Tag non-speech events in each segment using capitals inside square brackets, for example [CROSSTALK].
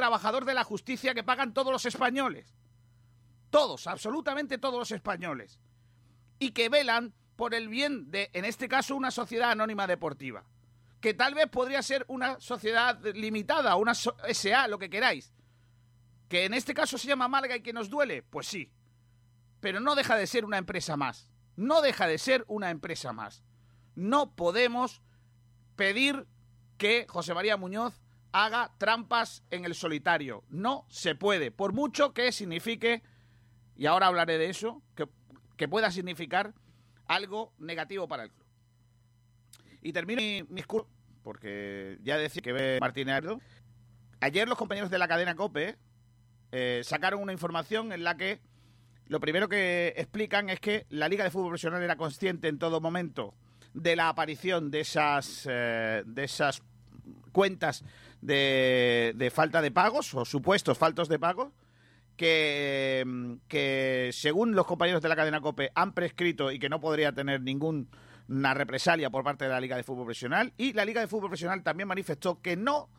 trabajador de la justicia que pagan todos los españoles. Todos, absolutamente todos los españoles. Y que velan por el bien de, en este caso, una sociedad anónima deportiva. Que tal vez podría ser una sociedad limitada, una SA, lo que queráis. Que en este caso se llama Málaga y que nos duele, pues sí. Pero no deja de ser una empresa más. No deja de ser una empresa más. No podemos pedir que José María Muñoz haga trampas en el solitario. No se puede, por mucho que signifique, y ahora hablaré de eso, que, pueda significar algo negativo para el club. Y termino mi, discurso, porque ya decía que ve Martín Ardo. Ayer los compañeros de la cadena COPE eh, sacaron una información en la que lo primero que explican es que la Liga de Fútbol Profesional era consciente en todo momento de la aparición de esas, eh, de esas cuentas de, falta de pagos o supuestos faltos de pagos que, que, según los compañeros de la cadena COPE han prescrito y que no podría tener ninguna represalia por parte de la Liga de Fútbol Profesional y la Liga de Fútbol Profesional también manifestó que no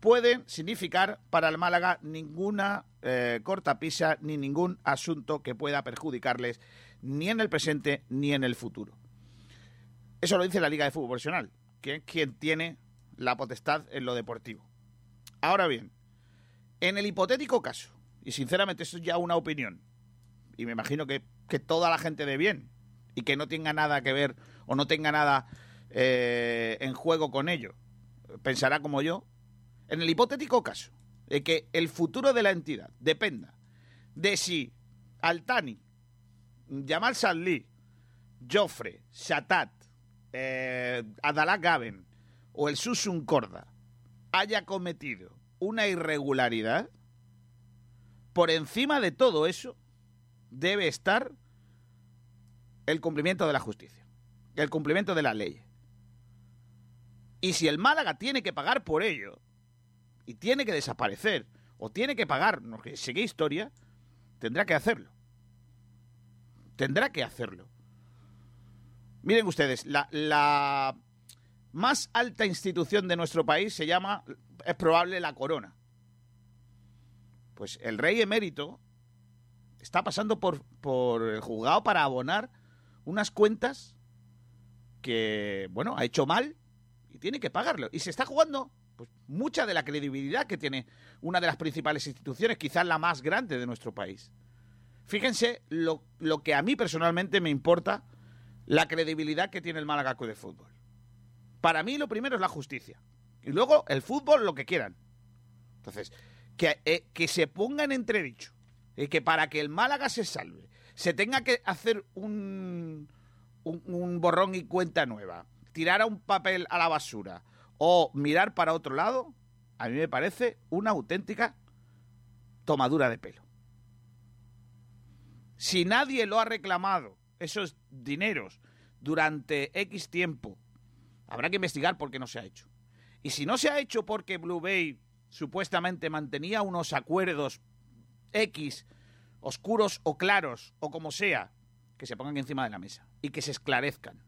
pueden significar para el Málaga ninguna eh, cortapisa ni ningún asunto que pueda perjudicarles ni en el presente ni en el futuro. Eso lo dice la Liga de Fútbol Profesional, que es quien tiene la potestad en lo deportivo. Ahora bien, en el hipotético caso, y sinceramente eso es ya una opinión, y me imagino que, toda la gente de bien y que no tenga nada que ver o no tenga nada eh, en juego con ello, pensará como yo, en el hipotético caso de que el futuro de la entidad dependa de si Altani, Jamal Salli, Joffre, Shatat, eh, Adalá Gaben o el Susun Corda haya cometido una irregularidad, por encima de todo eso debe estar el cumplimiento de la justicia, el cumplimiento de la ley. Y si el Málaga tiene que pagar por ello, y tiene que desaparecer, o tiene que pagar, no que sigue historia, tendrá que hacerlo. Tendrá que hacerlo. Miren ustedes, la, la más alta institución de nuestro país se llama, es probable, la corona. Pues el rey emérito está pasando por, por el juzgado para abonar unas cuentas que, bueno, ha hecho mal y tiene que pagarlo. Y se está jugando pues, mucha de la credibilidad que tiene una de las principales instituciones, quizás la más grande de nuestro país. Fíjense lo, lo que a mí personalmente me importa la credibilidad que tiene el Málaga de Fútbol. Para mí lo primero es la justicia. Y luego el fútbol, lo que quieran. Entonces, que, eh, que se ponga en entredicho y que para que el Málaga se salve se tenga que hacer un, un, borrón y cuenta nueva, tirar a un papel a la basura o mirar para otro lado, a mí me parece una auténtica tomadura de pelo. Si nadie lo ha reclamado, esos dineros, durante X tiempo, Habrá que investigar por qué no se ha hecho. Y si no se ha hecho porque Blue Bay supuestamente mantenía unos acuerdos X, oscuros o claros, o como sea, que se pongan encima de la mesa y que se esclarezcan.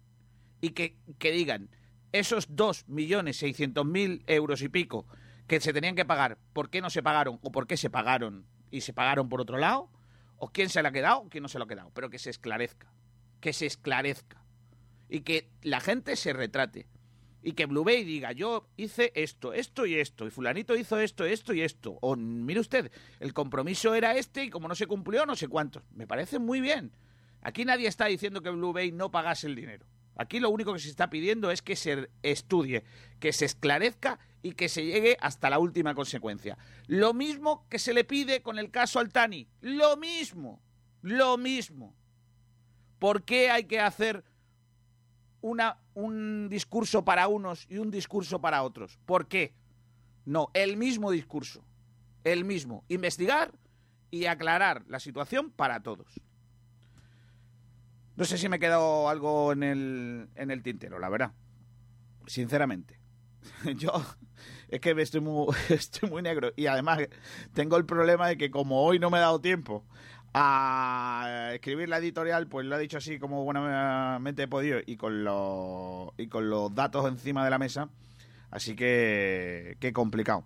Y que, que digan, esos 2.600.000 euros y pico que se tenían que pagar, ¿por qué no se pagaron? ¿O por qué se pagaron y se pagaron por otro lado? ¿O quién se lo ha quedado quién no se lo ha quedado? Pero que se esclarezca. Que se esclarezca y que la gente se retrate. Y que Blue Bay diga, yo hice esto, esto y esto, y fulanito hizo esto, esto y esto. O mire usted, el compromiso era este y como no se cumplió, no sé cuántos. Me parece muy bien. Aquí nadie está diciendo que Blue Bay no pagase el dinero. Aquí lo único que se está pidiendo es que se estudie, que se esclarezca y que se llegue hasta la última consecuencia. Lo mismo que se le pide con el caso Altani. Lo mismo. Lo mismo. ¿Por qué hay que hacer una, un discurso para unos y un discurso para otros. ¿Por qué? No, el mismo discurso. El mismo. Investigar y aclarar la situación para todos. No sé si me he quedado algo en el, en el tintero, la verdad. Sinceramente. [LAUGHS] Yo es que estoy muy, [LAUGHS] estoy muy negro. Y además tengo el problema de que como hoy no me he dado tiempo a escribir la editorial, pues lo ha dicho así como buenamente he podido y con, los, y con los datos encima de la mesa. Así que, qué complicado.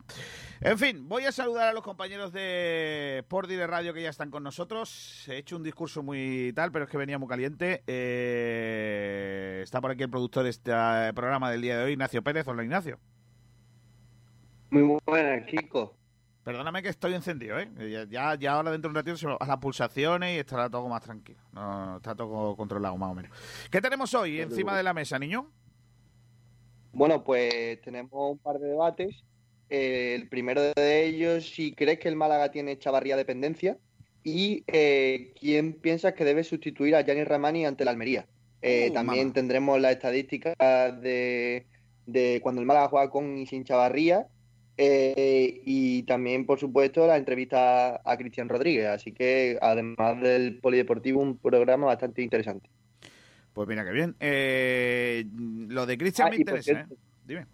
En fin, voy a saludar a los compañeros de Sport de Radio que ya están con nosotros. He hecho un discurso muy tal, pero es que venía muy caliente. Eh, está por aquí el productor de este programa del día de hoy, Ignacio Pérez. Hola, Ignacio. Muy buenas, Kiko. Perdóname que estoy encendido, ¿eh? Ya, ya ahora dentro de un ratito se a las pulsaciones y estará todo más tranquilo. No, está todo controlado, más o menos. ¿Qué tenemos hoy encima de la mesa, niño? Bueno, pues tenemos un par de debates. Eh, el primero de ellos, si crees que el Málaga tiene Chavarría dependencia y eh, quién piensas que debe sustituir a Gianni Ramani ante la Almería. Eh, uh, también tendremos la estadística de, de, cuando el Málaga juega con y sin Chavarría eh, y también, por supuesto, la entrevista a Cristian Rodríguez. Así que, además del polideportivo, un programa bastante interesante. Pues mira, qué bien. Eh, lo de Cristian ah, me interesa, ¿eh? Dime.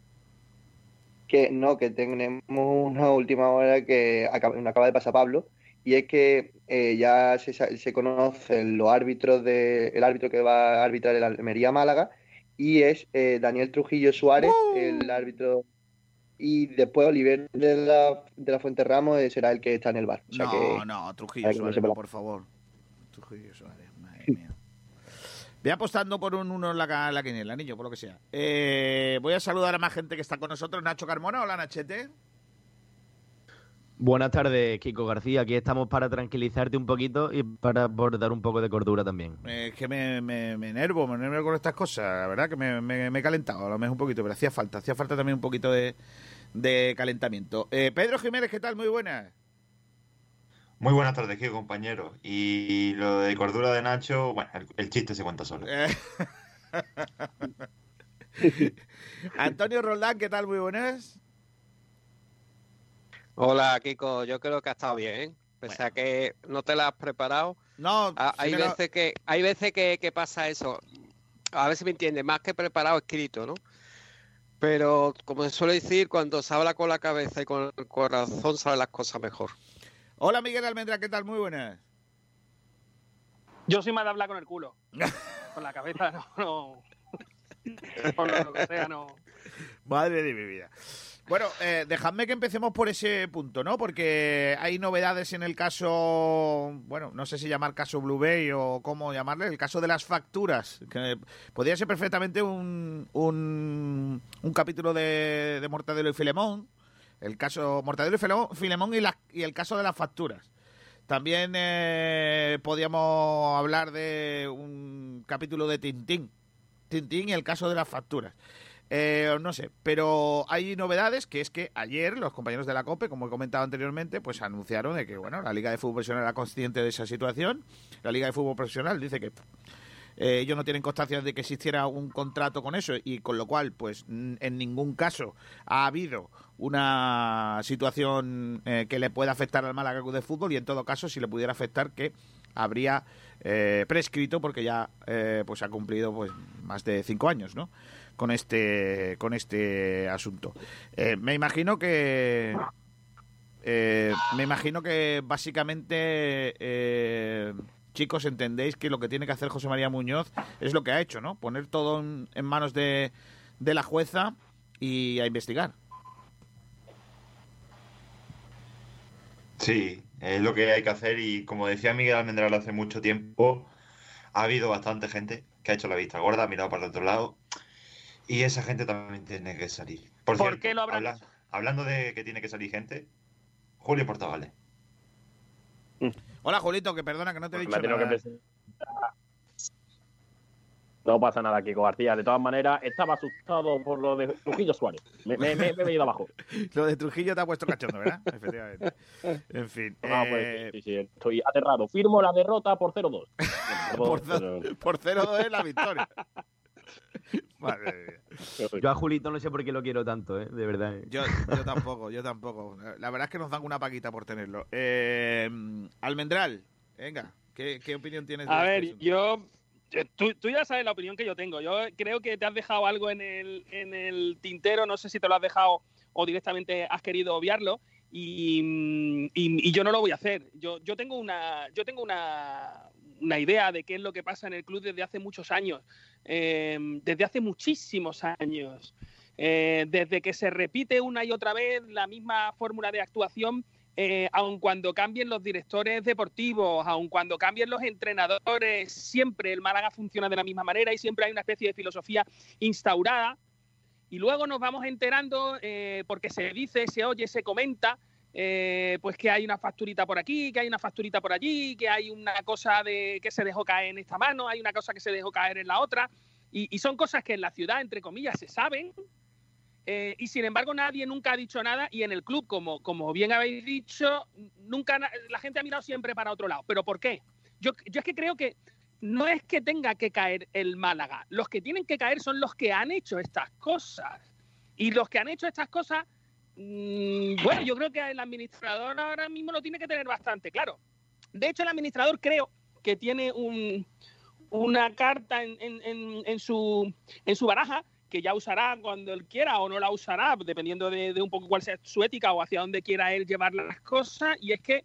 Que no, que tenemos una última hora que acaba, acaba de pasar Pablo. Y es que ya se, se conocen los árbitros de el árbitro que va a arbitrar el Almería Málaga y es Daniel Trujillo Suárez, el árbitro y después Oliver de la, de la Fuente Ramos eh, será el que está en el bar. no, no, Trujillo Suárez, por favor. Trujillo Suárez, madre mía. Voy apostando por un uno en la, la quiniela, niño, por lo que sea. Eh, voy a saludar a más gente que está con nosotros. Nacho Carmona, hola Nachete. Buenas tardes, Kiko García. Aquí estamos para tranquilizarte un poquito y para dar un poco de cordura también. es que me, me, me enervo, me enervo con estas cosas. La verdad que me, me, he calentado a lo mejor un poquito, pero hacía falta. Hacía falta también un poquito de, de calentamiento. Eh, Pedro Jiménez, ¿qué tal? Muy buenas. Muy buenas tardes, Kiko, compañero. Y lo de cordura de Nacho, bueno, el, chiste se cuenta solo. [LAUGHS] Antonio Roldán, ¿qué tal? Muy buenas. Hola, Kiko. Yo creo que ha estado bien. Pese a que no te la has preparado. No, ah, hay, veces que, hay veces que, pasa eso. A ver si me entiende, más que preparado escrito, ¿no? Pero como se suele decir, cuando se habla con la cabeza y con el corazón, salen las cosas mejor. Hola Miguel Almendra, ¿qué tal? Muy buenas. Yo soy más de hablar con el culo. con la cabeza [LAUGHS] no, no. [LAUGHS] Madre de mi vida. Bueno, eh, dejadme que empecemos por ese punto, ¿no? Porque hay novedades en el caso, bueno, no sé si llamar caso Blue Bay o cómo llamarle, el caso de las facturas, que podría ser perfectamente un, un, capítulo de, de, Mortadelo y Filemón, el caso Mortadelo y Filemón, y, y el caso de las facturas. También eh, podríamos hablar de un capítulo de Tintín, Tintín y el caso de las facturas. Eh, no sé, pero hay novedades que es que ayer los compañeros de la COPE, como he comentado anteriormente, pues anunciaron de que bueno, la Liga de Fútbol Profesional era consciente de esa situación. La Liga de Fútbol Profesional dice que eh, ellos no tienen constancia de que existiera un contrato con eso y con lo cual, pues en ningún caso ha habido una situación eh, que le pueda afectar al Málaga de Fútbol y en todo caso, si le pudiera afectar, que habría prescrito porque ya pues ha cumplido pues más de cinco años, ¿no? con este con este asunto. Eh, me imagino que eh, me imagino que básicamente eh, chicos entendéis que lo que tiene que hacer José María Muñoz es lo que ha hecho, ¿no? Poner todo en, manos de, de la jueza y a investigar. Sí, es lo que hay que hacer y como decía Miguel Almendral hace mucho tiempo, ha habido bastante gente que ha hecho la vista gorda, ha mirado para el otro lado y esa gente también tiene que salir. Por, qué lo habrá Hablando de que tiene que salir gente, Julio Portavales. Hola, Julito, que perdona que no te he dicho nada. No pasa nada, Kiko García. De todas maneras, estaba asustado por lo de Trujillo Suárez. Me, he venido abajo. [LAUGHS] lo de Trujillo te ha puesto cachondo, ¿verdad? [LAUGHS] Efectivamente. En fin. Ah, pues, eh, sí, sí, estoy aterrado. Firmo la derrota por 0-2. [LAUGHS] por 0-2 es la victoria. Yo a Julito no sé por qué lo quiero tanto, ¿eh? de verdad. ¿eh? Yo, tampoco, yo tampoco. La verdad es que nos dan una paquita por tenerlo. Eh, Almendral, venga, ¿qué, opinión tienes? De a este ver, yo Tú, tú, ya sabes la opinión que yo tengo. Yo creo que te has dejado algo en el, en el tintero, no sé si te lo has dejado o directamente has querido obviarlo. Y, y, yo no lo voy a hacer. Yo, yo tengo, una, yo tengo una, una idea de qué es lo que pasa en el club desde hace muchos años, em, desde hace muchísimos años. Eh, desde que se repite una y otra vez la misma fórmula de actuación, eh, aun cuando cambien los directores deportivos, aun cuando cambien los entrenadores, siempre el Málaga funciona de la misma manera y siempre hay una especie de filosofía instaurada. Y luego nos vamos enterando, eh, porque se dice, se oye, se comenta, eh, pues que hay una facturita por aquí, que hay una facturita por allí, que hay una cosa de que se dejó caer en esta mano, hay una cosa que se dejó caer en la otra, y, son cosas que en la ciudad, entre comillas, se saben, eh, y sin embargo nadie nunca ha dicho nada, y en el club, como, como bien habéis dicho, nunca la gente ha mirado siempre para otro lado. ¿Pero por qué? Yo, yo es que creo que no es que tenga que caer el Málaga, los que tienen que caer son los que han hecho estas cosas. Y los que han hecho estas cosas Mm, bueno, yo creo que el administrador ahora mismo lo tiene que tener bastante claro. De hecho, el administrador creo que tiene una carta en, su, en su baraja que ya usará cuando él quiera o no la usará, dependiendo de, un poco cuál sea su ética o hacia dónde quiera él llevar las cosas. Y es que,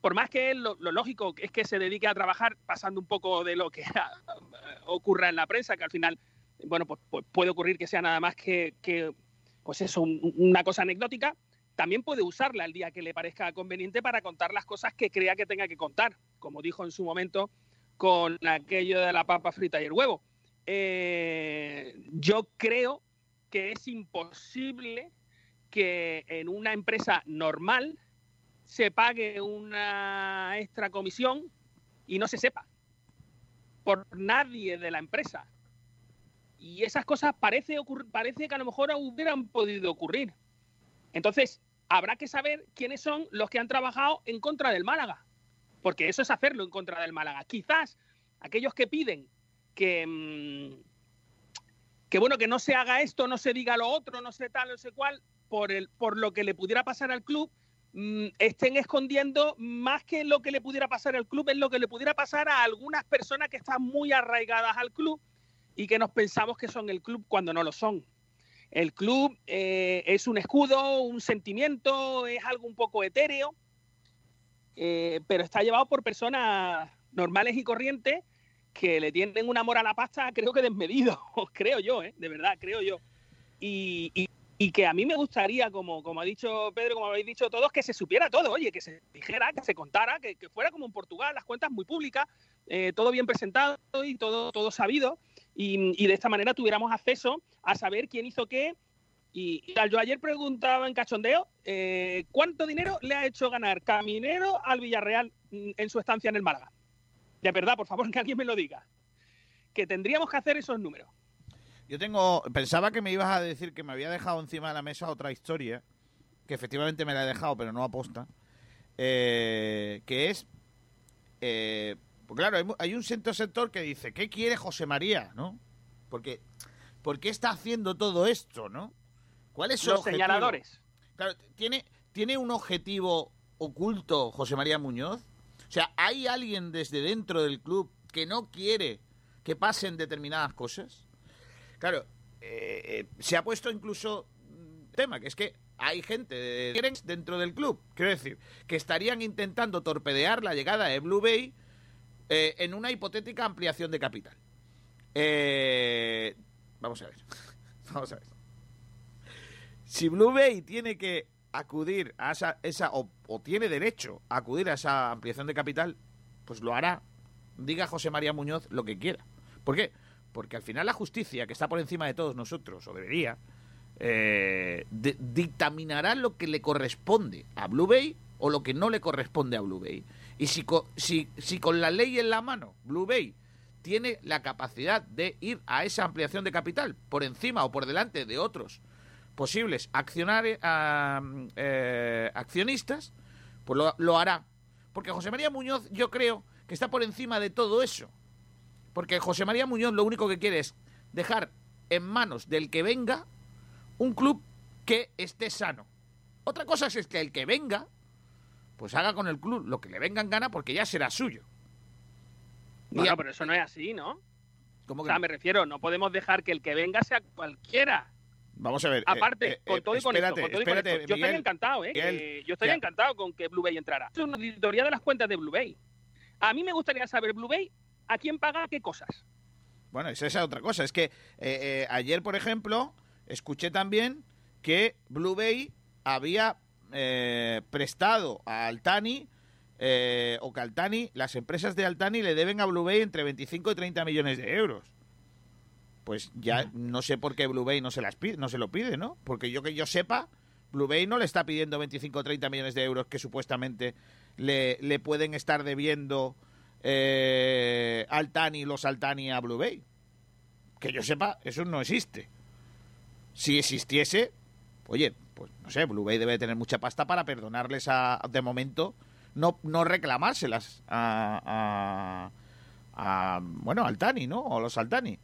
por más que él, lo, lógico es que se dedique a trabajar pasando un poco de lo que [LAUGHS] ocurra en la prensa, que al final, bueno, pues, pues puede ocurrir que sea nada más que pues eso, una cosa anecdótica, también puede usarla el día que le parezca conveniente para contar las cosas que crea que tenga que contar, como dijo en su momento con aquello de la papa frita y el huevo. Eh, yo creo que es imposible que en una empresa normal se pague una extra comisión y no se sepa por nadie de la empresa y esas cosas parece, parece que a lo mejor hubieran podido ocurrir. Entonces, habrá que saber quiénes son los que han trabajado en contra del Málaga, porque eso es hacerlo en contra del Málaga. Quizás aquellos que piden que, mm, que bueno, que no se haga esto, no se diga lo otro, no sé tal, no sé cuál, por, el, por lo que le pudiera pasar al club, mm, estén escondiendo más que lo que le pudiera pasar al club, es lo que le pudiera pasar a algunas personas que están muy arraigadas al club y que nos pensamos que son el club cuando no lo son. El club eh, es un escudo, un sentimiento, es algo un poco etéreo, eh, pero está llevado por personas normales y corrientes que le tienen un amor a la pasta, creo que desmedido, [LAUGHS] creo yo, ¿eh? de verdad, creo yo. Y, que a mí me gustaría, como, como ha dicho Pedro, como habéis dicho todos, que se supiera todo, oye, que se dijera, que se contara, que, fuera como en Portugal, las cuentas muy públicas, todo bien presentado y todo, todo sabido y, de esta manera tuviéramos acceso a saber quién hizo qué. Y, yo ayer preguntaba en cachondeo eh, cuánto dinero le ha hecho ganar Caminero al Villarreal mm, en su estancia en el Málaga. De verdad, por favor, [LAUGHS] que alguien me lo diga. Que tendríamos que hacer esos números. Yo tengo. Pensaba que me ibas a decir que me había dejado encima de la mesa otra historia, que efectivamente me la he dejado, pero no aposta. Eh, que es. Eh, pues claro, hay, un centro sector que dice, ¿qué quiere José María? ¿No? Porque, ¿por qué está haciendo todo esto? ¿No? ¿Cuáles son los señaladores? Claro, ¿tiene, ¿tiene un objetivo oculto José María Muñoz? O sea, ¿hay alguien desde dentro del club que no quiere que pasen determinadas cosas? Claro, eh, eh, se ha puesto incluso tema, que es que hay gente dentro del club, quiero decir, que estarían intentando torpedear la llegada de Blue Bay eh, en una hipotética ampliación de capital. Eh, vamos a ver. [LAUGHS] vamos a ver. Si Blue Bay tiene que acudir a esa, esa o, tiene derecho a acudir a esa ampliación de capital, pues lo hará. Diga José María Muñoz lo que quiera. ¿Por qué? Porque al final la justicia, que está por encima de todos nosotros, o debería, eh, dictaminará lo que le corresponde a Blue Bay o lo que no le corresponde a Blue Bay. Y si, si, si con la ley en la mano, Blue Bay tiene la capacidad de ir a esa ampliación de capital por encima o por delante de otros posibles eh, accionistas, pues lo, lo, hará. Porque José María Muñoz yo creo que está por encima de todo eso. Porque José María Muñoz lo único que quiere es dejar en manos del que venga un club que esté sano. Otra cosa es que el que venga pues haga con el club lo que le venga en gana porque ya será suyo. Bueno, pero eso no es así, ¿no? ¿Cómo que o sea, me refiero, no podemos dejar que el que venga sea cualquiera. Vamos a ver. Aparte, eh, con, todo y con esto, Yo estaría encantado, ¿eh? yo estaría encantado con que Blue Bay entrara. Es una auditoría de las cuentas de Blue Bay. A mí me gustaría saber, Blue Bay, a quién paga qué cosas. Bueno, esa es otra cosa. Es que eh, eh, ayer, por ejemplo, escuché también que Blue Bay había eh, prestado a Altani eh, o que Altani, las empresas de Altani le deben a Blue Bay entre 25 y 30 millones de euros. Pues ya no sé por qué Blue Bay no se las pide, no se lo pide, ¿no? Porque yo que yo sepa, Blue Bay no le está pidiendo 25 o 30 millones de euros que supuestamente le, le pueden estar debiendo eh, Altani, los Altani a Blue Bay. Que yo sepa, eso no existe. Si existiese, oye, pues no sé, Blue Bay debe tener mucha pasta para perdonarles a, de momento, no, no reclamárselas a, a, a bueno, Altani, ¿no? O los Altani.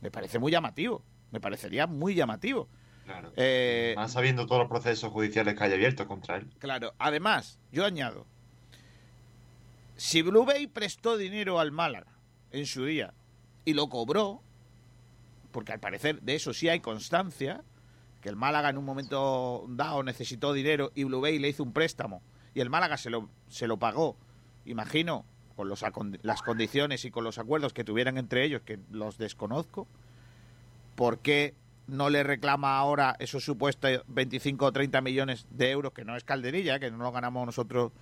Me parece muy llamativo. Me parecería muy llamativo. Claro. Eh, Más sabiendo todos los procesos judiciales que hay abiertos contra él. Claro, además, yo añado, si Blue Bay prestó dinero al Málaga en su día y lo cobró, porque al parecer de eso sí hay constancia, que el Málaga en un momento dado necesitó dinero y Blue Bay le hizo un préstamo y el Málaga se lo, se lo pagó, imagino, con los, las condiciones y con los acuerdos que tuvieran entre ellos, que los desconozco, ¿por qué no le reclama ahora esos supuestos 25 o 30 millones de euros, que no es calderilla, que no lo ganamos nosotros,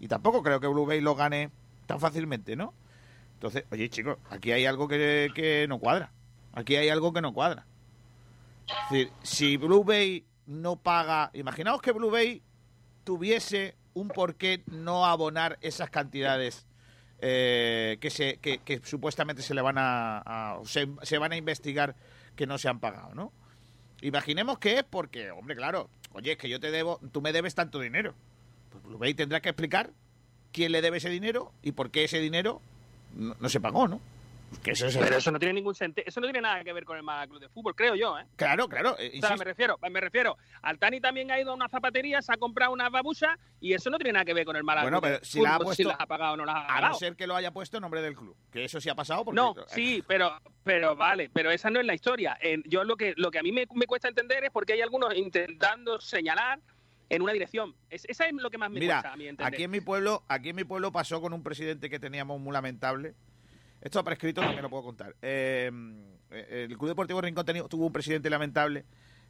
y tampoco creo que Blue Bay lo gane tan fácilmente, ¿no? Entonces, oye chicos, aquí hay algo que, que no cuadra. Aquí hay algo que no cuadra. Es decir, si Blue Bay no paga, imaginaos que Blue Bay tuviese un por qué no abonar esas cantidades eh, que, se, que, supuestamente se le van a, se, se van a investigar que no se han pagado, ¿no? Imaginemos que es porque, hombre, claro, oye, es que yo te debo, tú me debes tanto dinero. Pues Blue Bay tendrá que explicar quién le debe ese dinero y por qué ese dinero no se pagó, ¿no? Que eso es Pero eso no tiene ningún sentido. Eso no tiene nada que ver con el Málaga Club de Fútbol, creo yo, ¿eh? Claro, claro. eh, O sea, insisto. me refiero, me refiero. Altani también ha ido a una zapatería, se ha comprado una babucha y eso no tiene nada que ver con el Málaga Bueno, Club pero si la ha Fútbol, si puesto- las ha pagado o no las ha A pagado. no ser que lo haya puesto en nombre del club. Que eso sí ha pasado porque... No, sí, pero, pero vale, pero esa no es la historia. Yo lo que, lo que a mí me, me cuesta entender es porque hay algunos intentando señalar en una dirección. Es, esa es lo que más me Mira, cuesta a mí entender. aquí en mi pueblo, aquí en mi pueblo pasó con un presidente que teníamos muy lamentable. Esto ha prescrito, también lo puedo contar. Eh, el Club Deportivo Rincón tuvo un presidente lamentable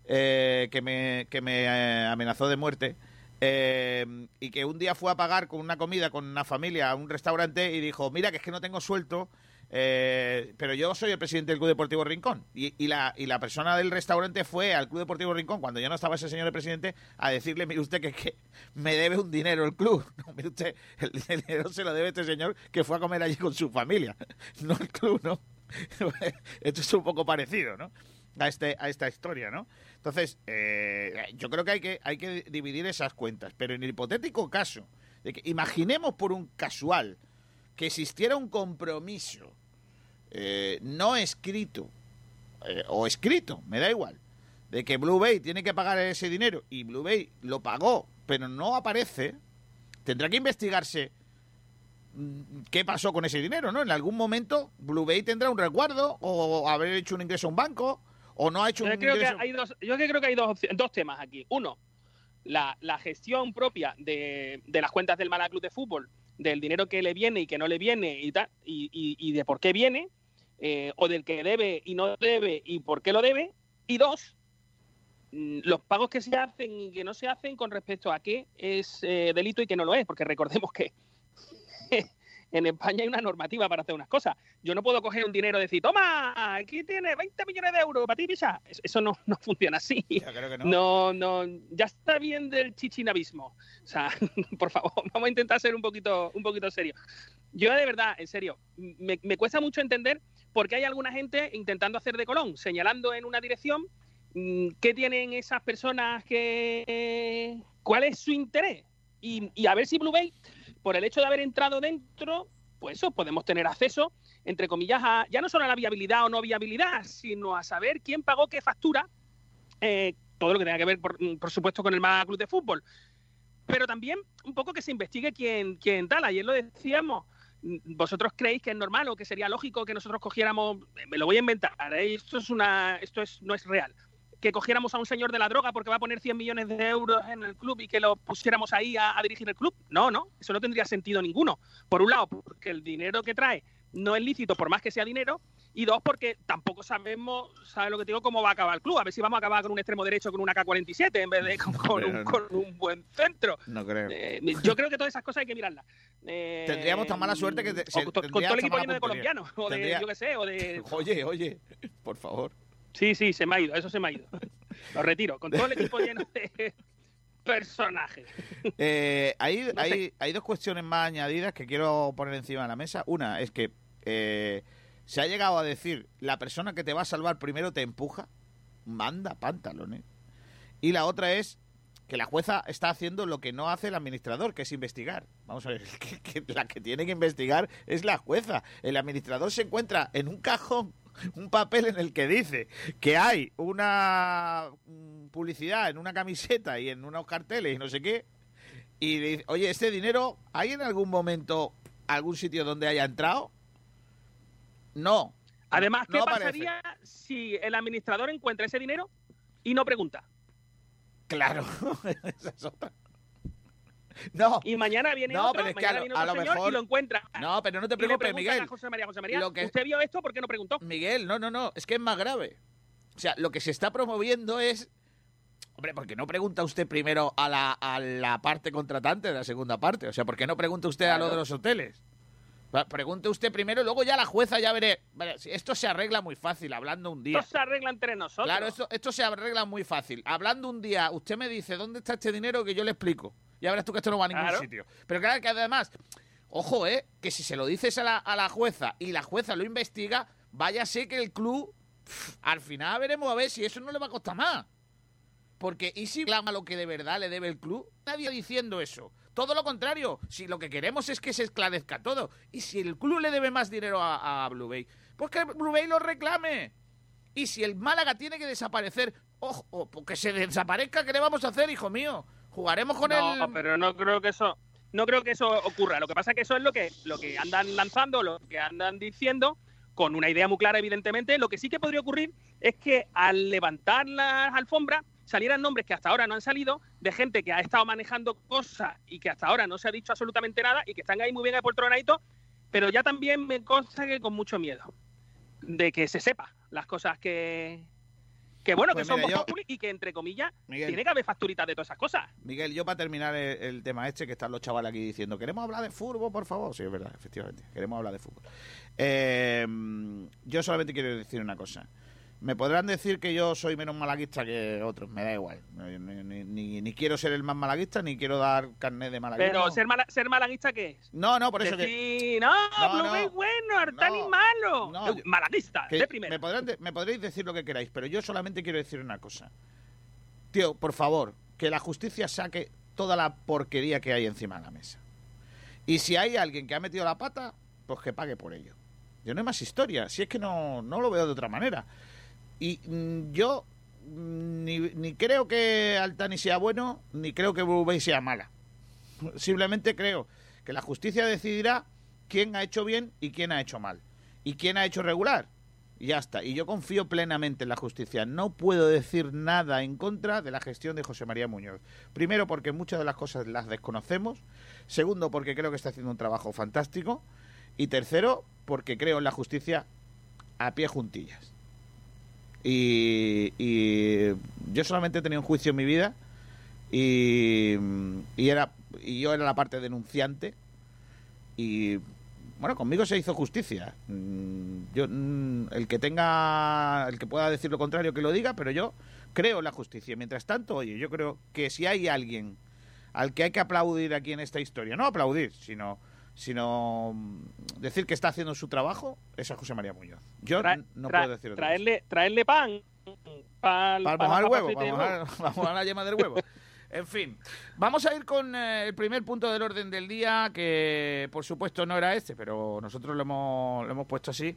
eh, que me, que me eh, amenazó de muerte. eh, y que un día fue a pagar con una comida con una familia a un restaurante y dijo, mira que es que no tengo suelto, eh, pero yo soy el presidente del Club Deportivo Rincón. Y, la, persona del restaurante fue al Club Deportivo Rincón, cuando ya no estaba ese señor el presidente, a decirle, mire usted que, que me debe un dinero el club. [LAUGHS] No, usted, [LAUGHS] el, dinero se lo debe este señor que fue a comer allí con su familia, [LAUGHS] no el club, ¿no? Esto es un poco parecido, ¿no? A, este, a esta historia, ¿no? Entonces, eh, yo creo que hay, que hay que dividir esas cuentas, pero en el hipotético caso imaginemos por un casual que existiera un compromiso eh, no escrito eh, o escrito, me da igual, de que Blue Bay tiene que pagar ese dinero y Blue Bay lo pagó, pero no aparece, tendrá que investigarse mm, qué pasó con ese dinero, ¿no? En algún momento Blue Bay tendrá un resguardo o haber hecho un ingreso a un banco o no ha hecho Yo un creo que ingreso. hay dos, yo creo que hay dos, dos temas aquí. Uno, la, la gestión propia de, de las cuentas del Málaga Club de Fútbol, del dinero que le viene y que no le viene y tal, y, y- y de por qué viene, eh, o del que debe y no debe y por qué lo debe. Y dos, mm, los pagos que se hacen y que no se hacen con respecto a qué es eh, delito y qué no lo es, porque recordemos que en España hay una normativa para hacer unas cosas. Yo no puedo coger un dinero y decir, toma, aquí tienes 20 millones de euros para ti, pisa. Eso- no, no funciona así. Ya creo que no. No, no, ya está bien del chichinabismo. O sea, [LAUGHS] por favor, vamos a intentar ser un poquito, un poquito serio. Yo de verdad, en serio, me, me cuesta mucho entender por qué hay alguna gente intentando hacer de Colón, señalando en una dirección mm, qué tienen esas personas que... ¿Cuál es su interés? Y, y a ver si Blue Bay, por el hecho de haber entrado dentro, pues eso, podemos tener acceso, entre comillas, a, ya no solo a la viabilidad o no viabilidad, sino a saber quién pagó qué factura eh, todo lo que tenga que ver, por, por supuesto, con el Málaga Club de Fútbol. Pero también un poco que se investigue quién, quién tal. Ayer lo decíamos. ¿Vosotros creéis que es normal o que sería lógico que nosotros cogiéramos, me lo voy a inventar, ¿eh? esto es una, esto es, no es real, que cogiéramos a un señor de la droga porque va a poner 100 millones de euros en el club y que lo pusiéramos ahí a, a dirigir el club. No, no, eso no tendría sentido ninguno. Por un lado, porque el dinero que trae no es lícito por más que sea dinero, y dos, porque tampoco sabemos, ¿sabes lo que digo? Cómo va a acabar el club. A ver si vamos a acabar con un extremo derecho con una K-47 en vez de con, un, buen centro. No creo. Eh, yo creo que todas esas cosas hay que mirarlas. Eh, Tendríamos tan mala suerte que... con, todo el equipo lleno de colombianos, o de, yo qué sé, o de... [LAUGHS] Oye, oye, por favor. Sí, sí, se me ha ido, eso se me ha ido. Lo retiro, con todo el equipo lleno de personajes. Eh, hay, hay, hay dos cuestiones más añadidas que quiero poner encima de la mesa. Una es que se ha llegado a decir, la persona que te va a salvar primero te empuja, manda pantalones. Y la otra es que la jueza está haciendo lo que no hace el administrador, que es investigar. Vamos a ver, [LAUGHS] la que tiene que investigar es la jueza. El administrador se encuentra en un cajón un papel en el que dice que hay una mm, publicidad en una camiseta y en unos carteles y no sé qué. Y dice, oye, ¿este dinero hay en algún momento algún sitio donde haya entrado? No. Además, ¿qué pasaría si el administrador encuentra ese dinero y no pregunta? Claro, [LAUGHS] No. Y mañana viene otro, mañana viene otro señor y lo encuentra. No, pero no te preocupes, Miguel. José María, José María, ¿usted vio esto? ¿Por qué no preguntó? Miguel, no, no, no, es que es más grave. O sea, lo que se está promoviendo es... Hombre, ¿por qué no pregunta usted primero a la, a la parte contratante de la segunda parte? O sea, ¿por qué no pregunta usted a lo de los hoteles? Pregunte usted primero, luego ya la jueza ya veré. esto se arregla muy fácil, hablando un día. Esto se arregla entre nosotros. Claro, esto, esto se arregla muy fácil. Hablando un día, usted me dice, ¿dónde está este dinero? Que yo le explico. Ya verás tú que esto no va a ningún sitio. Pero claro que además, ojo, ¿eh? Que si se lo dices a la, a la jueza y la jueza lo investiga, váyase que el club, al final veremos a ver si eso no le va a costar más. Porque, ¿y si clama lo que de verdad le debe el club? Nadie diciendo eso. Todo lo contrario, si lo que queremos es que se esclarezca todo. Y si el club le debe más dinero a, Blue Bay, pues que Blue Bay lo reclame. Y si el Málaga tiene que desaparecer, ojo, porque se desaparezca, ¿qué le vamos a hacer, hijo mío? Jugaremos con no, el. No, pero no creo que eso. No creo que eso ocurra. Lo que pasa es que eso es lo que, lo que andan lanzando, lo que andan diciendo, con una idea muy clara, evidentemente. Lo que sí que podría ocurrir es que al levantar las alfombras salieran nombres que hasta ahora no han salido de gente que ha estado manejando cosas y que hasta ahora no se ha dicho absolutamente nada y que están ahí muy bien por tronadito, pero ya también me consta que con mucho miedo de que se sepa las cosas que, que bueno, que pues son y que entre comillas tiene que haber facturitas de todas esas cosas. Miguel, yo para terminar el, tema este, que están los chavales aquí diciendo, ¿queremos hablar de fútbol, por favor? Sí, es verdad, efectivamente, queremos hablar de fútbol. Eh, yo solamente quiero decir una cosa. Me podrán decir que yo soy menos malaguista que otros, me da igual. Ni, quiero ser el más malaguista, ni quiero dar carnet de malaguista. Pero, ¿ser, ¿ser malaguista qué es? No, no, por eso que... Sí, no, no, es bueno, Artán y malo. malaguista, de primero. Me, podrán me podréis decir lo que queráis, pero yo solamente quiero decir una cosa. Tío, por favor, que la justicia saque toda la porquería que hay encima de la mesa. Y si hay alguien que ha metido la pata, pues que pague por ello. Yo no hay más historia, si es que no, no lo veo de otra manera. Y mm, yo mm, ni, creo que Altani sea bueno, ni creo que Blue sea mala. Simplemente creo que la justicia decidirá quién ha hecho bien y quién ha hecho mal. Y quién ha hecho regular. Y ya está. Y yo confío plenamente en la justicia. No puedo decir nada en contra de la gestión de José María Muñoz. Primero, porque muchas de las cosas las desconocemos. Segundo, porque creo que está haciendo un trabajo fantástico. Y tercero, porque creo en la justicia a pie juntillas. Y, yo solamente he tenido un juicio en mi vida y, era, y yo era la parte denunciante y bueno, conmigo se hizo justicia. Mm, yo, mm, el que tenga, el que pueda decir lo contrario, que lo diga, pero yo creo en la justicia. Mientras tanto, oye, yo creo que si hay alguien al que hay que aplaudir aquí en esta historia, no aplaudir, sino sino mm, decir que está haciendo su trabajo es a José María Muñoz. Yo no puedo decir otra traerle, traerle pan para mojar el huevo, vamos a la yema del huevo. En fin, vamos a ir con eh, el primer punto del orden del día, que por supuesto no era este, pero nosotros lo hemos, lo hemos puesto así,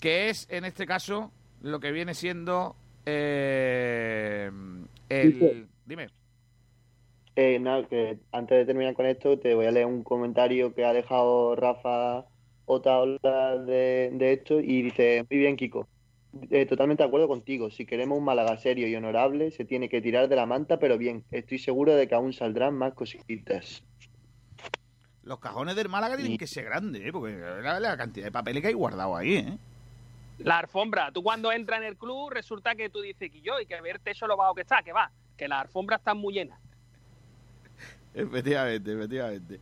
que es en este caso lo que viene siendo eh, el... Dime. Eh, nada, que antes de terminar con esto, te voy a leer un comentario que ha dejado Rafa Otaola de, de esto y dice, muy bien, Kiko. eh, totalmente de acuerdo contigo. Si queremos un Málaga serio y honorable, se tiene que tirar de la manta, pero bien, estoy seguro de que aún saldrán más cositas. Los cajones del Málaga tienen que ser grandes, ¿eh? porque la, la cantidad de papeles que hay guardado ahí, ¿eh? La alfombra, tú cuando entras en el club resulta que tú dices que yo y que verte eso lo bajo que está, que va, que las alfombras están muy llenas. Efectivamente, efectivamente.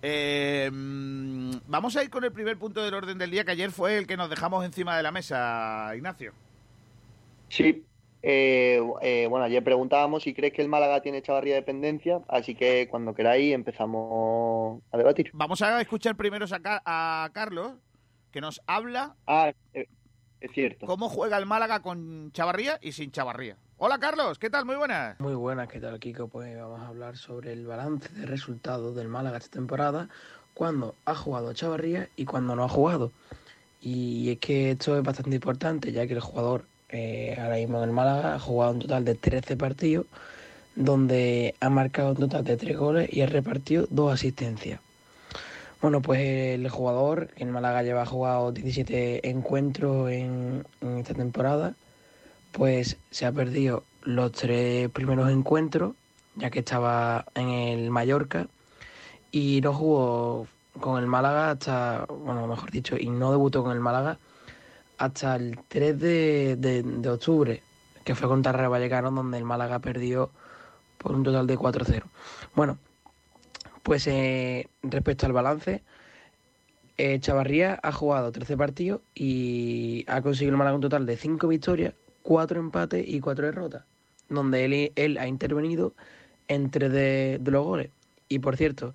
Eh, mm, vamos a ir con el primer punto del orden del día, que ayer fue el que nos dejamos encima de la mesa, Ignacio. Sí, eh, eh, bueno, ayer preguntábamos si crees que el Málaga tiene Chavarría dependencia, así que cuando queráis empezamos a debatir. Vamos a escuchar primero a, a Carlos, que nos habla. Ah, es cierto. ¿Cómo juega el Málaga con Chavarría y sin Chavarría? Hola Carlos, ¿qué tal? Muy buenas. Muy buenas, ¿qué tal Kiko? Pues vamos a hablar sobre el balance de resultados del Málaga esta temporada, cuando ha jugado Chavarría y cuando no ha jugado. Y es que esto es bastante importante, ya que el jugador eh, ahora mismo en el Málaga ha jugado un total de 13 partidos, donde ha marcado un total de 3 goles y ha repartido 2 asistencias. Bueno, pues el jugador, que en Málaga lleva jugado 17 encuentros en, esta temporada, pues se ha perdido los tres primeros encuentros, ya que estaba en el Mallorca, y no jugó con el Málaga hasta, bueno, mejor dicho, y no debutó con el Málaga hasta el 3 de, de octubre, que fue contra Real Vallecano, donde el Málaga perdió por un total de 4-0. Bueno, pues eh, respecto al balance, eh, Chavarría ha jugado 13 partidos y ha conseguido el Málaga un total de 5 victorias, 4 empates y 4 derrotas, donde él, ha intervenido en 3 de, los goles. Y por cierto,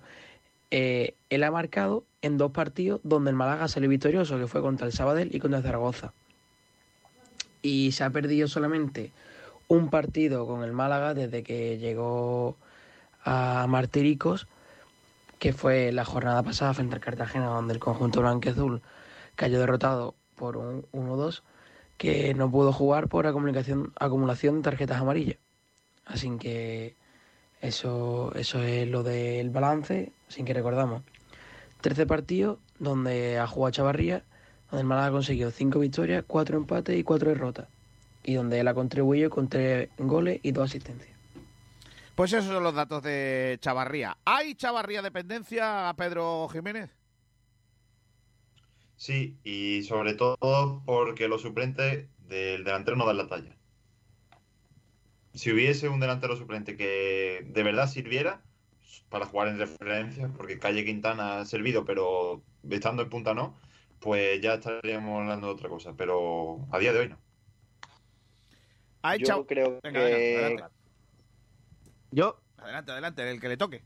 eh, él ha marcado en dos partidos donde el Málaga salió victorioso, que fue contra el Sabadell y contra Zaragoza. Y se ha perdido solamente un partido con el Málaga desde que llegó a Martiricos que fue la jornada pasada frente al Cartagena, donde el conjunto blanqueazul cayó derrotado por un 1-2, que no pudo jugar por acumulación, acumulación de tarjetas amarillas. Así que eso, eso es lo del balance, sin que recordamos. 13 partidos donde ha jugado Chavarría, donde el Málaga ha conseguido 5 victorias, 4 empates y 4 derrotas. Y donde él ha contribuido con 3 goles y 2 asistencias. Pues esos son los datos de Chavarría. ¿Hay Chavarría dependencia a Pedro Jiménez? Sí, y sobre todo porque los suplentes del delantero no dan la talla. Si hubiese un delantero suplente que de verdad sirviera para jugar en referencia, porque Calle Quintana ha servido, pero estando en punta no, pues ya estaríamos hablando de otra cosa. Pero a día de hoy no. Yo creo que yo. Adelante, adelante, el que le toque.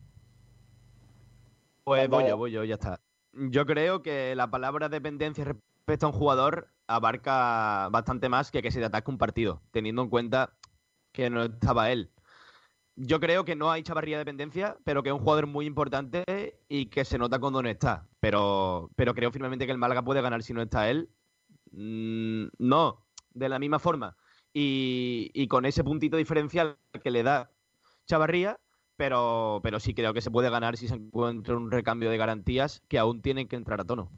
Pues voy yo, voy yo, ya está. Yo creo que la palabra dependencia respecto a un jugador abarca bastante más que que se te ataque un partido, teniendo en cuenta que no estaba él. Yo creo que no hay chavarría dependencia, pero que es un jugador muy importante y que se nota cuando no está. Pero, pero creo firmemente que el Málaga puede ganar si no está él. Mm, no, de la misma forma. Y, y, con ese puntito diferencial que le da Chavarría, pero, pero sí creo que se puede ganar si se encuentra un recambio de garantías que aún tienen que entrar a tono.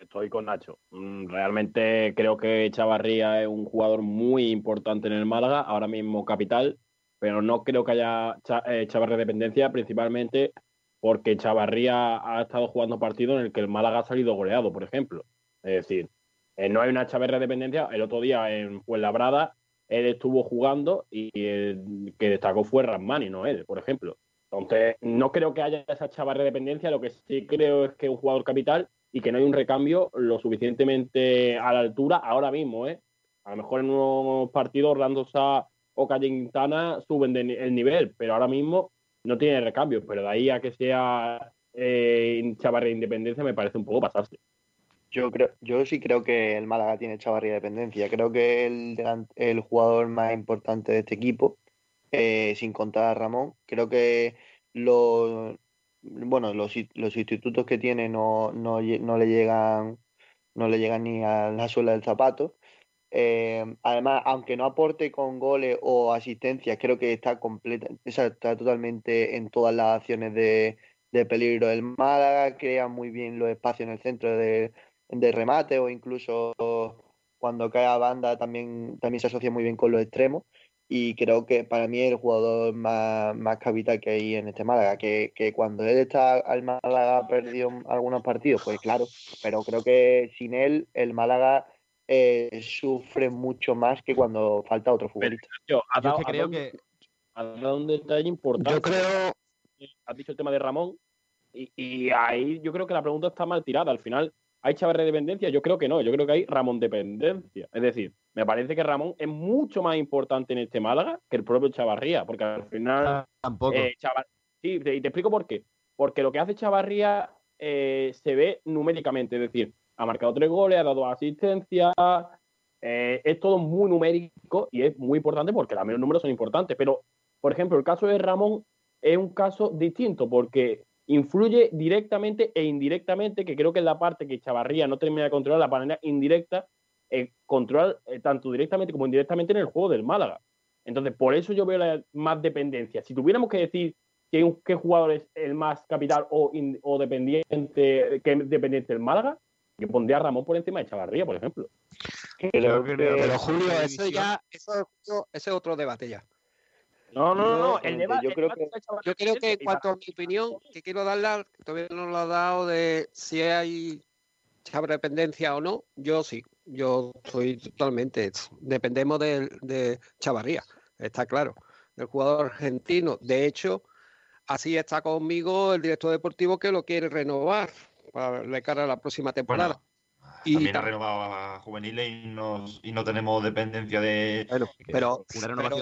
Estoy con Nacho. Mm, realmente creo que Chavarría es un jugador muy importante en el Málaga, ahora mismo capital, pero no creo que haya eh, Chavarría dependencia, principalmente porque Chavarría ha estado jugando partidos en el que el Málaga ha salido goleado, por ejemplo. Es decir, eh, no hay una Chavarría dependencia. El otro día en Fuenlabrada él estuvo jugando y el que destacó fue Ramani, no él, por ejemplo. Entonces, no creo que haya esa chavarra de dependencia, lo que sí creo es que es un jugador capital y que no hay un recambio lo suficientemente a la altura ahora mismo, ¿eh? A lo mejor en unos partidos Orlando o Calle Quintana suben el nivel, pero ahora mismo no tiene recambio, pero de ahí a que sea eh, chavarra de independencia me parece un poco pasarse. Yo creo, yo sí creo que el Málaga tiene Chavarría dependencia. Creo que el, el jugador más importante de este equipo, eh, sin contar a Ramón, creo que los bueno, los, los institutos que tiene no, no, no, le llegan no le llegan ni a la suela del zapato. Eh, además, aunque no aporte con goles o asistencias, creo que está completa, está totalmente en todas las acciones de, de peligro del Málaga, crea muy bien los espacios en el centro de, de remate o incluso cuando cae a banda también, también se asocia muy bien con los extremos y creo que para mí es el jugador más, más capital que hay en este Málaga, que, cuando él está al Málaga ha perdido algunos partidos, pues claro, pero creo que sin él el Málaga eh, sufre mucho más que cuando falta otro futbolista. Yo, creo que ha dado un detalle importante. Yo creo... Has dicho el tema de Ramón y, y ahí yo creo que la pregunta está mal tirada. Al final, ¿Hay Chavarría dependencia? Yo creo que no, yo creo que hay Ramón dependencia. Es decir, me parece que Ramón es mucho más importante en este Málaga que el propio Chavarría, porque al final... Ah, tampoco. Eh, sí, y te, explico por qué. Porque lo que hace Chavarría eh, se ve numéricamente, es decir, ha marcado tres goles, ha dado asistencia, eh, es todo muy numérico y es muy importante porque los números son importantes. Pero, por ejemplo, el caso de Ramón es un caso distinto porque influye directamente e indirectamente, que creo que es la parte que Chavarría no termina de controlar, la manera indirecta, eh, controlar eh, tanto directamente como indirectamente en el juego del Málaga. Entonces, por eso yo veo más dependencia. Si tuviéramos que decir qué jugador es el más capital o, dependiente, que dependiente del Málaga, yo pondría a Ramón por encima de Chavarría, por ejemplo. Pero, Julio, eso ya, eso es otro debate ya. No, no, no, el debate, yo, creo que, yo creo que en cuanto a mi opinión, que quiero darle, todavía no lo ha dado de si hay dependencia o no, yo sí, yo soy totalmente, dependemos de, de Chavarría, está claro, del jugador argentino. De hecho, así está conmigo el director deportivo que lo quiere renovar para de cara a la próxima temporada. Y también ha renovado a juveniles y no, y no tenemos dependencia de. pero, pero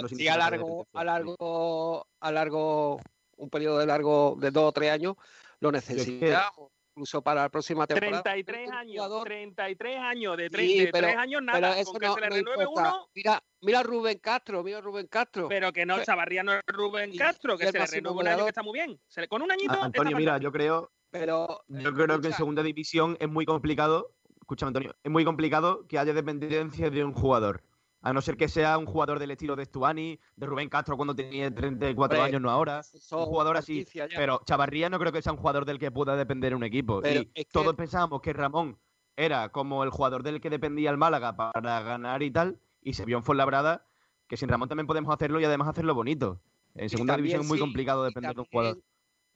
si a largo, a largo, a largo, un periodo de largo de dos o tres años, lo necesitamos. Incluso para la próxima temporada. 33 años, 33 años, de, tres años nada, con que se le renueve uno. Mira, mira Rubén Castro, mira Rubén Castro. Pero que no, Chavarría no es Rubén Castro, que se le renueve un año que está muy bien. con un añito. Antonio, mira, yo creo, pero, yo creo que en segunda división es muy complicado escúchame Antonio, es muy complicado que haya dependencia de un jugador. A no ser que sea un jugador del estilo de Stuani, de Rubén Castro cuando tenía 34 años, no ahora. Un jugador así. Pero Chavarría no creo que sea un jugador del que pueda depender un equipo. y todos pensábamos que Ramón era como el jugador del que dependía el Málaga para ganar y tal. Y se vio en Fuenlabrada que sin Ramón también podemos hacerlo y además hacerlo bonito. En segunda división es muy complicado depender de un jugador.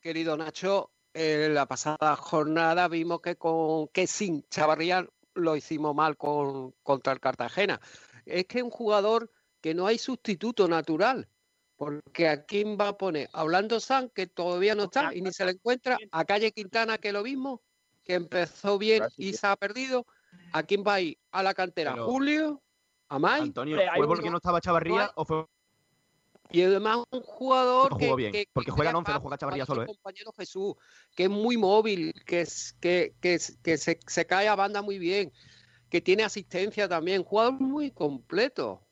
Querido Nacho, en la pasada jornada vimos que con que sin Chavarría lo hicimos mal con, contra el Cartagena. Es que es un jugador que no hay sustituto natural. Porque a quién va a poner, hablando San, que todavía no está y ni se le encuentra, a Calle Quintana, que lo mismo, que empezó bien y se ha perdido. ¿A quién va a ir? A la cantera. Julio, a May. Antonio, ¿fue porque no estaba Chavarría o fue y además un jugador que, bien, porque juega 11, no juega Chavarría solo. ¿eh? compañero Jesús, que es muy móvil, que, es, que, que, que se, se, cae a banda muy bien, que tiene asistencia también, jugador muy completo.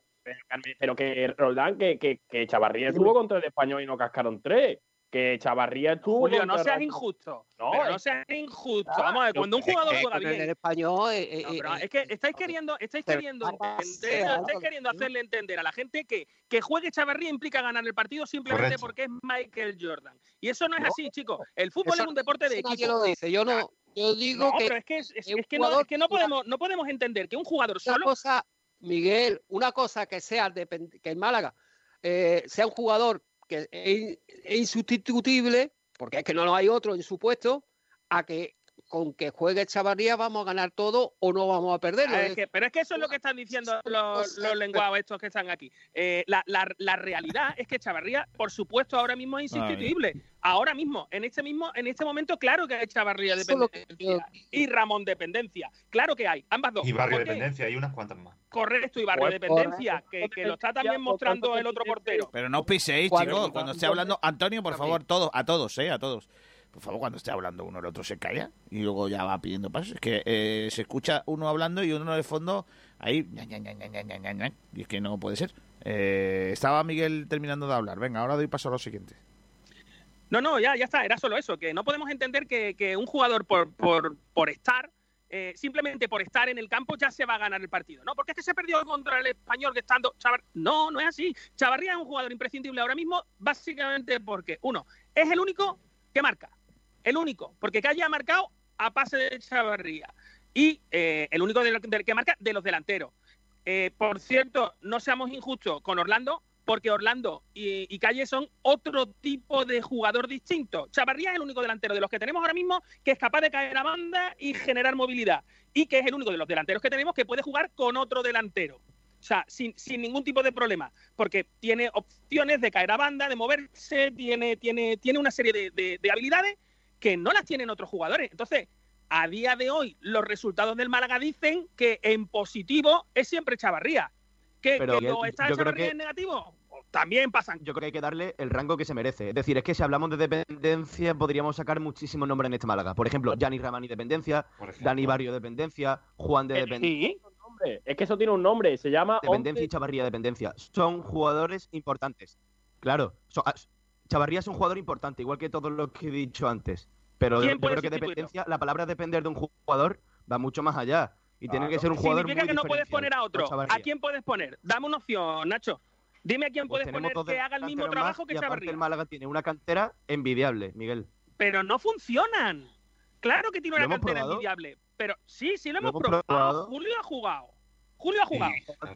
Pero, que Roldán, que, que, que Chavarría estuvo contra el español y no cascaron tres que Chavarría estuvo. Julio, no seas injusto. No, no seas injusto. Vamos a ver, cuando un jugador juega bien. En el español. Eh, eh, eh, es que estáis queriendo, estáis queriendo, entender, estáis queriendo hacerle entender a la gente que, que juegue Chavarría implica ganar el partido simplemente porque es Michael Jordan. Y eso no es así, chicos. El fútbol es un deporte de equipo. lo dice. Yo no. Yo digo que. Pero es que, es, que, no, es que no, podemos, no podemos entender que un jugador solo. cosa, Miguel, una cosa que sea que en Málaga sea un jugador que es, insustituible, porque es que no hay otro en su puesto, a que con que juegue Chavarría vamos a ganar todo o no vamos a perderlo. Ah, pero es que eso es lo que están diciendo [LAUGHS] los, lenguados estos que están aquí. Eh, la, realidad es que Chavarría, por supuesto, ahora mismo es insustituible. Ahora mismo, en este mismo, en este momento, claro que hay Chavarría dependencia y Ramón dependencia. Claro que hay, ambas dos. Y Barrio dependencia, hay unas cuantas más. Correcto, y Barrio dependencia, que, lo está también mostrando el otro portero. Pero no piséis, chicos, cuando esté hablando, Antonio, por favor, todos, a todos, eh, a todos por favor, cuando esté hablando uno, el otro se calla y luego ya va pidiendo pasos. Es que eh, se escucha uno hablando y uno de fondo ahí. Y es que no puede ser. Eh, estaba Miguel terminando de hablar. Venga, ahora doy paso a lo siguiente. No, no, ya, ya está. Era solo eso. Que no podemos entender que, que un jugador por, por, por estar. Eh, simplemente por estar en el campo ya se va a ganar el partido. No, porque es que se perdió contra el español que estando No, no es así. Chavarría es un jugador imprescindible ahora mismo, básicamente porque, uno, es el único que marca. El único, porque que haya marcado a pase de Chavarría. Y eh, el único de que marca de los delanteros. Eh, por cierto, no seamos injustos con Orlando, porque Orlando y, Calle son otro tipo de jugador distinto. Chavarría es el único delantero de los que tenemos ahora mismo que es capaz de caer a banda y generar movilidad. Y que es el único de los delanteros que tenemos que puede jugar con otro delantero. O sea, sin, ningún tipo de problema, porque tiene opciones de caer a banda, de moverse, tiene, tiene, tiene una serie de habilidades que no las tienen otros jugadores. Entonces, a día de hoy, los resultados del Málaga dicen que en positivo es siempre Chavarría. ¿Que, Pero, está Chavarría en negativo? También pasan. Yo creo que hay que darle el rango que se merece. Es decir, es que si hablamos de dependencia, podríamos sacar muchísimos nombres en este Málaga. Por ejemplo, Gianni Ramani dependencia, Dani Barrio dependencia, Juan de dependencia. Sí, es que eso tiene un nombre, se llama... Dependencia y Chavarría dependencia. Son jugadores importantes. Claro, ah, Chavarría es un jugador importante, igual que todos los que he dicho antes. Pero yo creo que dependencia, la palabra depender de un jugador va mucho más allá. Y tiene que ser un jugador Significa que no puedes poner a otro. ¿A quién puedes poner? Dame una opción, Nacho. Dime a quién pues puedes poner que haga el mismo trabajo que Chavarría. el Málaga tiene una cantera envidiable, Miguel. Pero no funcionan. Claro que tiene una cantera envidiable. Pero sí, sí lo, hemos, probado. Julio ha jugado. Julio ha jugado.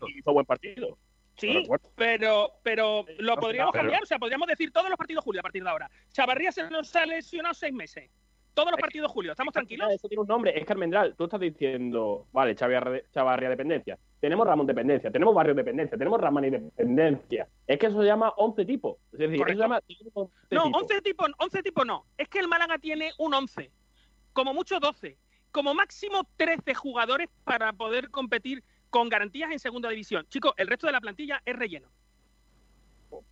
hizo buen partido. Sí, pero, pero lo podríamos cambiar, o sea, podríamos decir todos los partidos Julio a partir de ahora. Chavarría se nos ha lesionado seis meses. Todos los partidos Julio, ¿estamos tranquilos? Eso tiene un nombre, es Carmendral. Tú estás diciendo, vale, Chavarría dependencia. Tenemos Ramón dependencia, tenemos Barrio dependencia, tenemos Ramani dependencia. Es que eso se llama 11 tipos. Es decir, eso se llama no, 11 tipos, 11 tipos no. Es que el Málaga tiene un 11, como mucho 12, como máximo 13 jugadores para poder competir con garantías en segunda división. Chicos, el resto de la plantilla es relleno.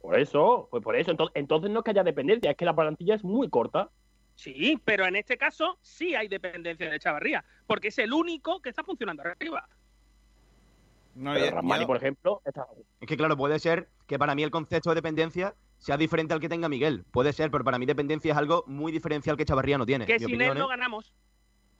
Por eso, pues por eso. Entonces, no es que haya dependencia, es que la plantilla es muy corta. Sí, pero en este caso sí hay dependencia de Chavarría, porque es el único que está funcionando arriba. No, pero Ramani, por ejemplo, es que claro, puede ser que para mí el concepto de dependencia sea diferente al que tenga Miguel. Puede ser, pero para mí dependencia es algo muy diferencial que Chavarría no tiene. Que sin él no ganamos.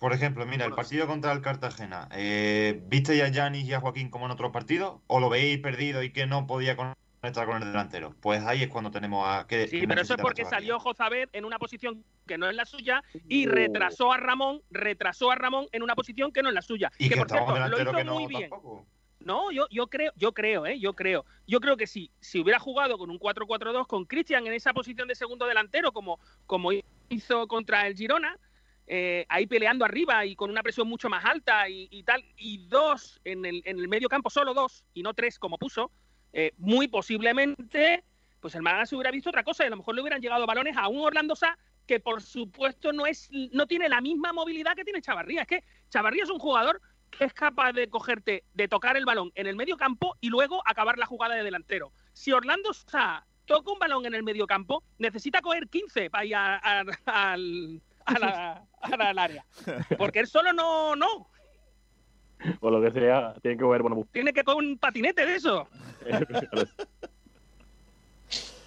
Por ejemplo, mira, el partido contra el Cartagena. Eh, ¿Viste ya a Yanis y a Joaquín como en otros partidos? ¿O lo veis perdido y que no podía conectar con el delantero? Pues ahí es cuando tenemos a. Que, sí, pero eso es porque salió Jozabed en una posición que no es la suya y uh. retrasó a Ramón, retrasó a Ramón en una posición que no es la suya. Y que, por cierto, lo hizo muy bien. No, yo, yo creo, yo creo, ¿eh? Yo creo. Yo creo que si, si hubiera jugado con un 4-4-2 con Cristian en esa posición de segundo delantero, como, como hizo contra el Girona, eh, ahí peleando arriba y con una presión mucho más alta y, tal, y dos en el, en el, medio campo, solo dos y no tres como puso, eh, muy posiblemente, pues el Málaga se hubiera visto otra cosa y a lo mejor le hubieran llegado balones a un Orlando Sá que por supuesto no es no tiene la misma movilidad que tiene Chavarría. Es que Chavarría es un jugador que es capaz de cogerte, de tocar el balón en el medio campo y luego acabar la jugada de delantero. Si Orlando Sá toca un balón en el medio campo, necesita coger 15 para ir al a la, al área. Porque él solo no, no. O lo que sea, tiene que ver bueno. Tiene que con un patinete de eso. [LAUGHS]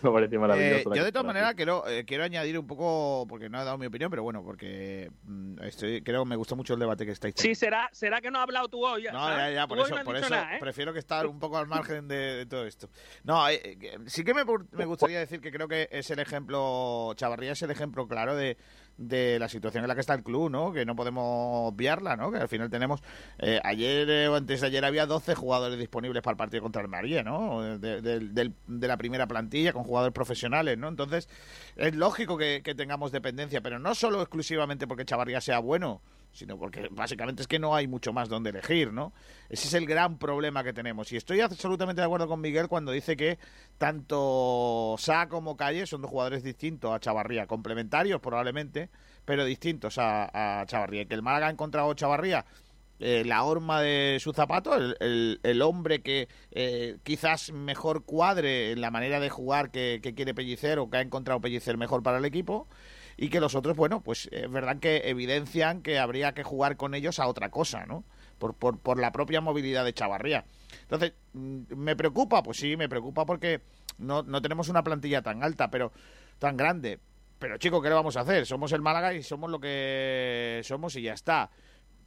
Me parece maravilloso. Eh, yo de todas maneras quiero, eh, quiero añadir un poco, porque no he dado mi opinión, pero bueno, porque mm, estoy, creo que me gusta mucho el debate que estáis teniendo. Sí, será, será que no ha hablado tú hoy. No, ya, ya, por eso, por eso ¿eh? prefiero que estar un poco al margen de, todo esto. No, sí que me, me gustaría decir que creo que es el ejemplo, Chavarría es el ejemplo claro de de la situación en la que está el club, ¿no? Que no podemos obviarla, ¿no? Que al final tenemos... Eh, ayer eh, o antes de ayer había 12 jugadores disponibles para el partido contra el María, ¿no? De, de, la primera plantilla con jugadores profesionales, ¿no? Entonces, es lógico que, que tengamos dependencia, pero no solo exclusivamente porque Chavarría sea bueno, sino porque básicamente es que no hay mucho más donde elegir, ¿no? Ese es el gran problema que tenemos. Y estoy absolutamente de acuerdo con Miguel cuando dice que tanto Sa como Calle son dos jugadores distintos a Chavarría, complementarios probablemente, pero distintos a, Chavarría. Y que el Málaga ha encontrado Chavarría eh, la horma de su zapato, el, el, hombre que eh, quizás mejor cuadre en la manera de jugar que, que quiere Pellicer o que ha encontrado Pellicer mejor para el equipo y que los otros, bueno, pues es verdad que evidencian que habría que jugar con ellos a otra cosa, ¿no? Por, por, por la propia movilidad de Chavarría. Entonces, mm, ¿me preocupa? Pues sí, me preocupa porque no, no tenemos una plantilla tan alta, pero tan grande. Pero chico, ¿qué le vamos a hacer? Somos el Málaga y somos lo que somos y ya está.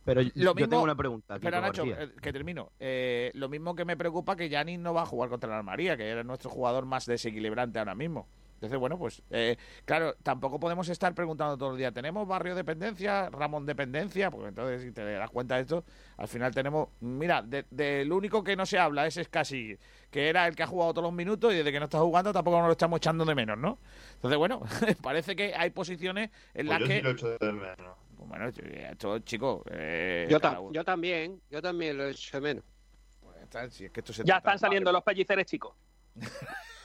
Pero yo tengo una pregunta. Espera, Nacho, eh, que termino. Eh, lo mismo que me preocupa que Yanis no va a jugar contra la Almaría, que era nuestro jugador más desequilibrante ahora mismo. Entonces, bueno, pues eh, claro, tampoco podemos estar preguntando todo el día, ¿tenemos barrio dependencia, Ramón dependencia? Porque entonces, si te das cuenta de esto, al final tenemos, mira, del único que no se habla es casi que era el que ha jugado todos los minutos y desde que no está jugando tampoco nos lo estamos echando de menos, ¿no? Entonces, bueno, [LAUGHS] parece que hay posiciones en pues las que... lo echo de menos. Pues bueno, esto, chico... Eh, yo, yo también, yo también lo echo de menos. Pues ya están saliendo los pelliceres chicos. [LAUGHS]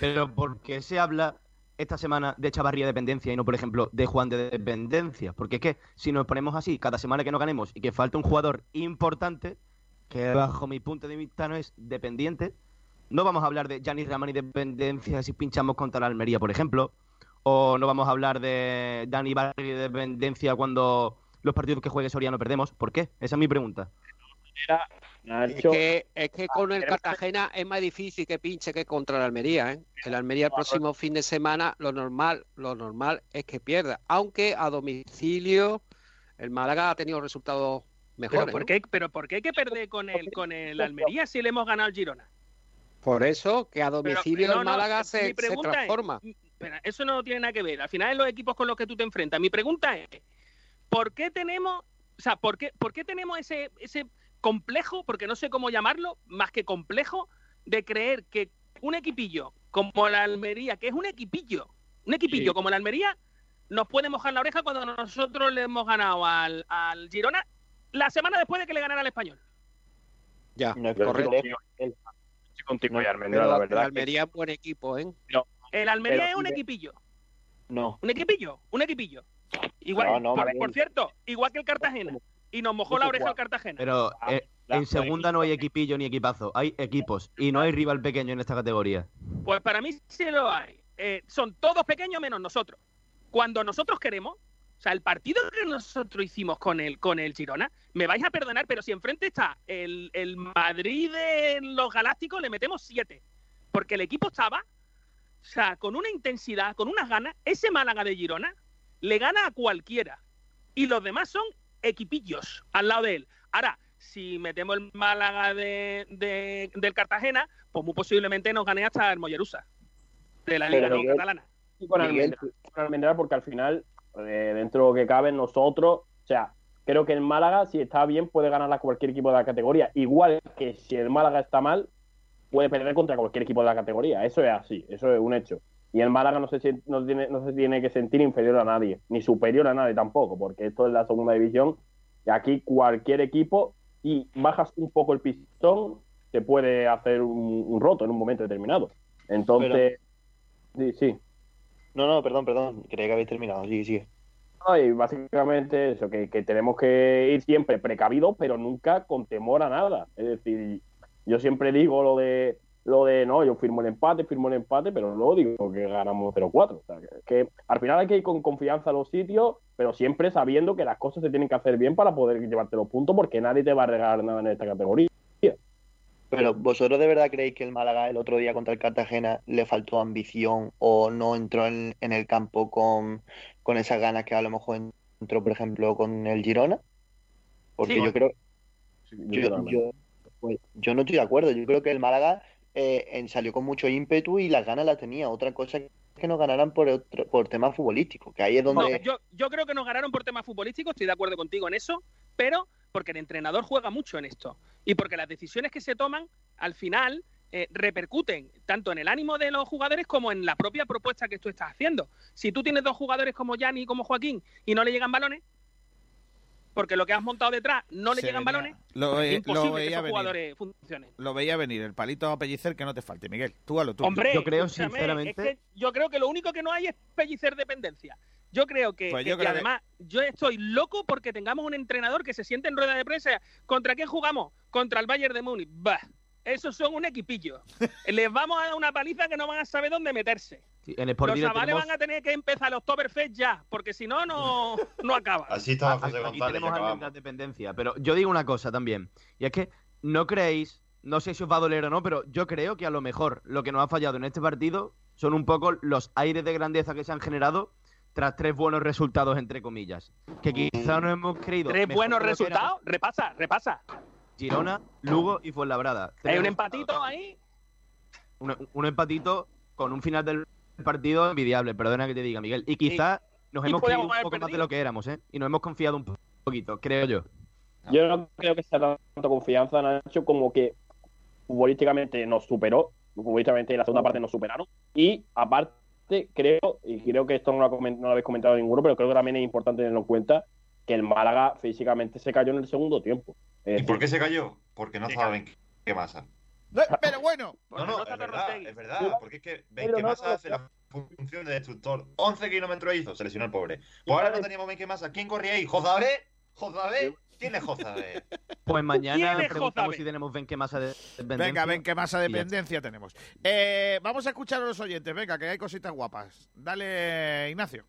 Pero ¿por qué se habla esta semana de Chavarría dependencia y no, por ejemplo, de Juan de dependencia? Porque es que si nos ponemos así cada semana que no ganemos y que falta un jugador importante, que bajo mi punto de vista no es dependiente, no vamos a hablar de Gianni Ramani dependencia si pinchamos contra la Almería, por ejemplo, o no vamos a hablar de Dani Barri dependencia cuando los partidos que juegue Soriano perdemos. ¿Por qué? Esa es mi pregunta. Es que, es que con el Cartagena es más difícil que pinche que contra la Almería. ¿eh? El Almería el próximo fin de semana lo normal, lo normal es que pierda. Aunque a domicilio el Málaga ha tenido resultados mejores. ¿Pero por qué, pero por qué hay que perder con el, con el Almería si le hemos ganado al Girona? Por eso que a domicilio el Málaga se, transforma. eso no tiene nada que ver. Al final es los equipos con los que tú te enfrentas. Mi pregunta es, ¿por qué tenemos, o sea, por qué, por qué tenemos ese, ese complejo, porque no sé cómo llamarlo, más que complejo, de creer que un equipillo como la Almería, que es un equipillo, un equipillo como la Almería, nos puede mojar la oreja cuando nosotros le hemos ganado al, al Girona la semana después de que le ganara al Español. Ya, correcto. contigo, Almería, la verdad. El Almería es buen equipo, ¿eh? el Almería es un equipillo. No. Un equipillo, un equipillo. Igual, por, cierto, igual que el Cartagena y nos mojó la oreja el Cartagena. Pero ah, eh, en segunda no hay equipillo ni equipazo, hay equipos y no hay rival pequeño en esta categoría. Pues para mí sí lo hay. Eh, son todos pequeños menos nosotros. Cuando nosotros queremos, o sea, el partido que nosotros hicimos con el, con el Girona, me vais a perdonar, pero si enfrente está el, el Madrid de los Galácticos, le metemos siete. Porque el equipo estaba, o sea, con una intensidad, con unas ganas, ese Málaga de Girona le gana a cualquiera. Y los demás son equipillos al lado de él. Ahora, si metemos el Málaga de, del Cartagena, pues muy posiblemente nos gane hasta el Mollerusa, de la Liga Catalana. con Almendral, porque al final, eh, dentro de lo que cabe, nosotros, o sea, creo que el Málaga, si está bien, puede ganar a cualquier equipo de la categoría. Igual que si el Málaga está mal, puede perder contra cualquier equipo de la categoría. Eso es así, eso es un hecho. Y el Málaga no se, no, tiene, no se tiene que sentir inferior a nadie, ni superior a nadie tampoco, porque esto es la segunda división. Y aquí cualquier equipo, y bajas un poco el pistón, te puede hacer un, roto en un momento determinado. Entonces, sí, sí. No, no, perdón, perdón, creía que habéis terminado, sí, sigue. y básicamente eso, que, que tenemos que ir siempre precavidos, pero nunca con temor a nada. Es decir, yo siempre digo lo de lo de no, yo firmo el empate, firmo el empate, pero no digo que ganamos 0-4. O sea, que, al final hay que ir con confianza a los sitios, pero siempre sabiendo que las cosas se tienen que hacer bien para poder llevarte los puntos, porque nadie te va a regalar nada en esta categoría. Pero vosotros de verdad creéis que el Málaga el otro día contra el Cartagena le faltó ambición o no entró en, el campo con, esas ganas que a lo mejor entró, por ejemplo, con el Girona? Porque yo creo... yo, pues, yo no estoy de acuerdo. Yo creo que el Málaga eh, salió con mucho ímpetu y las ganas las tenía. Otra cosa que nos ganaran por, por temas futbolísticos, que ahí es donde... yo, yo creo que nos ganaron por temas futbolísticos, estoy de acuerdo contigo en eso, pero porque el entrenador juega mucho en esto y porque las decisiones que se toman al final eh, repercuten tanto en el ánimo de los jugadores como en la propia propuesta que tú estás haciendo. Si tú tienes dos jugadores como Yanni y como Joaquín y no le llegan balones, porque lo que has montado detrás no le llegan balones, lo, es imposible que esos jugadores funcionen. Lo veía venir, el palito a pellicer que no te falte, Miguel. Tú a lo tú. Hombre, yo creo sinceramente. yo creo que lo único que no hay es pellicer dependencia. Yo creo que, pues además yo estoy loco porque tengamos un entrenador que se siente en rueda de prensa. ¿Contra qué jugamos? Contra el Bayern de Múnich. Bah, esos son un equipillo. [LAUGHS] Les vamos a dar una paliza que no van a saber dónde meterse. Los chavales van a tener que empezar los Oktoberfest ya, porque si no, no, no acaba. Así está José Aquí tenemos la dependencia. Pero yo digo una cosa también, y es que no creéis, no sé si os va a doler o no, pero yo creo que a lo mejor lo que nos ha fallado en este partido son un poco los aires de grandeza que se han generado tras tres buenos resultados, entre comillas. Que quizá no hemos creído. ¿Tres buenos resultados? Repasa, repasa. Girona, Lugo y Fuenlabrada. ¿Hay un empatito ahí? Un, empatito con un final del partido envidiable, perdona que te diga, Miguel. Y quizás nos hemos creído un poco más de lo que éramos, ¿eh? Y nos hemos confiado un poquito, creo yo. Yo no creo que sea tanto confianza, Nacho, como que futbolísticamente nos superó. Futbolísticamente en la segunda parte nos superaron. Y aparte, creo, y creo que esto no lo, no lo habéis comentado ninguno, pero creo que también es importante tenerlo en cuenta, que el Málaga físicamente se cayó en el segundo tiempo. ¿Y por qué se cayó? Porque no saben qué pasa. Pero bueno. No, no, es verdad, es verdad, porque es que Benquemasa hace la función de destructor. 11 kilómetros hizo, se lesionó el pobre. Pues ahora no teníamos Benquemasa. ¿Quién corría ahí? ¿Jozabé? ¿Jozabé? ¿Quién es Jozabé? [LAUGHS] Pues mañana preguntamos si tenemos Benquemasa de dependencia. Venga, Benquemasa de dependencia tenemos. Eh, vamos a escuchar a los oyentes, venga, que hay cositas guapas. Dale, Ignacio.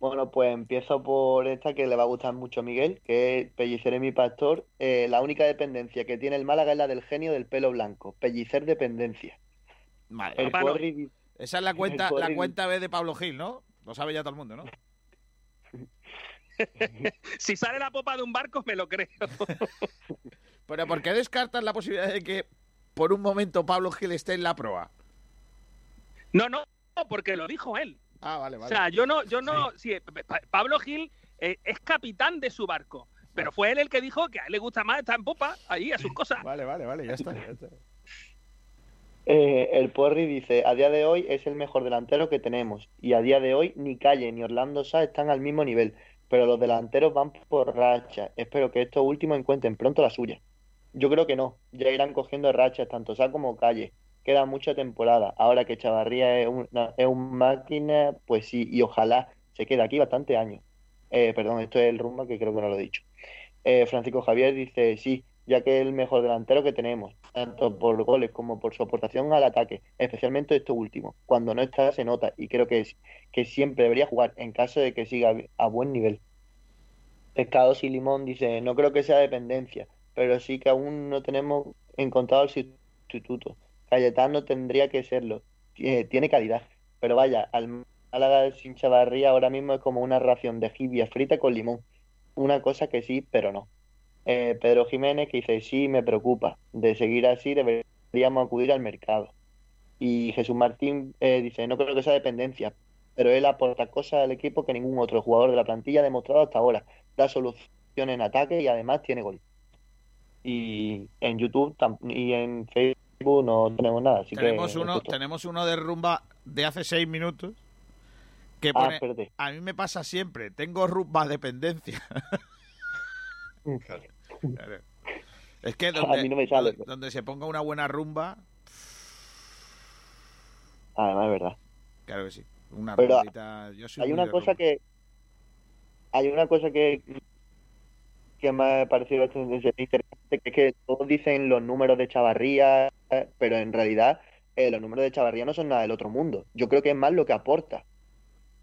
Bueno, pues empiezo por esta que le va a gustar mucho a Miguel, que es Pellicer es mi pastor. Eh, la única dependencia que tiene el Málaga es la del genio del pelo blanco. Pellicer dependencia. Vale, Esa es la [LAUGHS] cuenta, la cuenta B de Pablo Gil, ¿no? Lo sabe ya todo el mundo, ¿no? [LAUGHS] si sale la popa de un barco, me lo creo. [LAUGHS] Pero ¿por qué descartas la posibilidad de que por un momento Pablo Gil esté en la proa? No, no, porque lo dijo él. Ah, vale, vale. O sea, yo no, yo no, sí. Pablo Gil eh, es capitán de su barco, pero fue él el que dijo que a él le gusta más estar en popa, ahí a sus cosas. [LAUGHS] Vale, vale, vale, ya está. Eh, el Porri dice, a día de hoy es el mejor delantero que tenemos y a día de hoy ni Calle ni Orlando Sá están al mismo nivel, pero los delanteros van por racha. Espero que estos últimos encuentren pronto la suya. Yo creo que no, ya irán cogiendo rachas tanto Sá como Calle queda mucha temporada. Ahora que Chavarría es, es un máquina, pues sí, y ojalá se quede aquí bastante años. Eh, perdón, esto es el rumbo que creo que no lo he dicho. Eh, Francisco Javier dice, sí, ya que es el mejor delantero que tenemos, tanto por goles como por su aportación al ataque, especialmente esto último. Cuando no está se nota y creo que, es, que siempre debería jugar en caso de que siga a buen nivel. Pescados y Limón dice, no creo que sea dependencia, pero sí que aún no tenemos encontrado el sustituto. Cayetano tendría que serlo. tiene calidad. Pero vaya, al Málaga sin Chavarría ahora mismo es como una ración de jibia frita con limón. Una cosa que sí, pero no. Eh, Pedro Jiménez que dice, sí, me preocupa. De seguir así deberíamos acudir al mercado. Y Jesús Martín eh, dice, no creo que sea dependencia, pero él aporta cosas al equipo que ningún otro jugador de la plantilla ha demostrado hasta ahora. Da solución en ataque y además tiene gol. Y en YouTube y en Facebook no tenemos nada. tenemos, uno, tenemos uno de rumba de hace seis minutos que ah, a mí me pasa siempre, tengo rumba dependencia. Es que [LAUGHS] donde, donde, se ponga una buena rumba. Además, es verdad. Claro que sí. Una Pero hay una cosa que. Hay una cosa que que me ha parecido interesante, que es que todos dicen los números de Chavarría, pero en realidad eh, los números de Chavarría no son nada del otro mundo. Yo creo que es más lo que aporta,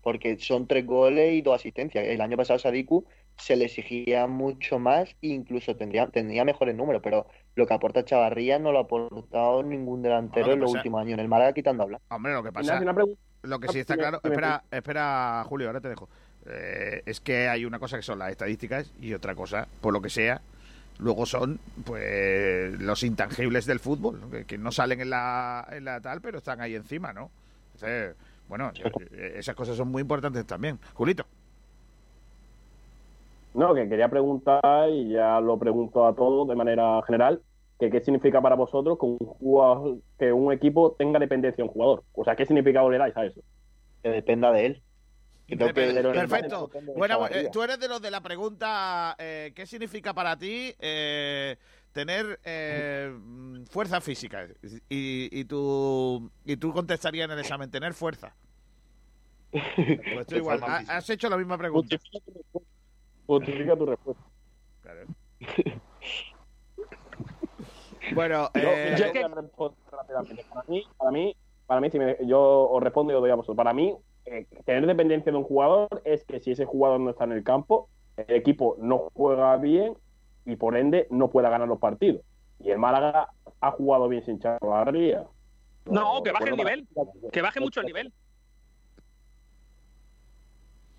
porque son tres goles y dos asistencias. El año pasado Sadiku se le exigía mucho más e incluso tendría, tendría mejores números, pero lo que aporta Chavarría no lo ha aportado ningún delantero en los últimos años. En el Málaga quitando habla. Hombre, lo que pasa... Lo que sí está claro... Espera, espera, Julio, ahora te dejo. Eh, es que hay una cosa que son las estadísticas y otra cosa, por lo que sea, luego son pues los intangibles del fútbol, que, no salen en la, en la, tal, pero están ahí encima, ¿no? bueno, eh, esas cosas son muy importantes también. Julito. No, que quería preguntar, y ya lo pregunto a todos de manera general, que qué significa para vosotros que un, que un equipo tenga dependencia de un jugador. O sea, ¿qué significado le dais a eso? Que dependa de él. Perfecto. Bueno, eh, tú eres de los de la pregunta, eh, ¿qué significa para ti eh, tener fuerza física? Y, y, tú, y tú contestarías en el examen, tener fuerza. Pues tú [LAUGHS] igual, has hecho la misma pregunta. Justifica tu respuesta. Claro. [LAUGHS] bueno, yo, que... para mí, para mí, para mí, si me, yo os respondo y os doy a vosotros. Para mí, eh, tener dependencia de un jugador es que si ese jugador no está en el campo, el equipo no juega bien y por ende no pueda ganar los partidos. Y el Málaga ha jugado bien sin Chavarría. No, que baje el nivel, que baje mucho el nivel.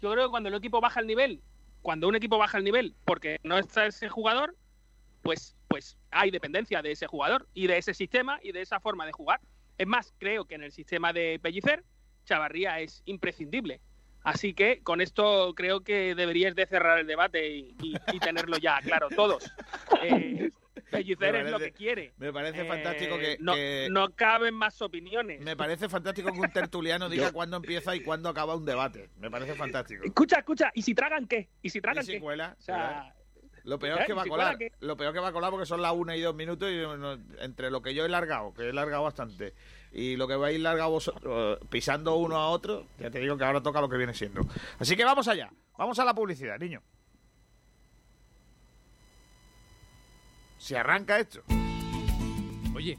Yo creo que cuando el equipo baja el nivel, cuando un equipo baja el nivel porque no está ese jugador, pues, pues hay dependencia de ese jugador y de ese sistema y de esa forma de jugar. Es más, creo que en el sistema de Pellicer Chavarría es imprescindible. Así que con esto creo que deberíais de cerrar el debate y, tenerlo ya claro todos. [LAUGHS] Eh, Pellicer es lo que quiere. Me parece fantástico que no, no, caben más opiniones. Me parece fantástico que un tertuliano [LAUGHS] diga cuándo empieza y cuándo acaba un debate. Me parece fantástico. Escucha, escucha, ¿y si tragan qué? ¿Y si tragan ¿Y si qué? Cuela, o sea, lo peor es que va a colar. Lo peor que va a colar porque son las una y dos minutos y entre lo que yo he largado, que he largado bastante, y lo que vais a ir largado vosotros, pisando uno a otro, ya te digo que ahora toca lo que viene siendo. Así que vamos allá. Vamos a la publicidad, niño. Se arranca esto. Oye,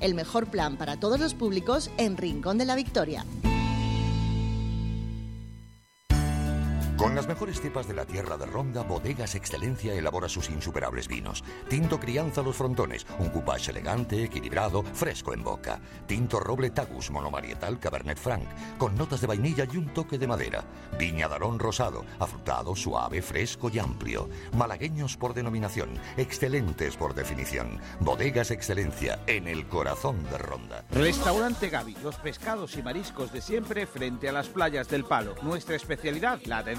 el mejor plan para todos los públicos en Rincón de la Victoria. Con las mejores cepas de la tierra de Ronda, Bodegas Excelencia elabora sus insuperables vinos. Tinto Crianza Los Frontones, un coupage elegante, equilibrado, fresco en boca. Tinto Roble Tagus Monomarietal Cabernet Franc, con notas de vainilla y un toque de madera. Viña Darón Rosado, afrutado, suave, fresco y amplio. Malagueños por denominación, excelentes por definición. Bodegas Excelencia, en el corazón de Ronda. Restaurante Gaby, los pescados y mariscos de siempre frente a las playas del Palo. Nuestra especialidad, la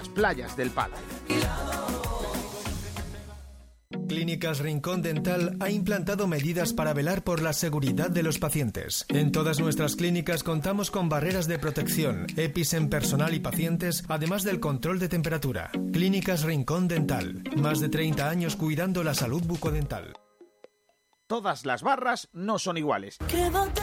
las playas del Palo. Clínicas Rincón Dental ha implantado medidas para velar por la seguridad de los pacientes. En todas nuestras clínicas contamos con barreras de protección, EPIs en personal y pacientes, además del control de temperatura. Clínicas Rincón Dental. Más de 30 años cuidando la salud bucodental. Todas las barras no son iguales. Quédate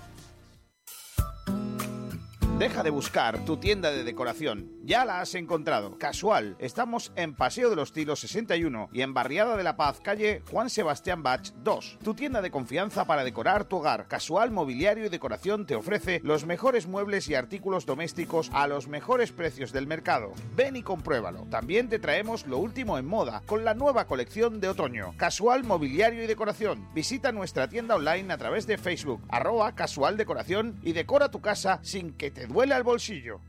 Deja de buscar tu tienda de decoración. Ya la has encontrado. Casual. Estamos en Paseo de los Tilos 61 y en Barriada de la Paz, calle Juan Sebastián Bach 2. Tu tienda de confianza para decorar tu hogar. Casual Mobiliario y Decoración te ofrece los mejores muebles y artículos domésticos a los mejores precios del mercado. Ven y compruébalo. También te traemos lo último en moda con la nueva colección de otoño. Casual Mobiliario y Decoración. Visita nuestra tienda online a través de Facebook, arroba casual decoración y decora tu casa sin que te duele al bolsillo.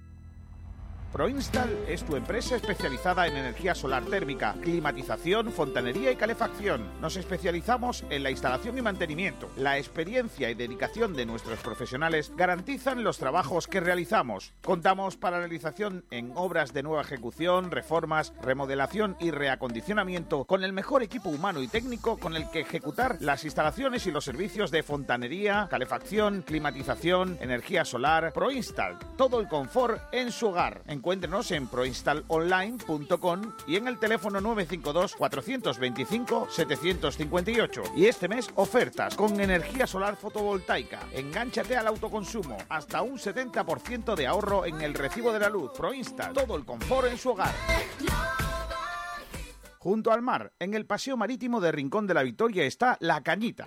ProInstall es tu empresa especializada en energía solar térmica, climatización, fontanería y calefacción. Nos especializamos en la instalación y mantenimiento. La experiencia y dedicación de nuestros profesionales garantizan los trabajos que realizamos. Contamos para realización en obras de nueva ejecución, reformas, remodelación y reacondicionamiento con el mejor equipo humano y técnico con el que ejecutar las instalaciones y los servicios de fontanería, calefacción, climatización, energía solar, ProInstall. Todo el confort en su hogar. Encuéntrenos en proinstallonline.com y en el teléfono 952 425 758. Y este mes ofertas con energía solar fotovoltaica. Engánchate al autoconsumo. Hasta un 70% de ahorro en el recibo de la luz. Proinstall. Todo el confort en su hogar. Junto al mar, en el paseo marítimo de Rincón de la Victoria está La Cañita.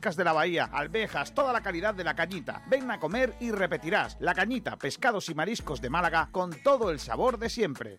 de la bahía, alvejas, toda la calidad de la cañita. Ven a comer y repetirás. La cañita, pescados y mariscos de Málaga con todo el sabor de siempre.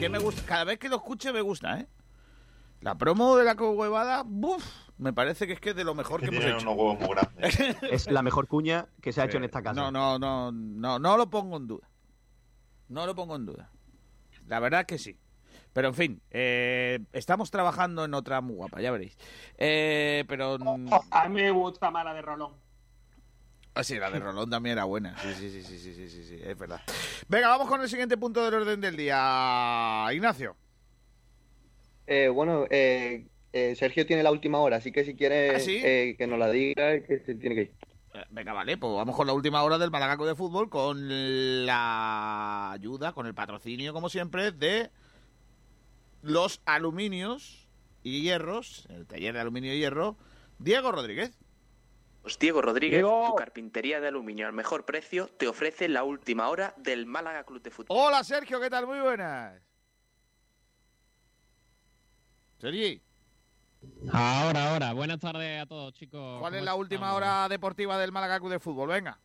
Que me gusta, cada vez que lo escuche me gusta, ¿eh? La promo de la huevada, ¡buf! Me parece que es que es de lo mejor que, hemos hecho. Unos huevos muy grandes. [LAUGHS] es la mejor cuña que se ha hecho en esta casa. No, no, no, no, no lo pongo en duda. No lo pongo en duda. La verdad que sí. Pero en fin, eh, estamos trabajando en otra muy guapa, ya veréis. Eh, pero. a mí me gusta más la de Rolón. Ah, sí, la de [LAUGHS] Rolón también era buena. Sí, sí, sí, sí, sí, sí, sí, sí, es verdad. Venga, vamos con el siguiente punto del orden del día. Ignacio. Eh, bueno, eh, eh, Sergio tiene la última hora, así que si quiere ¿Ah, sí? eh, que nos la diga, que se tiene que ir. Eh, Venga, vale, pues vamos con la última hora del Malagaco de Fútbol con la ayuda, con el patrocinio, como siempre, de los aluminios y hierros, el taller de aluminio y hierro, Diego Rodríguez. Pues Diego Rodríguez, Diego. tu carpintería de aluminio al mejor precio, te ofrece la última hora del Málaga Club de Fútbol. Hola Sergio, ¿qué tal? Muy buenas. Sergi, Ahora, ahora. Buenas tardes a todos, chicos. ¿cuál es ¿Cómo la última estamos? hora deportiva del Málaga Club de Fútbol? Venga.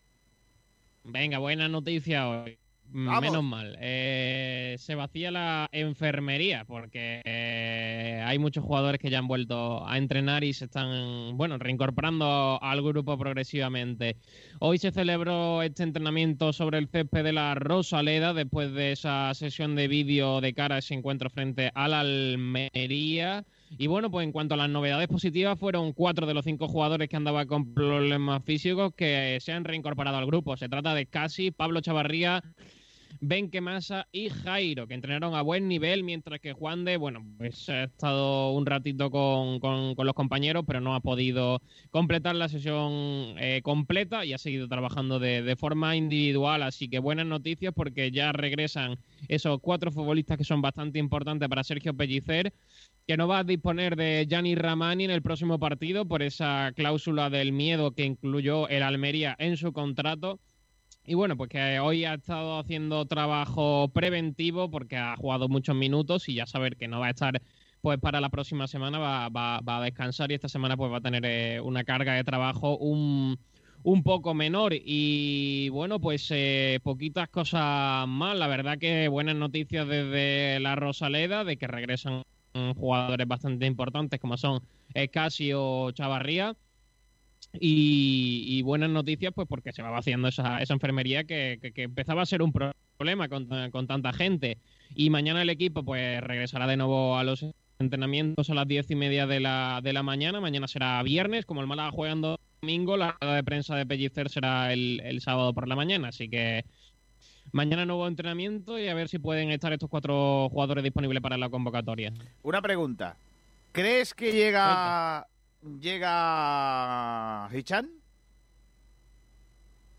Venga, buena noticia hoy. Menos mal. Eh, se vacía la enfermería porque eh, hay muchos jugadores que ya han vuelto a entrenar y se están, bueno, reincorporando al grupo progresivamente. Hoy se celebró este entrenamiento sobre el césped de la Rosaleda después de esa sesión de vídeo de cara a ese encuentro frente al Almería. Y bueno, pues en cuanto a las novedades positivas, fueron cuatro de los cinco jugadores que andaban con problemas físicos que se han reincorporado al grupo. Se trata de Casi, Pablo Chavarría, Benque Massa y Jairo, que entrenaron a buen nivel, mientras que Juan de, bueno, pues ha estado un ratito con, con- con los compañeros, pero no ha podido completar la sesión eh, completa y ha seguido trabajando de, de forma individual. Así que buenas noticias porque ya regresan esos cuatro futbolistas que son bastante importantes para Sergio Pellicer que no va a disponer de Gianni Ramani en el próximo partido por esa cláusula del miedo que incluyó el Almería en su contrato. Y bueno, pues que hoy ha estado haciendo trabajo preventivo porque ha jugado muchos minutos y ya saber que no va a estar pues para la próxima semana va, va- va a descansar y esta semana pues va a tener eh, una carga de trabajo un, un poco menor. Y bueno pues eh, poquitas cosas más. La verdad que buenas noticias desde la Rosaleda de que regresan jugadores bastante importantes como son Casi o Chavarría y, y buenas noticias pues porque se va vaciando esa, esa enfermería que, que- que empezaba a ser un pro- problema con, con tanta gente y mañana el equipo pues regresará de nuevo a los entrenamientos a las diez y media de la, de la mañana. Mañana será viernes, como el Málaga juega domingo, la rueda de prensa de Pellicer será el, el sábado por la mañana. Así que mañana nuevo entrenamiento y a ver si pueden estar estos cuatro jugadores disponibles para la convocatoria. Una pregunta. ¿Crees que llega llega Hichan?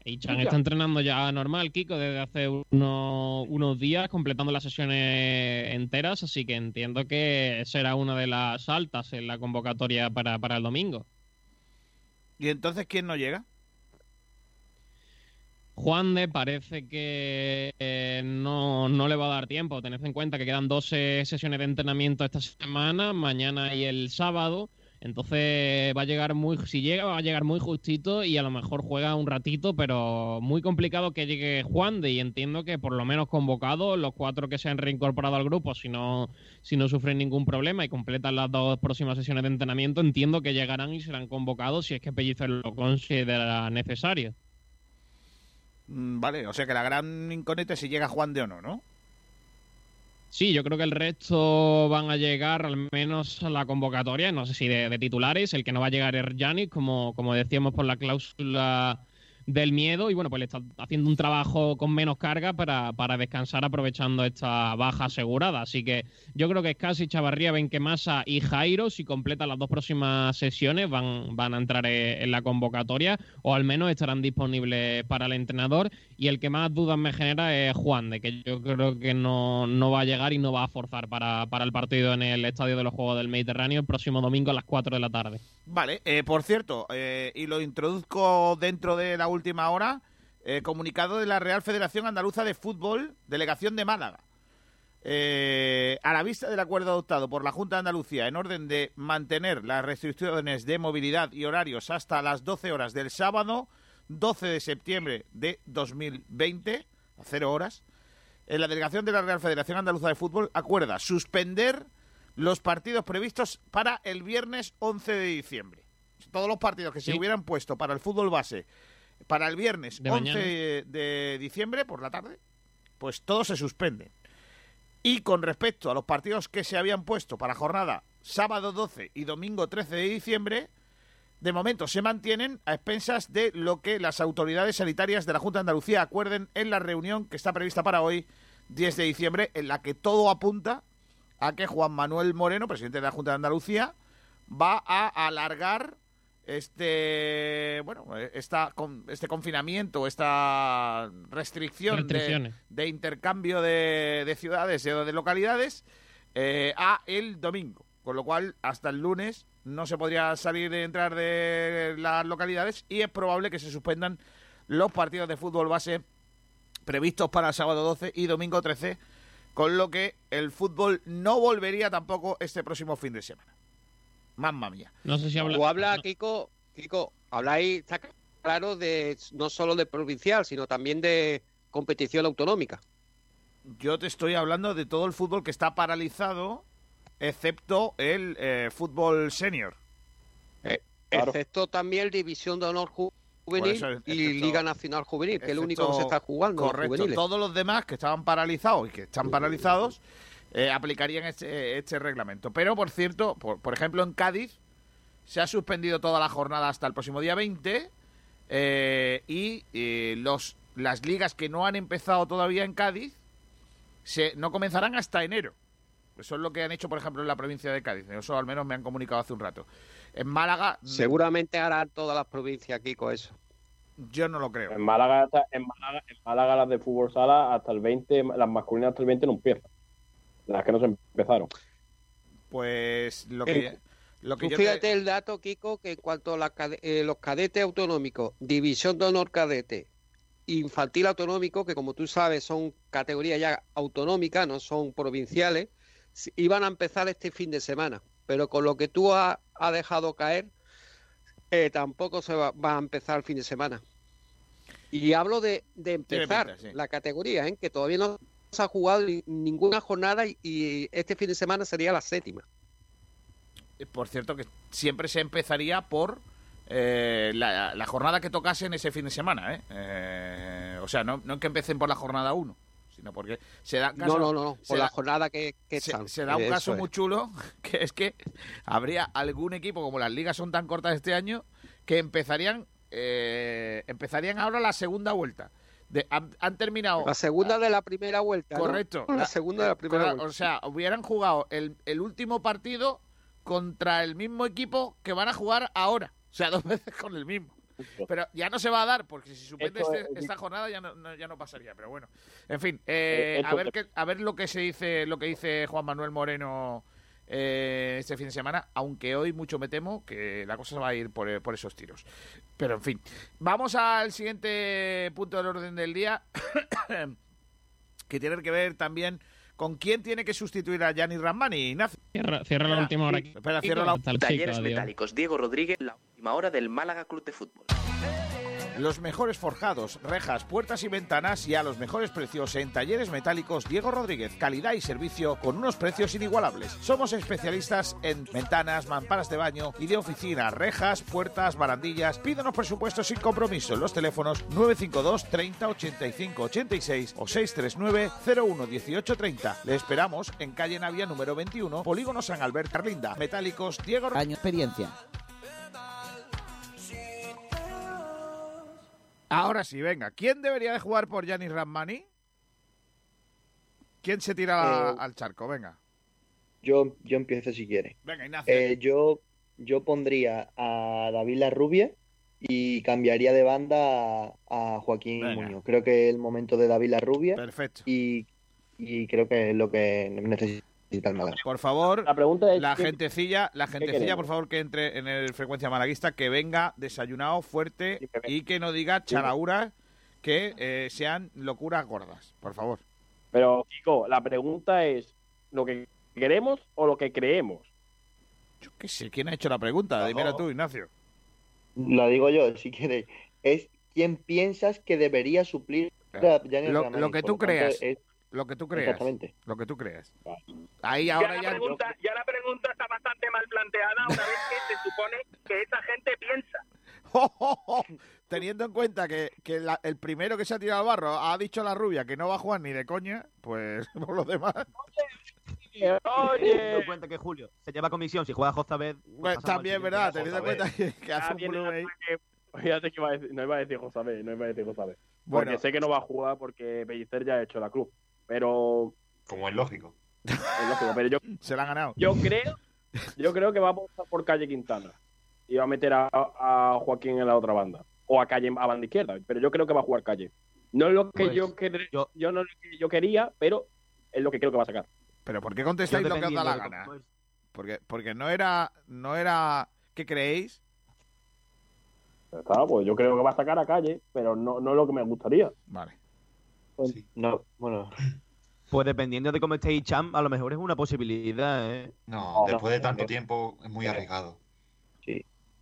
Hichan está entrenando ya normal, Kiko, desde hace unos días, completando las sesiones enteras, así que entiendo que será una de las altas en la convocatoria para, para el domingo. ¿Y entonces quién no llega? Juan de parece que eh, no, no, le va a dar tiempo. Tened en cuenta que quedan 12 sesiones de entrenamiento esta semana, mañana y el sábado. Entonces va a llegar muy, si llega, va a llegar muy justito y a lo mejor juega un ratito, pero muy complicado que llegue Juan de y entiendo que por lo menos convocado los cuatro que se han reincorporado al grupo, si no, si no sufren ningún problema y completan las dos próximas sesiones de entrenamiento, entiendo que llegarán y serán convocados si es que Pellicer lo considera necesario. Mm, vale, o sea que la gran incógnita es si llega Juan de o no, ¿no? Sí, yo creo que el resto van a llegar al menos a la convocatoria, no sé si de, titulares, el que no va a llegar es Janis, como, como decíamos por la cláusula del miedo y bueno, pues le está haciendo un trabajo con menos carga para, para descansar aprovechando esta baja asegurada. Así que yo creo que casi Chavarría, Benquemasa y Jairo, si completan las dos próximas sesiones, van, van a entrar eh, en la convocatoria o al menos estarán disponibles para el entrenador. Y el que más dudas me genera es Juan, de que yo creo que no, no va a llegar y no va a forzar para, para el partido en el Estadio de los Juegos del Mediterráneo el próximo domingo a las 4 de la tarde. Vale, eh, por cierto, eh, y lo introduzco dentro de la última hora, eh, comunicado de la Real Federación Andaluza de Fútbol, delegación de Málaga. a la vista del acuerdo adoptado por la Junta de Andalucía en orden de mantener las restricciones de movilidad y horarios hasta las 12 horas del sábado 12 de septiembre de 2020, a cero horas, la delegación de la Real Federación Andaluza de Fútbol acuerda suspender los partidos previstos para el viernes 11 de diciembre. Todos los partidos que se hubieran puesto para el fútbol base para el viernes 11 de diciembre por la tarde, pues todos se suspenden. Y con respecto a los partidos que se habían puesto para jornada sábado 12 y domingo 13 de diciembre, de momento se mantienen a expensas de lo que las autoridades sanitarias de la Junta de Andalucía acuerden en la reunión que está prevista para hoy, 10 de diciembre, en la que todo apunta a que Juan Manuel Moreno, presidente de la Junta de Andalucía, va a alargar este bueno esta este confinamiento esta restricción de, intercambio de, ciudades o de localidades eh, a el domingo con lo cual hasta el lunes no se podría salir de entrar de las localidades y es probable que se suspendan los partidos de fútbol base previstos para el sábado 12 y domingo 13 con lo que el fútbol no volvería tampoco este próximo fin de semana. Mamma mía. No sé si habla... O habla, Kiko, Kiko, habláis, está claro, de no solo de provincial, sino también de competición autonómica. Yo te estoy hablando de todo el fútbol que está paralizado, excepto el eh, fútbol senior. Eh, excepto también el División de Honor juvenil y Liga Nacional Juvenil, que es el único que se está jugando. Correcto, todos los demás que estaban paralizados y que están paralizados eh, aplicarían este, este, reglamento. Pero, por cierto, por, ejemplo, en Cádiz se ha suspendido toda la jornada hasta el próximo día 20 eh, y eh, los, las ligas que no han empezado todavía en Cádiz se, no comenzarán hasta enero. Eso es lo que han hecho, por ejemplo, en la provincia de Cádiz. Eso al menos me han comunicado hace un rato. En Málaga. Seguramente harán todas las provincias aquí con eso. Yo no lo creo. En Málaga, en Málaga, las de fútbol sala hasta el 20, las masculinas hasta el 20 no empiezan. Las que no se empezaron. Pues lo que. Eh, lo que fíjate el dato, Kiko, que en cuanto a eh, los cadetes autonómicos, división de honor cadete, infantil autonómico, que como tú sabes son categorías ya autonómicas, no son provinciales, iban a empezar este fin de semana pero con lo que tú has dejado caer, eh, tampoco se va, a empezar el fin de semana. Y hablo de, empezar la categoría, ¿eh? que todavía no ha jugado ninguna jornada y, este fin de semana sería la séptima. Eh, por cierto, que siempre se empezaría por eh, la, jornada que tocase en ese fin de semana. o sea, no, no que empecen por la jornada 1 sino porque se da caso, no, no, no, se por la da- jornada que, que se, están. se da un caso es. muy chulo, [LAUGHS] que es que habría algún equipo, como las ligas son tan cortas este año, que empezarían eh, empezarían ahora la segunda vuelta. De- han, han terminado... La segunda de la primera vuelta. ¿no? Correcto. La, segunda de la primera vuelta. O sea, hubieran jugado el, el último partido contra el mismo equipo que van a jugar ahora. O sea, [LAUGHS] dos veces con el mismo. Pero ya no se va a dar, porque si suspende este- es- esta jornada ya no, no- ya no pasaría. Pero bueno, en fin, eh, Eh, a ver qué- a ver lo que se dice, lo que dice Juan Manuel Moreno eh, este fin de semana. Aunque hoy mucho me temo que la cosa se va a ir por, por esos tiros. Pero en fin, vamos al siguiente punto del orden del día, [COUGHS] que tiene que ver también con quién tiene que sustituir a Gianni Ramani. Ignacio. Cierra, cierra la última hora aquí. Espera, cierra la chico, Talleres. Metálicos Diego Rodríguez, la última hora del Málaga Club de Fútbol. Los mejores forjados, rejas, puertas y ventanas y a los mejores precios en Talleres Metálicos Diego Rodríguez. Calidad y servicio con unos precios inigualables. Somos especialistas en ventanas, mamparas de baño y de oficina, rejas, puertas, barandillas. Pídanos presupuesto sin compromiso en los teléfonos 952 30 85 86 o 639 01 18 30. Le esperamos en calle Navia número 21, Polígono San Albert Carlinda. Metálicos Diego. Año experiencia. Ahora sí, venga. ¿Quién debería de jugar por Gianni Ramani? ¿Quién se tira Eh, al charco? Venga. Yo, yo empiezo si quiere. Venga, Ignacio. Eh, yo, yo pondría a David Larrubia y cambiaría de banda a, a Joaquín Venga. Muñoz. Creo que es el momento de David Larrubia. Perfecto. Y, y creo que es lo que necesita Málaga. Por favor, La pregunta es... la ¿qué- gentecilla, la gentecilla, por favor, que entre en el frecuencia malaguista, que venga desayunado, fuerte Sí, que venga. y que no diga charauras que eh, sean locuras gordas. Por favor. Pero, Kiko, la pregunta es, ¿lo que queremos o lo que creemos? Yo qué sé, ¿quién ha hecho la pregunta? Dímela Ojo. tú, Ignacio. La digo yo, si quieres. Es quién piensas que debería suplir a Gianni Lo, Ramani. lo que tú tanto, creas. es- Lo que tú creas. Exactamente. Lo que tú creas. Vale. Ahí Ya ahora la, ya. pregunta, ya la pregunta está bastante mal planteada una vez que se supone que esa gente piensa. [LAUGHS] Teniendo en cuenta que, que la- el primero que se ha tirado al barro ha dicho a la rubia que no va a jugar ni de coña, pues [LAUGHS] por los demás. Teniendo Oye, en cuenta que Julio se lleva comisión si juega Josabed. pues Pues, también. ¿verdad? Teniendo en cuenta que, [LAUGHS] que hace un tiene blue ahí. ataque- Fíjate que iba a decir, no iba a decir Josabé, no iba a decir Josabé. Bueno, Porque sé que no va a jugar porque Pellicer ya ha hecho la club. Pero, Como es lógico. es lógico, pero yo, [LAUGHS] se la han ganado. yo creo, yo creo que va a apostar por Calle Quintana. Y va a meter a, a Joaquín en la otra banda. O a Calle a banda izquierda. Pero yo creo que va a jugar Calle. No es lo que Pues, yo, quer- yo- yo no es lo que yo quería, pero es lo que creo que va a sacar. Pero ¿por qué contestáis lo que os da la gana? Porque, porque no era, no era, ¿qué creéis? Está, pues yo creo que va a sacar a Calle, pero no, no es lo que me gustaría. Vale. Sí. No, bueno, Pues dependiendo de cómo esté Icham, a lo mejor es una posibilidad, ¿eh? No, No, después de tanto no. tiempo es muy arriesgado.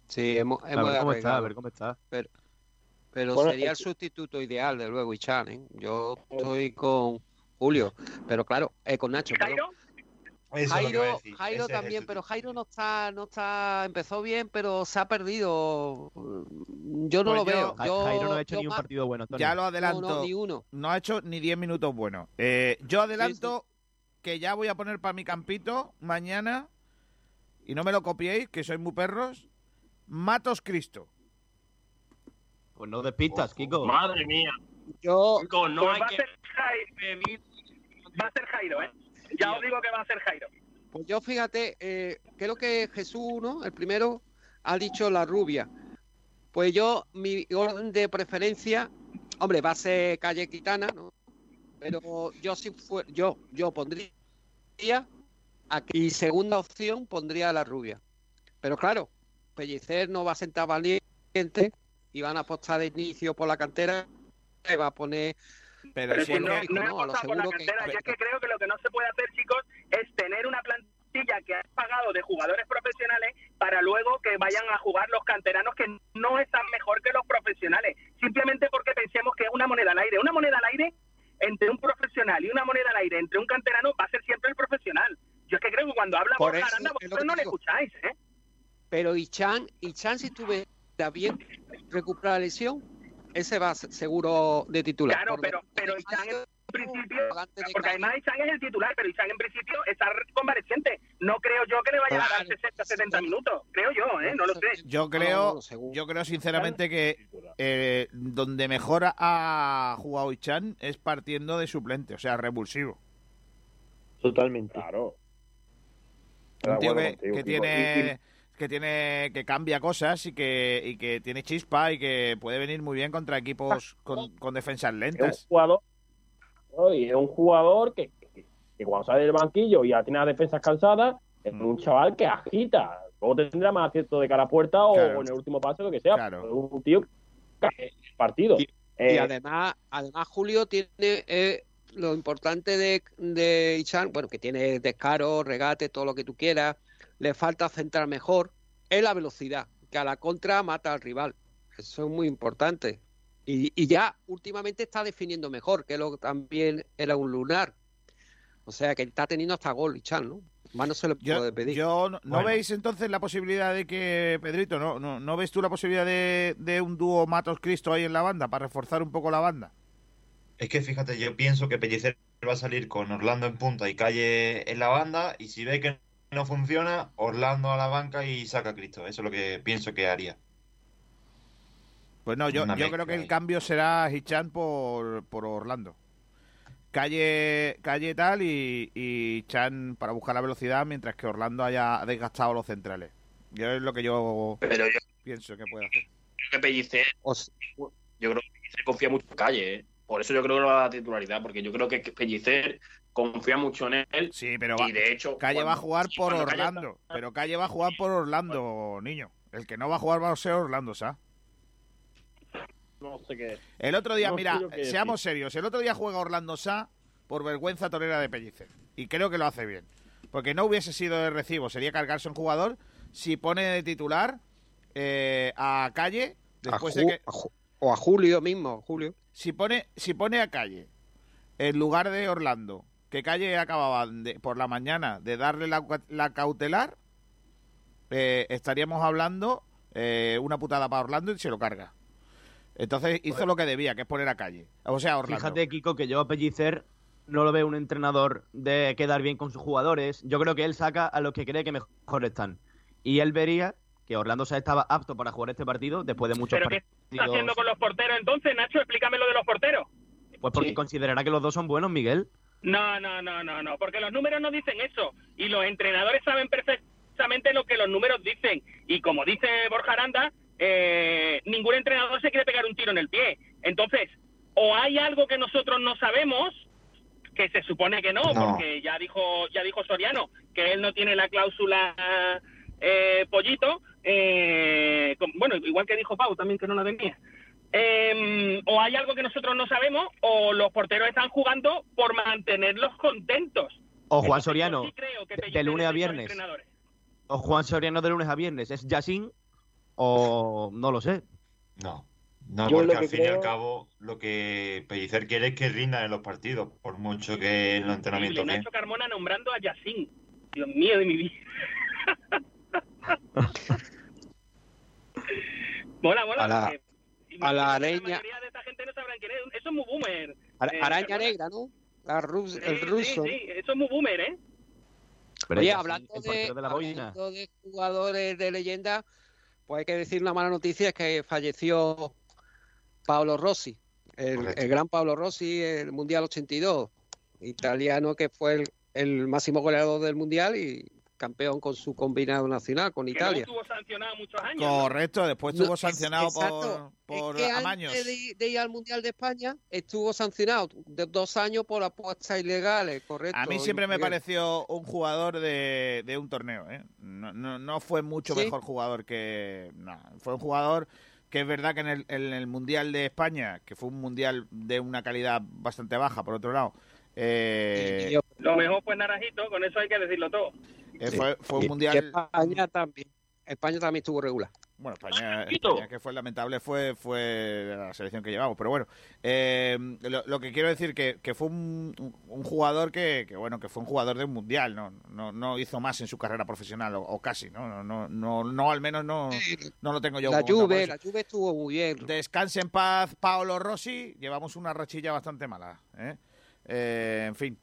Sí, hemos, A hemos ver cómo está, a ver cómo está. Pero Bueno, sería el sustituto ideal, de luego, Ichan. ¿eh? Yo estoy con Julio, pero claro, eh, con Nacho. perdón. Jairo, Eso es lo que iba a Jairo, decir. Jairo Ese es el también, pero. Jairo no está, no está, empezó bien, pero se ha perdido. Yo no Pues lo yo- veo. Yo, Jairo no ha hecho ni un más- partido bueno, Antonio. Ya lo adelanto. no, ni uno. no ha hecho ni 10 minutos buenos. Eh, yo adelanto que ya voy a poner para mi campito mañana, y no me lo copiéis, que sois muy perros, Matos Cristo. Pues no despistas, Kiko. Madre mía. Yo, Kiko, no pues hay va, que a ser Jairo, va a ser Jairo, ¿eh? Ya os digo que va a ser Jairo. pues yo fíjate, eh, creo que Jesús, ¿no? El primero ha dicho la rubia. Pues yo, mi orden de preferencia, hombre, va a ser calle Quitana, ¿no? Pero yo si fue, yo, yo pondría aquí, segunda opción pondría a la rubia. Pero claro, Pellicer no va a sentar valiente y van a apostar de inicio por la cantera y va a poner Pero, Pero si no, que- no he no, a lo la seguro que- cantera. Yo es que creo que lo que no se puede hacer, chicos, es tener una plantilla que has pagado de jugadores profesionales para luego que vayan a jugar los canteranos que no están mejor que los profesionales. Simplemente porque pensemos que es una moneda al aire. Una moneda al aire entre un profesional y una moneda al aire entre un canterano va a ser siempre el profesional. Yo es que creo que cuando habla Por Borja Aranda, vosotros que no le escucháis, ¿eh? Pero Ichan, Ichan si tuviera bien recuperar la lesión, ese va seguro de titular. Claro, pero, pero Ichan es principio, porque además Ishan es el titular, pero Ishan en principio está convaleciente. No creo yo que le vaya a dar 60, 70 minutos. Creo yo, ¿eh? No lo sé. Yo creo, yo creo sinceramente que eh, donde mejor ha jugado Ichan es partiendo de suplente, o sea, revulsivo. Totalmente. Claro. Un tío que, que tiene que tiene que cambia cosas y que, y que tiene chispa y que puede venir muy bien contra equipos con, con defensas lentas. Es un jugador, y es un jugador que, que, cuando sale del banquillo y ya tiene las defensas cansadas, es un chaval que agita. Luego tendrá más acierto de cara a puerta o, en el último pase, lo que sea. Es un tío que partido. Y, Eh, además, además Julio tiene eh, lo importante de, de Ichan, bueno, que tiene descaro, regate, todo lo que tú quieras, le falta centrar mejor, es la velocidad, que a la contra mata al rival. Eso es muy importante. Y, y ya últimamente está definiendo mejor, que lo que también era un lunar. O sea que está teniendo hasta gol Ichan, ¿no? Más no se le puede pedir. Yo, ¿no, ¿no veis entonces la posibilidad de que, Pedrito, no, no, ¿no ves tú la posibilidad de, de un dúo Matos Cristo ahí en la banda para reforzar un poco la banda? Es que fíjate, yo pienso que Pellicer va a salir con Orlando en punta y Calle en la banda y si ve que no funciona, Orlando a la banca y saca a Cristo. Eso es lo que pienso que haría. Pues no, yo, yo creo que el cambio será Hichan por, por Orlando. Calle, calle tal y, y Chan para buscar la velocidad mientras que Orlando haya desgastado los centrales. Yo es lo que yo Pero yo pienso que puede hacer. creo que Pellicer, yo creo que Pellicer confía mucho en Calle, ¿eh? Por eso yo creo que no va a dar titularidad, porque yo creo que Pellicer confía mucho en él. Sí, pero y de hecho Calle cuando- va a jugar por Calle- Orlando. Pero Calle va a jugar por Orlando, niño. El que no va a jugar va a ser Orlando, ¿sabes? no sé qué. El otro día, No mira, seamos decir. serios, el otro día juega Orlando Sá por vergüenza torera de Pellicer. Y creo que lo hace bien. Porque no hubiese sido de recibo, sería cargarse un jugador si pone de titular eh, a Calle después A de que... a o a Julio mismo, Julio. Si pone, si pone a Calle en lugar de Orlando, que Calle acababa de- por la mañana de darle la, la cautelar, eh, estaríamos hablando eh, una putada para Orlando y se lo carga. Entonces hizo lo que debía, que es poner a Calle. O sea, Orlando. Fíjate, Kiko, que yo a Pellicer no lo veo un entrenador de quedar bien con sus jugadores. Yo creo que él saca a los que cree que mejor están. Y él vería que Orlando Sá estaba apto para jugar este partido después de muchos ¿Pero qué está haciendo con los porteros entonces, Nacho? Explícame lo de los porteros. Pues porque considerará que los dos son buenos, Miguel. No, no, no, no, no, porque los números no dicen eso. Y los entrenadores saben perfectamente lo que los números dicen. Y como dice Borja Aranda, eh, ningún entrenador se quiere pegar un tiro en el pie. Entonces, o hay algo que nosotros no sabemos, que se supone que no, No. porque ya dijo, ya dijo Soriano que él no tiene la cláusula eh, pollito, eh, com- bueno, igual que dijo Pau también que no la tenía. Eh, o hay algo que nosotros no sabemos, o los porteros están jugando por mantenerlos contentos. O Juan Soriano, creo que de, de lunes a viernes. entrenadores. O Juan Soriano de lunes a viernes. ¿Es Yassin? O no lo sé. No. No, Yo porque al fin y al cabo lo que Pellicer quiere es que rindan en los partidos, por mucho que en los entrenamientos. Nacho Carmona nombrando a Yacine. Dios mío de mi vida. [LAUGHS] mola, mola. A la- araña, mayoría de esta gente no sabrán quién es. Eso es muy boomer. ara- eh, araña negra, ¿no? La rus- el Sí, ruso. Sí, sí, eso es muy boomer, ¿eh? Pero Oye, hablando el de, portero de la boina. hablando de jugadores de leyenda, pues hay que decir una mala noticia, es que falleció Paolo Rossi, el, el gran Paolo Rossi, el Mundial 82, italiano que fue el, el máximo goleador del Mundial y campeón con su combinado nacional, con Italia. estuvo sancionado muchos años. ¿no? Correcto, después No, estuvo es- sancionado exacto. por, por Es que amaños. antes de, de ir al Mundial de España estuvo sancionado de dos años por apuestas ilegales, correcto. A mí siempre me pareció un jugador de, de un torneo. ¿eh? No, no, no fue mucho ¿Sí? mejor jugador que. no, fue un jugador que es verdad que en el, en el Mundial de España, que fue un Mundial de una calidad bastante baja, por otro lado. eh, Lo mejor fue Naranjito, con eso hay que decirlo todo. Eh, fue, fue un Mundial. España también. España también estuvo regular. Bueno, España, España, que fue lamentable fue fue la selección que llevamos, pero bueno, eh, lo, lo que quiero decir que, que fue un, un jugador que, que, bueno que fue un jugador de un mundial, no no, no hizo más en su carrera profesional o, o casi, no no no no, no, al menos no no lo tengo yo. La Juve, la Juve estuvo muy bien. Descanse en paz, Paolo Rossi. Llevamos una rachilla bastante mala, ¿eh? Eh, en fin.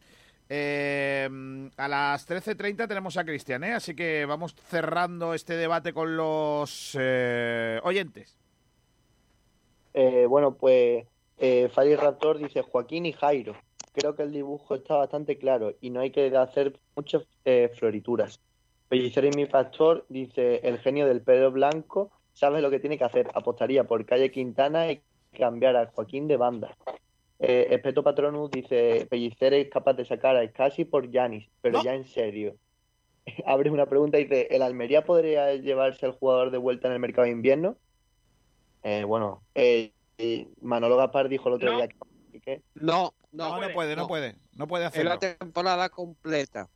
Eh, a las 13.30 tenemos a Cristian, ¿eh? así que vamos cerrando este debate con los eh, oyentes. Eh, bueno, pues eh, Fari Raptor dice Joaquín y Jairo. Creo que el dibujo está bastante claro y no hay que hacer muchas eh, florituras. Pellicero y mi pastor dice el genio del pelo blanco sabe lo que tiene que hacer. Apostaría por calle Quintana y cambiar a Joaquín de banda. Eh, Espeto Patronus dice Pellicer es capaz de sacar a Escasi por Yanis, pero ya en serio. [LAUGHS] Abre una pregunta y dice ¿el Almería podría llevarse al jugador de vuelta en el mercado de invierno? Eh, bueno, eh, Manolo Gaspar dijo el otro día que No, No, no puede, no puede. No puede Es la hacerlo. temporada completa.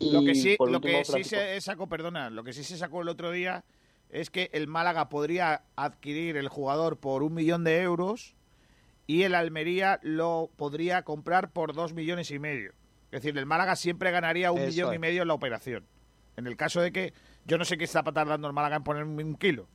Lo que sí, lo último, que sí se sacó, perdona, lo que sí se sacó el otro día es que el Málaga podría adquirir el jugador por un millón de euros y el Almería lo podría comprar por dos millones y medio. Es decir, el Málaga siempre ganaría un Eso millón y medio en la operación. En el caso de que yo no sé qué está tardando el Málaga en poner un kilo.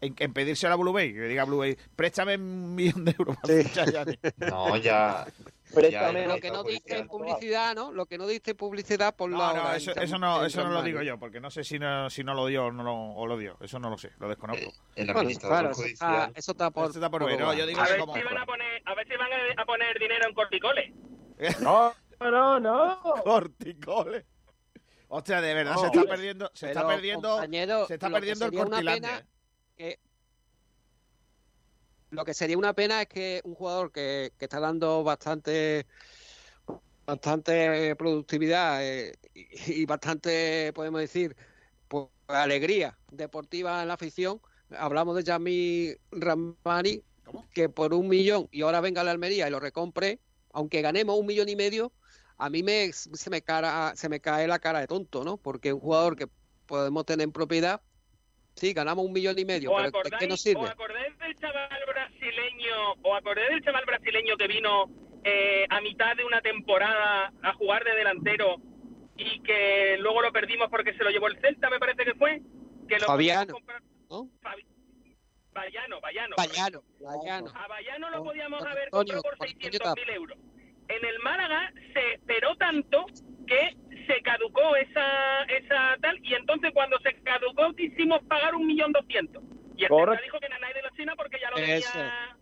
En, en pedirse a la Blue Bay, que diga Blue Bay, préstame un millón de euros [LAUGHS] Yanni". No, ya. Préstame, Lo que no diste en publicidad, ¿no? Lo que no diste en publicidad por No, la no, hora eso, eso no, eso no lo digo yo, porque no sé si no, si no lo dio o no lo, o lo dio. Eso no lo sé, lo desconozco. El Bueno, claro, eso está, eso está por, Eso está por por ver, no, ver. yo digo A ver, como... si van a poner, a ver si van a, a poner dinero en corticoles. [LAUGHS] No, no, no. Corticoles. Hostia, de verdad, No, se está perdiendo, se está perdiendo, se está perdiendo el una pena que- Lo que sería una pena es que un jugador que, que está dando bastante bastante productividad eh, y, y bastante, podemos decir, pues, alegría deportiva en la afición. Hablamos de Yami Ramani, que por un millón y ahora venga a la Almería y lo recompre, aunque ganemos un millón y medio, a mí me, se, me cara, se me cae la cara de tonto, ¿no? Porque un jugador que podemos tener en propiedad, sí, ganamos un millón y medio, ¿Os pero ¿de acordáis, qué nos os sirve? acordáis del chaval brasileño, o acordáis del chaval brasileño que vino eh, a mitad de una temporada a jugar de delantero y que luego lo perdimos porque se lo llevó el Celta, me parece que fue? Que lo Fabiano, comprar- ¿no? Fabi- Bayano, Bayano. Bayano, Bayano. A Bayano lo podíamos haber Antonio- comprado por con Antonio 600.000 euros. En el Málaga se esperó tanto que se caducó esa, esa tal y entonces cuando se caducó quisimos pagar un millón doscientos. Y el Correcto. Dijo que nadie de la China porque ya lo Eso. tenía,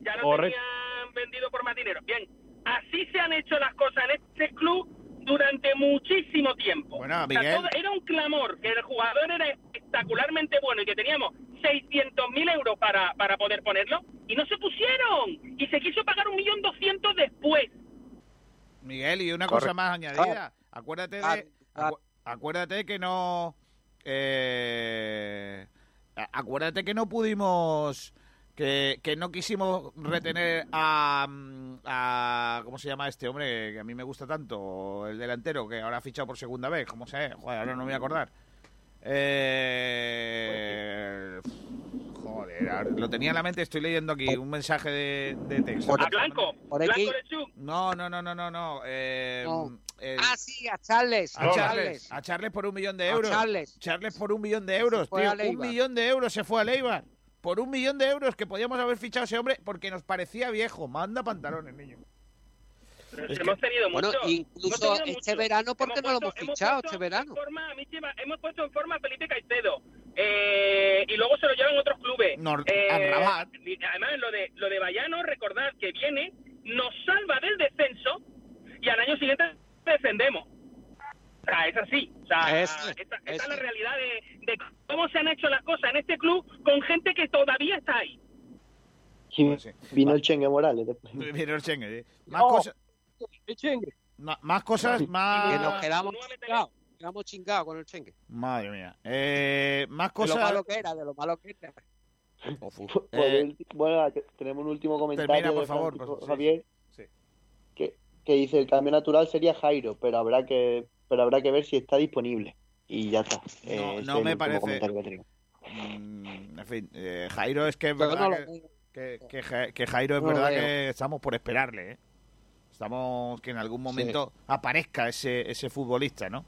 ya lo Correcto. tenían vendido por más dinero. Bien, así se han hecho las cosas en este club durante muchísimo tiempo. Bueno, O sea, Miguel. todo- era un clamor que el jugador era espectacularmente bueno y que teníamos 600.000 euros para, para poder ponerlo y no se pusieron y se quiso pagar un millón doscientos después. Miguel, y una Correcto. cosa más añadida. Acuérdate Ah, de, ah. acu- acuérdate que no, eh, acuérdate que no pudimos, que, que no quisimos retener a, mm, a, ¿cómo se llama este hombre que a mí me gusta tanto, el delantero que ahora ha fichado por segunda vez, ¿cómo se? Joder, ahora no me voy a acordar. Eh, joder, lo tenía en la mente, estoy leyendo aquí un mensaje de, de texto. A Blanco, Por Blanco aquí. No, no, no, no, no, no. eh, No. Ah, sí, a Charles, a Charles, a Charles por un millón de A euros. Charles. Charles por un millón de euros, tío. Un millón de euros se fue a Leibar. Por un millón de euros que podíamos haber fichado a ese hombre porque nos parecía viejo. Manda pantalones, niño. Es hemos tenido Bueno, mucho. incluso hemos tenido este mucho. verano, ¿por qué no lo hemos fichado este verano? forma- hemos puesto en forma a Felipe Caicedo. Eh, y luego se lo llevan otros clubes. Nor- Eh, además, lo de, lo de Bayano, recordad que viene, nos salva del descenso y al año siguiente defendemos. O sea, es así. O sea, esta es la realidad de, de cómo se han hecho las cosas en este club con gente que todavía está ahí. Pues sí. vino el Chengue Morales después. Mira el chengue, ¿eh? Más No. cosas, ¡Qué chengue! ma- más cosas, Que nos más... quedamos chingados. Quedamos chingados con el chengue. Madre mía. Eh, más De lo cosas... malo que era, de lo malo que era. Eh, bueno, te- tenemos un último comentario termina, por de favor, por- Javier sí. Que, que dice el cambio natural sería Jairo, pero habrá que pero habrá que ver si está disponible. Y ya está. No, Eh, no el me parece-. Mm, en fin, eh, Jairo es que es verdad no que... que, que Ja- que Jairo es verdad que estamos por esperarle, ¿eh? Estamos que en algún momento aparezca ese, ese futbolista, ¿no?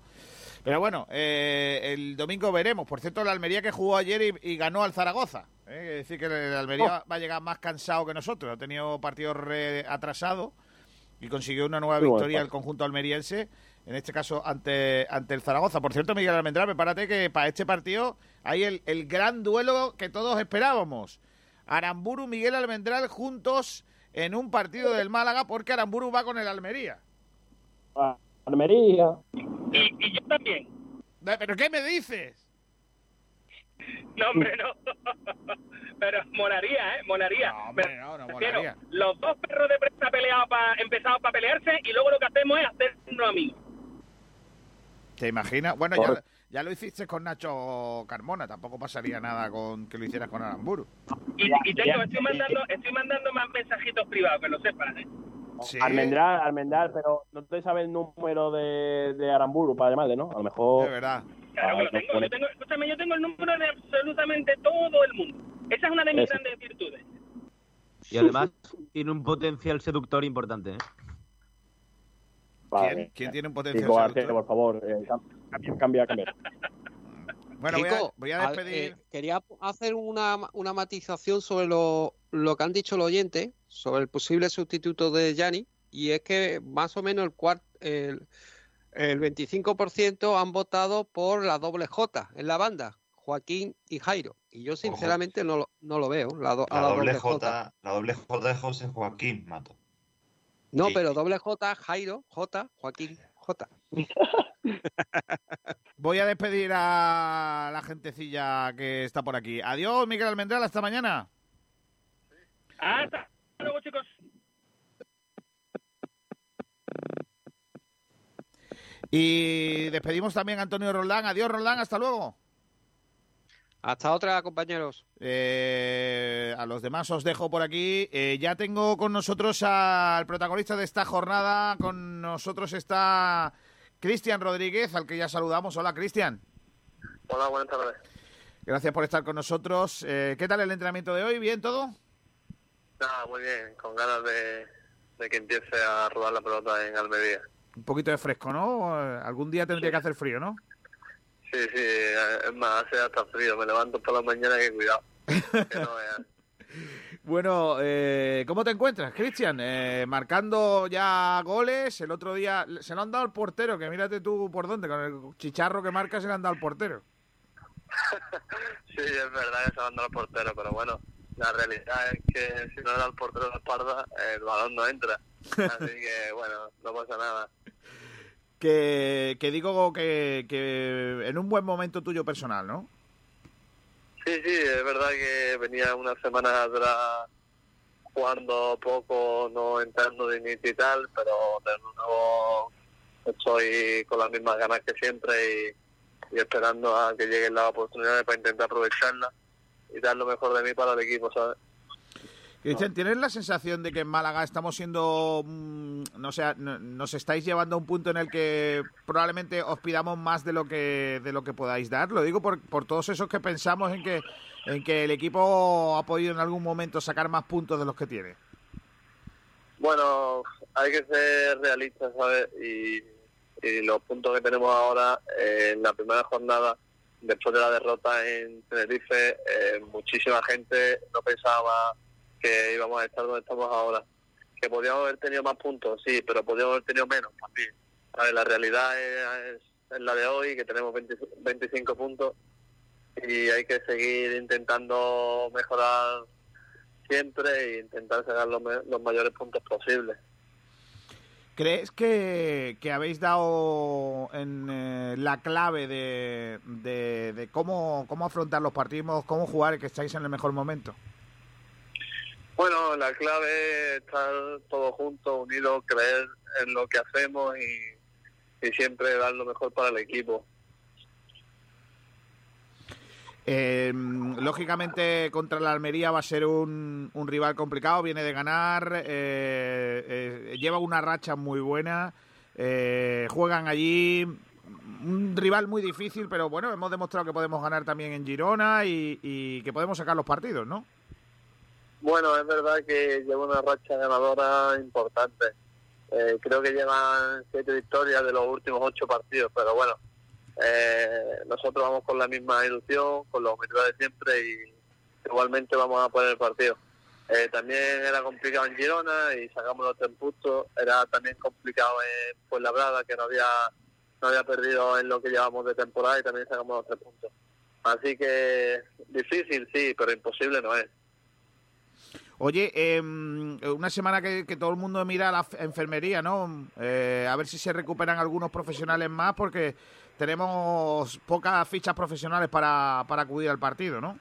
Pero bueno, eh, el domingo veremos. Por cierto, la Almería que jugó ayer y, y ganó al Zaragoza. ¿eh? Es decir, que el Almería va a llegar más cansado que nosotros. Ha tenido partidos re- atrasados y consiguió una nueva victoria el conjunto almeriense, en este caso ante, ante el Zaragoza. Por cierto, Miguel Almendral, prepárate que para este partido hay el, el gran duelo que todos esperábamos. Aramburu, Miguel Almendral juntos en un partido del Málaga porque Aramburu va con el Almería. Almería. Y, y yo también. ¿Pero qué me dices? No, hombre, no. [LAUGHS] Pero molaría, ¿eh? Molaría. hombre, no, no molaría. Los dos perros de presa peleados pa, empezados para pelearse y luego lo que hacemos es hacernos amigos. ¿Te imaginas? Bueno, ya, Correcto. Ya lo hiciste con Nacho Carmona, tampoco pasaría nada con que lo hicieras con Aramburu. Y, y tengo, estoy mandando, estoy mandando más mensajitos privados, que lo sepan, ¿eh? Almendral, Almendral, pero no te sabes el número de, de Aramburu para llamarle, ¿no? A lo mejor. De verdad. Claro que lo tengo, yo tengo, escúchame, yo tengo el número de absolutamente todo el mundo. Esa es una de mis Eso. grandes virtudes. Y además tiene un potencial seductor importante. ¿eh? ¿Quién, quién tiene un potencial Kiko seductor? por favor, eh, cambia, cambia, cambia. Bueno, voy a, voy despedir. eh, quería hacer una, una matización sobre lo, lo que han dicho los oyentes, sobre el posible sustituto de Yanni, y es que más o menos el, cuart, el, el 25% han votado por la doble J en la banda, Joaquín y Jairo. Y yo sinceramente no lo, no lo veo, la, do- a La doble J, la doble J de José Joaquín Mato. No, Sí. pero doble J, Jairo, J, Joaquín, J. [LAUGHS] Voy a despedir a la gentecilla que está por aquí. Adiós, Miguel Almendral, hasta mañana. Hasta luego, chicos. Y despedimos también a Antonio Roldán. Adiós, Roldán, hasta luego. Hasta otra, compañeros. Eh, a los demás os dejo por aquí. Eh, ya tengo con nosotros al protagonista de esta jornada. Con nosotros está Cristian Rodríguez, al que ya saludamos. Hola, Cristian. Hola, buenas tardes. Gracias por estar con nosotros. Eh, ¿Qué tal el entrenamiento de hoy? ¿Bien todo? Nada, muy bien, con ganas de, de que empiece a rodar la pelota en Almería. Un poquito de fresco, ¿no? Eh, Algún día tendría que hacer frío, ¿no? Sí, sí, eh, es más, hace hasta frío. Me levanto por la mañana que cuidado. Que no. [LAUGHS] Bueno, eh, ¿cómo te encuentras, Cristian? Eh, marcando ya goles. El otro día se lo han dado al portero, que mírate tú por dónde, con el chicharro que marca se le han dado al portero. [LAUGHS] Sí, es verdad que se mandó al portero, pero bueno, la realidad es que si no le da el portero la espalda, el balón no entra. [LAUGHS] Así que, bueno, no pasa nada. Que, que digo que, que en un buen momento tuyo personal, ¿no? Sí, sí, es verdad que venía unas semanas atrás jugando poco, no entrando de inicio y tal, pero de nuevo estoy con las mismas ganas que siempre y, y esperando a que lleguen las oportunidades para intentar aprovecharlas y dar lo mejor de mí para el equipo, ¿sabes? Cristian, ¿tienes la sensación de que en Málaga estamos siendo, mm, no no- nos estáis llevando a un punto en el que probablemente os pidamos más de lo que de lo que podáis dar? Lo digo por, por todos esos que pensamos en que en que el equipo ha podido en algún momento sacar más puntos de los que tiene. Bueno, hay que ser realistas, ¿sabes? Y, y los puntos que tenemos ahora eh, en la primera jornada, después de la derrota en Tenerife, eh, muchísima gente no pensaba que íbamos a estar donde estamos ahora. Que podíamos haber tenido más puntos, sí, pero podíamos haber tenido menos también. La realidad es, la de hoy, que tenemos 20 25 puntos y hay que seguir intentando mejorar siempre e intentar sacar los, mayores puntos posibles. ¿Crees que, que habéis dado en eh, la clave de, de, de cómo, cómo afrontar los partidos, cómo jugar que estáis en el mejor momento? Bueno, la clave es estar todos juntos, unidos, creer en lo que hacemos y, siempre dar lo mejor para el equipo. Eh, lógicamente contra la Almería va a ser un, un rival complicado, viene de ganar, eh, eh, lleva una racha muy buena, eh, juegan allí, un rival muy difícil, pero bueno, hemos demostrado que podemos ganar también en Girona y, y que podemos sacar los partidos, ¿no? Bueno, es verdad que lleva una racha ganadora importante. Eh, creo que llevan siete victorias de los últimos ocho partidos, pero bueno, eh, nosotros vamos con la misma ilusión, con la humildad de siempre y igualmente vamos a poner el partido. Eh, también era complicado en Girona y sacamos los tres puntos. Era también complicado en Fuenlabrada, que no había, no había perdido en lo que llevamos de temporada y también sacamos los tres puntos. Así que difícil, sí, pero imposible no es. Oye, eh, una semana que, que, todo el mundo mira a la enfermería, ¿no? Eh, a ver si se recuperan algunos profesionales más, porque tenemos pocas fichas profesionales para, para acudir al partido, ¿no?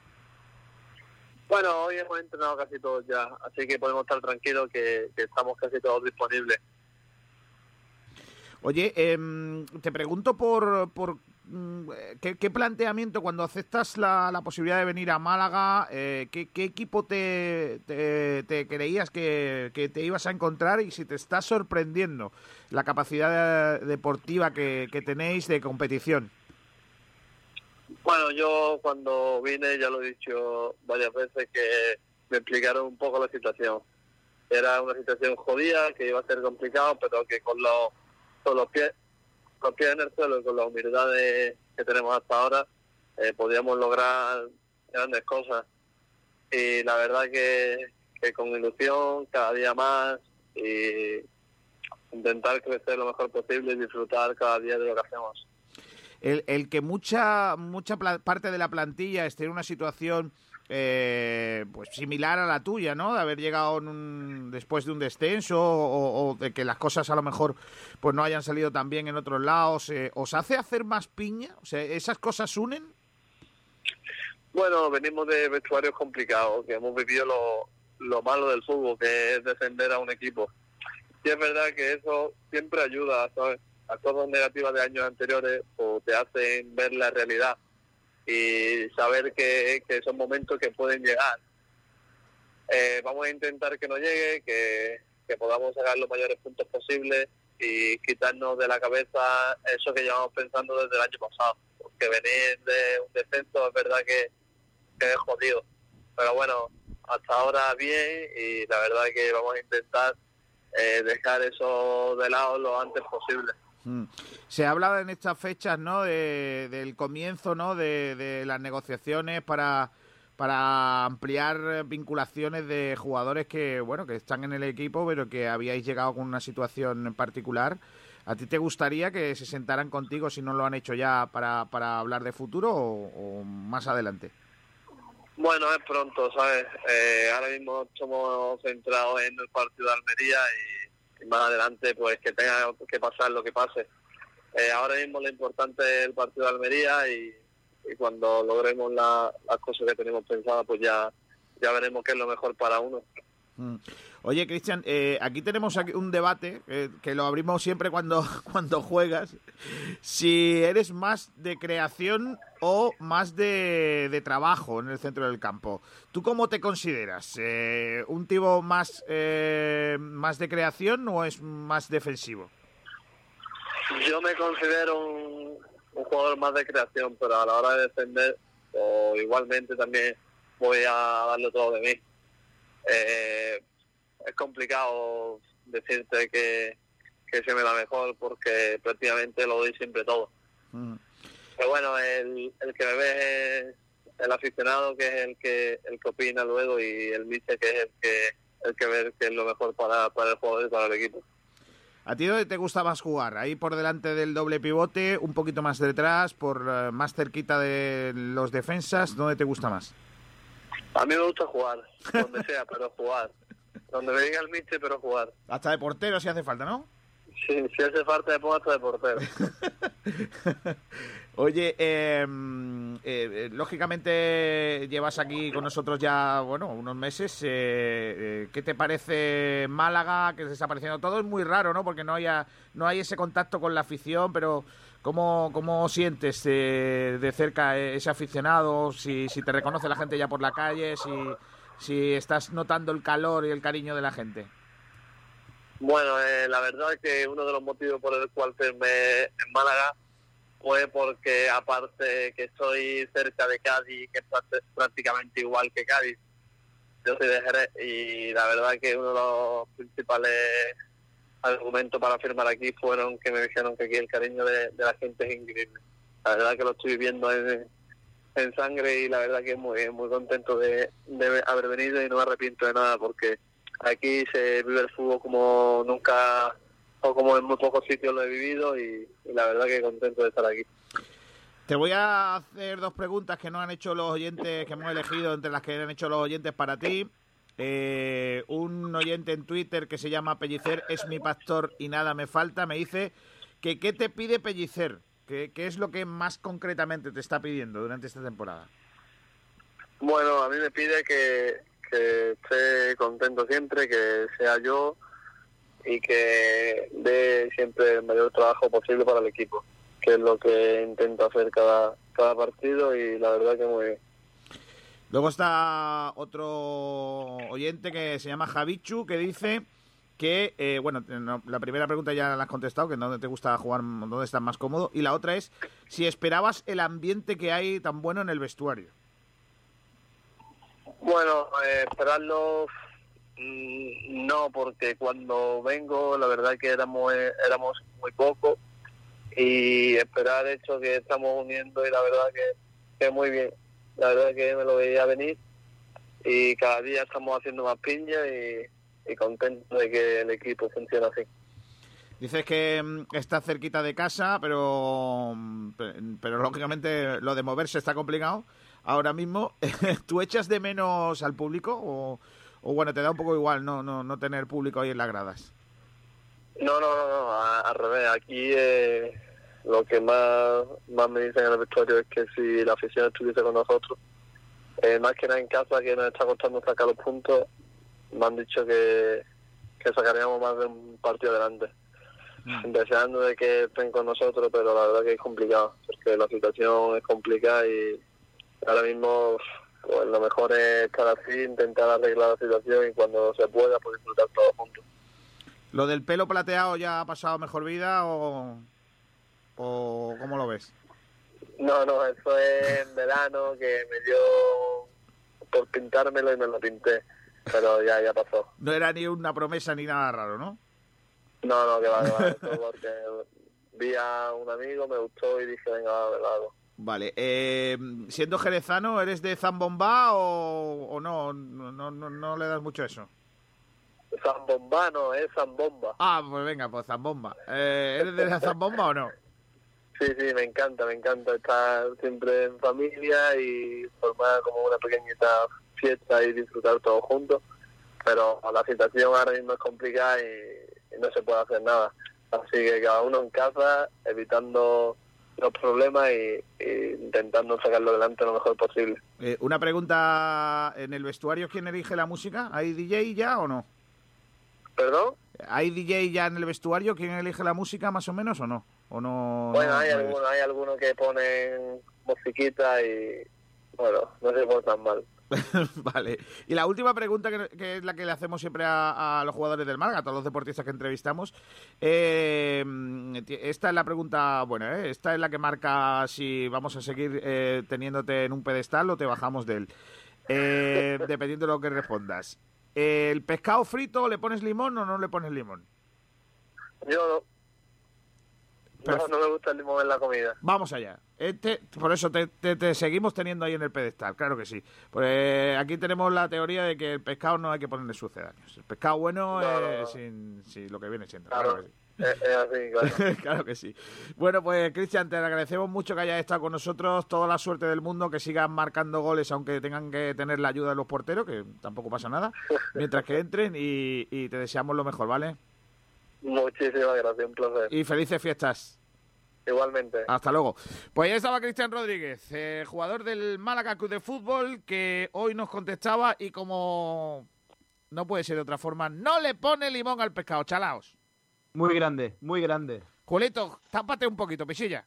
Bueno, hoy hemos entrenado casi todos ya, así que podemos estar tranquilos que, que estamos casi todos disponibles. Oye, eh, te pregunto por, por ¿qué, ¿qué, planteamiento cuando aceptas la, la, posibilidad de venir a Málaga, eh, ¿qué, ¿qué, equipo te, te, creías que, que, te ibas a encontrar y si te está sorprendiendo la capacidad deportiva que, que tenéis de competición? Bueno, yo cuando vine, ya lo he dicho varias veces, que me explicaron un poco la situación. Era una situación jodida, que iba a ser complicado, pero que con los, con los pies los pies en el suelo y con la humildad de, que tenemos hasta ahora, eh, podíamos lograr grandes cosas. Y la verdad que, que con ilusión, cada día más, y intentar crecer lo mejor posible y disfrutar cada día de lo que hacemos el, el que mucha mucha parte de la plantilla esté en una situación eh, pues similar a la tuya, ¿no? De haber llegado un, después de un descenso o, de que las cosas a lo mejor pues no hayan salido tan bien en otros lados, eh, ¿os hace hacer más piña? O sea, ¿esas cosas unen? Bueno, venimos de vestuarios complicados, que hemos vivido lo, lo malo del fútbol, que es defender a un equipo. Y es verdad que eso siempre ayuda, ¿sabes? las cosas negativas de años anteriores o te hacen ver la realidad y saber que, que son momentos que pueden llegar. Eh, vamos a intentar que no llegue, que, que podamos sacar los mayores puntos posibles y quitarnos de la cabeza eso que llevamos pensando desde el año pasado. Porque venir de un descenso es verdad que, es jodido. Pero bueno, hasta ahora bien y la verdad que vamos a intentar eh, dejar eso de lado lo antes posible. Mm. Se ha hablado en estas fechas, ¿no? De, del comienzo, ¿no? De, las negociaciones para para ampliar vinculaciones de jugadores que, bueno, que están en el equipo, pero que habíais llegado con una situación en particular. ¿A ti te gustaría que se sentaran contigo, si no lo han hecho ya, para, para hablar de futuro o, más adelante? Bueno, es pronto, ¿sabes? Eh, ahora mismo estamos centrados en el partido de Almería y más adelante, pues que tenga que pasar lo que pase. Eh, ahora mismo lo importante es el partido de Almería y, y cuando logremos la, las cosas que tenemos pensadas, pues ya, ya veremos qué es lo mejor para uno. Mm. Oye, Cristian, eh, aquí tenemos aquí un debate eh, que lo abrimos siempre cuando, [LAUGHS] cuando juegas. Si eres más de creación o más de, de trabajo en el centro del campo. ¿Tú cómo te consideras? Eh, ¿Un tipo más, eh, más de creación o es más defensivo? Yo me considero un, un jugador más de creación, pero a la hora de defender, o igualmente también voy a darle todo de mí. Eh, es complicado decirte que, que se me da mejor porque prácticamente lo doy siempre todo. Mm. Pero bueno, el, el que me ve es el aficionado que es el que el que opina luego y el mister que es el que el que ve que es lo mejor para, para el jugador y para el equipo. ¿A ti dónde te gusta más jugar? ¿Ahí por delante del doble pivote, un poquito más detrás, por uh, más cerquita de los defensas? ¿Dónde te gusta más? A mí me gusta jugar, donde sea, pero jugar. Donde me diga el mister, pero jugar. Hasta de portero si hace falta, ¿no? Sí, si hace falta de pongo hasta de portero. [LAUGHS] Oye, eh, eh, lógicamente llevas aquí con nosotros ya, bueno, unos meses. Eh, ¿Qué te parece Málaga, que es desapareciendo todo? Es muy raro, ¿no? Porque no, haya, no hay ese contacto con la afición, pero ¿cómo, cómo sientes de cerca ese aficionado? Si, si te reconoce la gente ya por la calle, si, si estás notando el calor y el cariño de la gente. Bueno, eh, la verdad es que uno de los motivos por el cual firmé en Málaga fue porque aparte que estoy cerca de Cádiz, que es prácticamente igual que Cádiz, yo soy de Jerez y la verdad que uno de los principales argumentos para firmar aquí fueron que me dijeron que aquí el cariño de, la gente es increíble. La verdad que lo estoy viviendo en, sangre y la verdad que muy muy contento de, haber venido y no me arrepiento de nada porque aquí se vive el fútbol como nunca o como en muy pocos sitios lo he vivido y, y la verdad que contento de estar aquí. Te voy a hacer dos preguntas que nos han hecho los oyentes, que hemos elegido entre las que han hecho los oyentes para ti. Eh, un oyente en Twitter que se llama Pellicer es mi pastor y nada me falta, me dice que qué te pide Pellicer, ¿Qué, qué es lo que más concretamente te está pidiendo durante esta temporada. Bueno, a mí me pide que, que esté contento siempre, que sea yo y que dé siempre el mayor trabajo posible para el equipo, que es lo que intento hacer cada, cada partido y la verdad que muy bien. Luego está otro oyente que se llama Javichu, que dice que, eh, bueno, no, la primera pregunta ya la has contestado, que dónde te gusta jugar, dónde estás más cómodo, y la otra es si esperabas el ambiente que hay tan bueno en el vestuario. Bueno, eh, esperarlo mm, no, porque cuando vengo la verdad que éramos eh, éramos muy pocos y esperar hecho que estamos uniendo y la verdad que, que muy bien. La verdad que me lo veía venir y cada día estamos haciendo más piña y, y contento de que el equipo funcione así. Dices que mm, está cerquita de casa, pero, mm, pe- pero lógicamente lo de moverse está complicado. Ahora mismo, [LAUGHS] ¿tú echas de menos al público o, o bueno, te da un poco igual no, no, no tener público ahí en las gradas? No, no, no, no, al revés. Aquí eh, lo que más, más me dicen en el vestuario es que si la afición estuviese con nosotros, eh, más que nada en casa, que nos está costando sacar los puntos, me han dicho que, que sacaríamos más de un partido adelante. Deseando de que estén con nosotros, pero la verdad que es complicado, porque la situación es complicada y ahora mismo pues, lo mejor es estar así, intentar arreglar la situación y cuando se pueda, pues disfrutar todos juntos. ¿Lo del pelo plateado ya ha pasado mejor vida o, o cómo lo ves? No, no, eso es en verano que me dio por pintármelo y me lo pinté. Pero ya, ya pasó. No era ni una promesa ni nada raro, ¿no? No, no, que va, que va. Eso porque vi a un amigo, me gustó y dije, venga, va, lo hago. Vale, eh, siendo jerezano, ¿eres de Zambomba o, o no? No, no, no? no le das mucho eso. Zambomba no, es Zambomba. Ah, pues venga, pues Zambomba. Eh, ¿Eres de la Zambomba o no? Sí, sí, me encanta, me encanta estar siempre en familia y formar como una pequeñita fiesta y disfrutar todos juntos. Pero la situación ahora mismo es complicada y, y no se puede hacer nada. Así que cada uno en casa, evitando los problemas y, y intentando sacarlo adelante lo mejor posible. Eh, una pregunta, ¿en el vestuario quién elige la música? ¿Hay DJ ya o no? ¿Perdón? ¿Hay DJ ya en el vestuario? ¿Quién elige la música más o menos o no? ¿O no Bueno, no- hay no algunos, hay algunos que ponen musiquita y bueno, no se portan mal. [LAUGHS] vale. Y la última pregunta, que, que es la que le hacemos siempre a, a los jugadores del Málaga, a todos los deportistas que entrevistamos. eh, esta es la pregunta, bueno, eh, esta es la que marca si vamos a seguir eh, teniéndote en un pedestal o te bajamos de él. Eh, [LAUGHS] dependiendo de lo que respondas. ¿El pescado frito le pones limón o no le pones limón? Yo no. No, no me gusta el limón en la comida. Vamos allá. Este, por eso te, te- te seguimos teniendo ahí en el pedestal, claro que sí. Pues aquí tenemos la teoría de que el pescado no hay que ponerle sucedáneos. El pescado bueno No, no, es no. sin, sin lo que viene siendo. Claro, Claro, que sí. es, es así, claro. [LAUGHS] Claro que sí. Bueno, pues Cristian, te agradecemos mucho que hayas estado con nosotros. Toda la suerte del mundo, que sigan marcando goles, aunque tengan que tener la ayuda de los porteros, que tampoco pasa nada, mientras que entren y, y te deseamos lo mejor, ¿vale? Muchísimas gracias, un placer. Y felices fiestas. Igualmente. Hasta luego. Pues ya estaba Cristian Rodríguez, eh, jugador del Málaga Club de Fútbol, que hoy nos contestaba y como no puede ser de otra forma, no le pone limón al pescado, chalaos. Muy grande, muy grande. Julito, tápate un poquito, pisilla.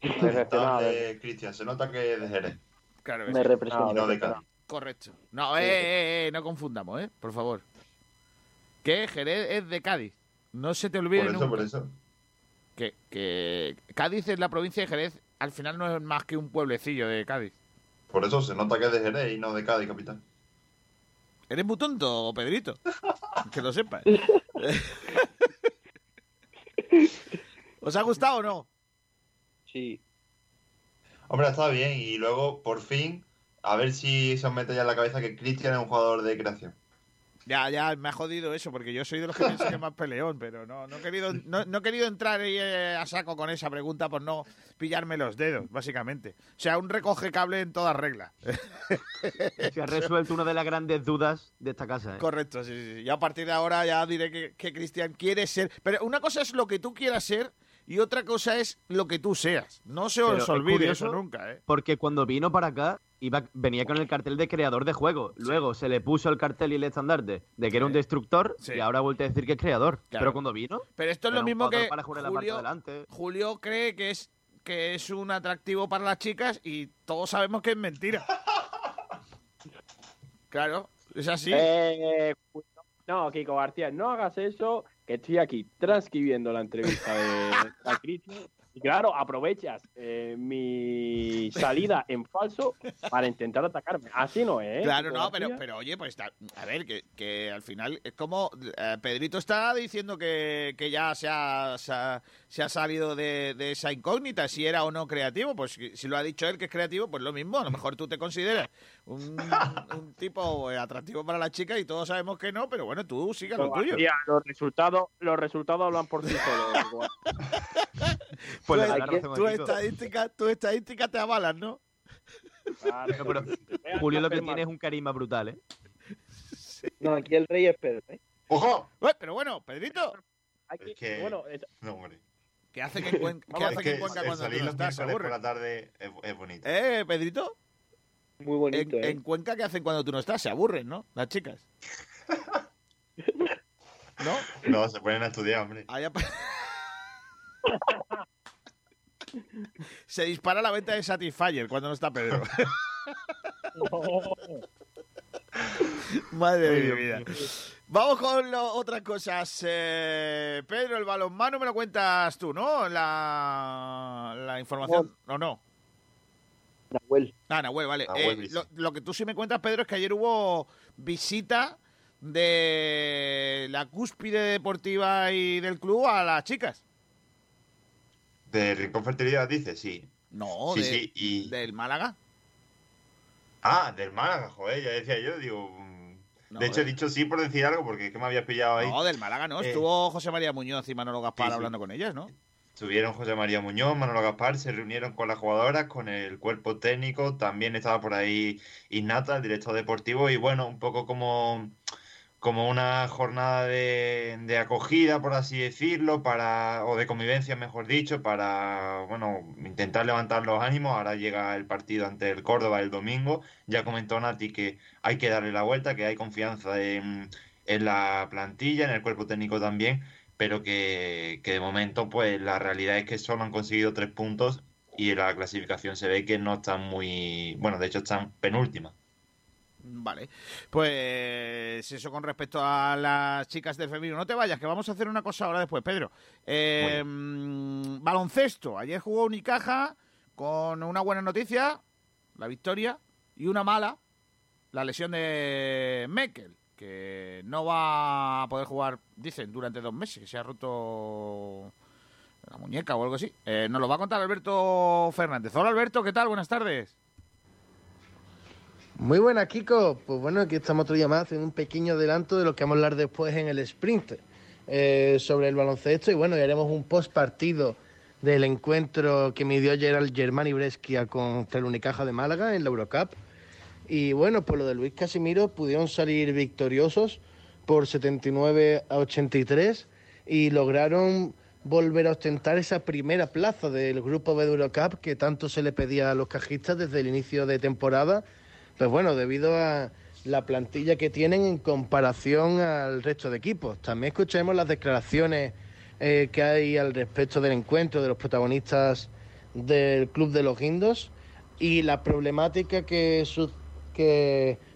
Cristian, se nota que es de Jerez. Claro que Me representa. Y no de. Correcto. No, eh, eh, eh, no confundamos, ¿eh? Por favor. Que Jerez es de Cádiz. No se te olvide Por eso, nunca. por eso. Que, que Cádiz es la provincia de Jerez. Al final no es más que un pueblecillo de Cádiz. Por eso se nota que es de Jerez y no de Cádiz, capitán. ¿Eres muy tonto, Pedrito? [LAUGHS] que lo sepas. [LAUGHS] ¿Os ha gustado o no? Sí. Hombre, está bien. Y luego, por fin, a ver si se os mete ya en la cabeza que Cristian es un jugador de creación. Ya, ya, me ha jodido eso, porque yo soy de los que piensan que es más peleón, pero no, no, he, querido, no, no he querido entrar ahí eh, a saco con esa pregunta por no pillarme los dedos, básicamente. O sea, un recoge cable en todas reglas. [LAUGHS] Se ha resuelto una de las grandes dudas de esta casa. ¿eh? Correcto, sí, sí. Y a partir de ahora ya diré que, que Cristian quiere ser. Pero una cosa es lo que tú quieras ser y otra cosa es lo que tú seas. No se os olvide eso nunca, ¿eh? Porque cuando vino para acá, iba, venía con el cartel de creador de juego. Luego se le puso el cartel y el estandarte de que era un destructor y ahora ha vuelto a decir que es creador. Claro. Pero cuando vino. Pero esto es lo mismo que para jugar en la parte de Julio. Julio cree que es que es un atractivo para las chicas y todos sabemos que es mentira. [LAUGHS] claro, es así. Eh, no, Kiko García, no hagas eso, que estoy aquí transcribiendo la entrevista de a Cristian. Y claro, aprovechas eh, mi salida en falso para intentar atacarme. Así no es. Claro, Kiko no, pero, pero oye, pues está, a ver, que, que al final es como eh, Pedrito está diciendo que, que ya se ha, se ha, se ha salido de, de esa incógnita, si era o no creativo, pues si lo ha dicho él que es creativo, pues lo mismo, a lo mejor tú te consideras un, un tipo eh, atractivo para la chica y todos sabemos que no, pero bueno, tú siga lo tuyo. Los resultados, los resultados hablan por sí solos. [LAUGHS] Pues la razón a tu Kiko. estadística, tu estadística te avalan, ¿no? No, pero Julio lo que tiene es un carisma brutal, ¿eh? No, aquí el rey es Pedro. ¿eh? ¡Ojo! Pero bueno, Pedrito, Aquí- Es que- bueno, es- No, hombre. ¿qué hace que en Cuenca, qué hace que que en Cuenca cuando tú salir no los estás? Por la tarde es, es bonito. ¿Eh, Pedrito? Muy bonito, En, ¿eh? en Cuenca, ¿qué hacen cuando tú no estás? Se aburren, ¿no? Las chicas. [LAUGHS] ¿No? No, se ponen a estudiar, hombre. Allá pa- [LAUGHS] Se dispara la venta de Satisfyer cuando no está Pedro. [LAUGHS] Madre de mi vida. Vamos con lo- otras cosas. Eh, Pedro, el balonmano me lo cuentas tú, ¿no? La, la información. ¿O no? Nahuel. Ah, Nahuel, vale. Nahuel Eh, lo que tú sí me cuentas, Pedro, es que ayer hubo visita de la cúspide deportiva y del club a las chicas. ¿De Rincón Fertilidad dice? Sí. No, Sí, de- sí, y- del Málaga. Ah, del Málaga, joder, ya decía yo, digo... mm, No, de hecho, he dicho sí por decir algo, porque es que me habías pillado ahí. No, del Málaga no. Eh, Estuvo José María Muñoz y Manolo Gaspar sí. hablando con ellas, ¿no? Estuvieron José María Muñoz, Manolo Gaspar, se reunieron con las jugadoras, con el cuerpo técnico, también estaba por ahí Ignata, el director deportivo, y bueno, un poco como, como una jornada de, de acogida, por así decirlo, para, o de convivencia, mejor dicho, para, bueno, intentar levantar los ánimos. Ahora llega el partido ante el Córdoba el domingo. Ya comentó Nati que hay que darle la vuelta, que hay confianza en, en la plantilla, en el cuerpo técnico también pero que, que de momento pues la realidad es que solo han conseguido tres puntos y en la clasificación se ve que no están muy, bueno, de hecho están penúltima. Vale. Pues eso con respecto a las chicas del femenino. No te vayas, que vamos a hacer una cosa ahora después, Pedro. Eh, baloncesto. Ayer jugó Unicaja con una buena noticia, la victoria, y una mala, la lesión de Mekel, que no va a poder jugar, dicen, durante dos meses, que se ha roto la muñeca o algo así. Eh, nos lo va a contar Alberto Fernández. Hola Alberto, ¿qué tal? Buenas tardes. Muy buena, Kiko. Pues bueno, aquí estamos otro día más haciendo un pequeño adelanto de lo que vamos a hablar después en el sprint eh, sobre el baloncesto. Y bueno, y haremos un post partido del encuentro que midió ayer el Germani Brescia contra el Unicaja de Málaga en la Eurocup. Y bueno, pues lo de Luis Casimiro pudieron salir victoriosos por 79 a 83 y lograron volver a ostentar esa primera plaza del grupo B de Eurocup que tanto se le pedía a los cajistas desde el inicio de temporada. Pues bueno, debido a la plantilla que tienen en comparación al resto de equipos. También escucharemos las declaraciones eh, que hay al respecto del encuentro de los protagonistas del Club de los Guindos y la problemática que,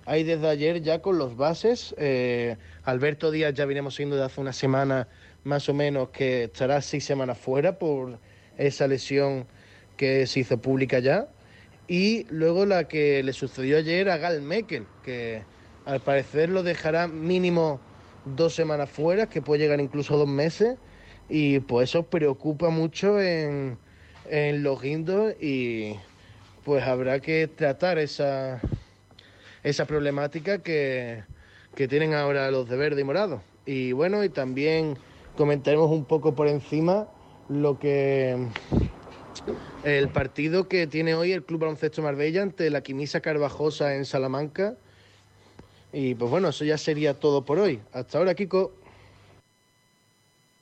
hay desde ayer ya con los bases. Eh, Alberto Díaz ya venimos siendo de hace una semana más o menos que estará seis semanas fuera por esa lesión que se hizo pública ya. Y luego la que le sucedió ayer a Gal Mekel, que al parecer lo dejará mínimo dos semanas fuera, que puede llegar incluso dos meses. Y pues eso preocupa mucho en, en los guindos y pues habrá que tratar esa, esa problemática que, que tienen ahora los de verde y morado. Y bueno, y también comentaremos un poco por encima lo que el partido que tiene hoy el Club Baloncesto Marbella ante la Quimisa Carvajosa en Salamanca. Y pues bueno, eso ya sería todo por hoy. Hasta ahora, Kiko.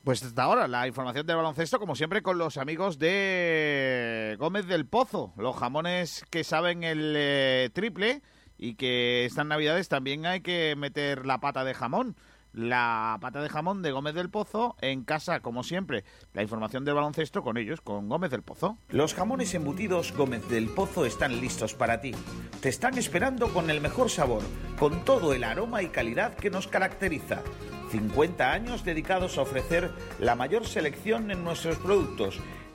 Pues hasta ahora, la información del baloncesto, como siempre, con los amigos de Gómez del Pozo, los jamones que saben el eh, triple y que estas navidades también hay que meter la pata de jamón la pata de jamón de Gómez del Pozo en casa, como siempre. La información del baloncesto con ellos, con Gómez del Pozo. Los jamones embutidos Gómez del Pozo están listos para ti. Te están esperando con el mejor sabor, con todo el aroma y calidad que nos caracteriza. 50 años dedicados a ofrecer la mayor selección en nuestros productos.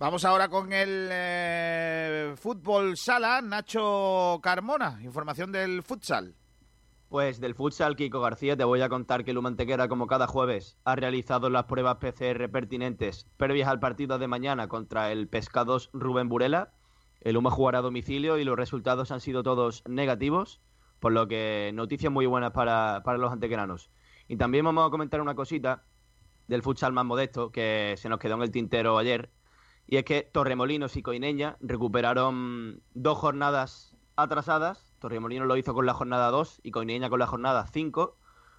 Vamos ahora con el eh, fútbol sala, Nacho Carmona, información del futsal. Pues del futsal, Kiko García, te voy a contar que Lumantequera, como cada jueves, ha realizado las pruebas PCR pertinentes previas al partido de mañana contra el Pescados Rubén Burela. El Luma jugará a domicilio y los resultados han sido todos negativos, por lo que noticias muy buenas para, para los antequeranos. Y también vamos a comentar una cosita del futsal más modesto que se nos quedó en el tintero ayer, y es que Torremolinos y Coineña recuperaron dos jornadas atrasadas Torremolinos lo hizo con la jornada 2 y Coineña con la jornada 5.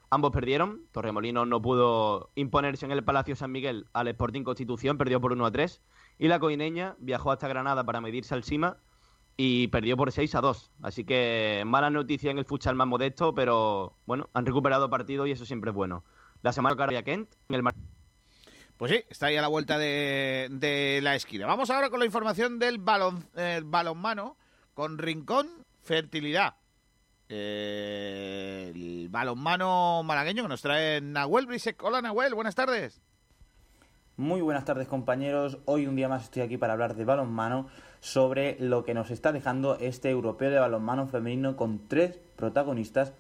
Ambos perdieron. Torremolinos no pudo imponerse en el Palacio San Miguel al Sporting Constitución, perdió por 1 a 3. Y la Coineña viajó hasta Granada para medirse al Sima y perdió por 6 a 2. Así que mala noticia en el futsal más modesto, pero bueno, han recuperado partido y eso siempre es bueno. La semana que Kent en el pues sí, está ahí a la vuelta de, la esquina. Vamos ahora con la información del balon, balonmano con Rincón fertilidad. Eh, el balonmano malagueño que nos trae Nahuel Brisek. Hola Nahuel, buenas tardes. Muy buenas tardes compañeros, hoy un día más estoy aquí para hablar de balonmano sobre lo que nos está dejando este europeo de balonmano femenino con tres protagonistas.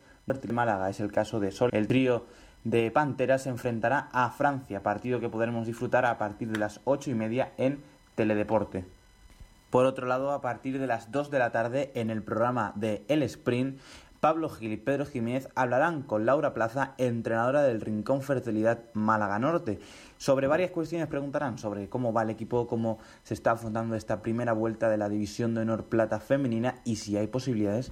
Málaga es el caso de Sol. El trío de Panteras se enfrentará a Francia, partido que podremos disfrutar a partir de las ocho y media en Teledeporte. Por otro lado, a partir de las 2 de la tarde en el programa de El Sprint, Pablo Gil y Pedro Jiménez hablarán con Laura Plaza, entrenadora del Rincón Fertilidad Málaga Norte. Sobre varias cuestiones preguntarán sobre cómo va el equipo, cómo se está afrontando esta primera vuelta de la División de Honor Plata Femenina y si hay posibilidades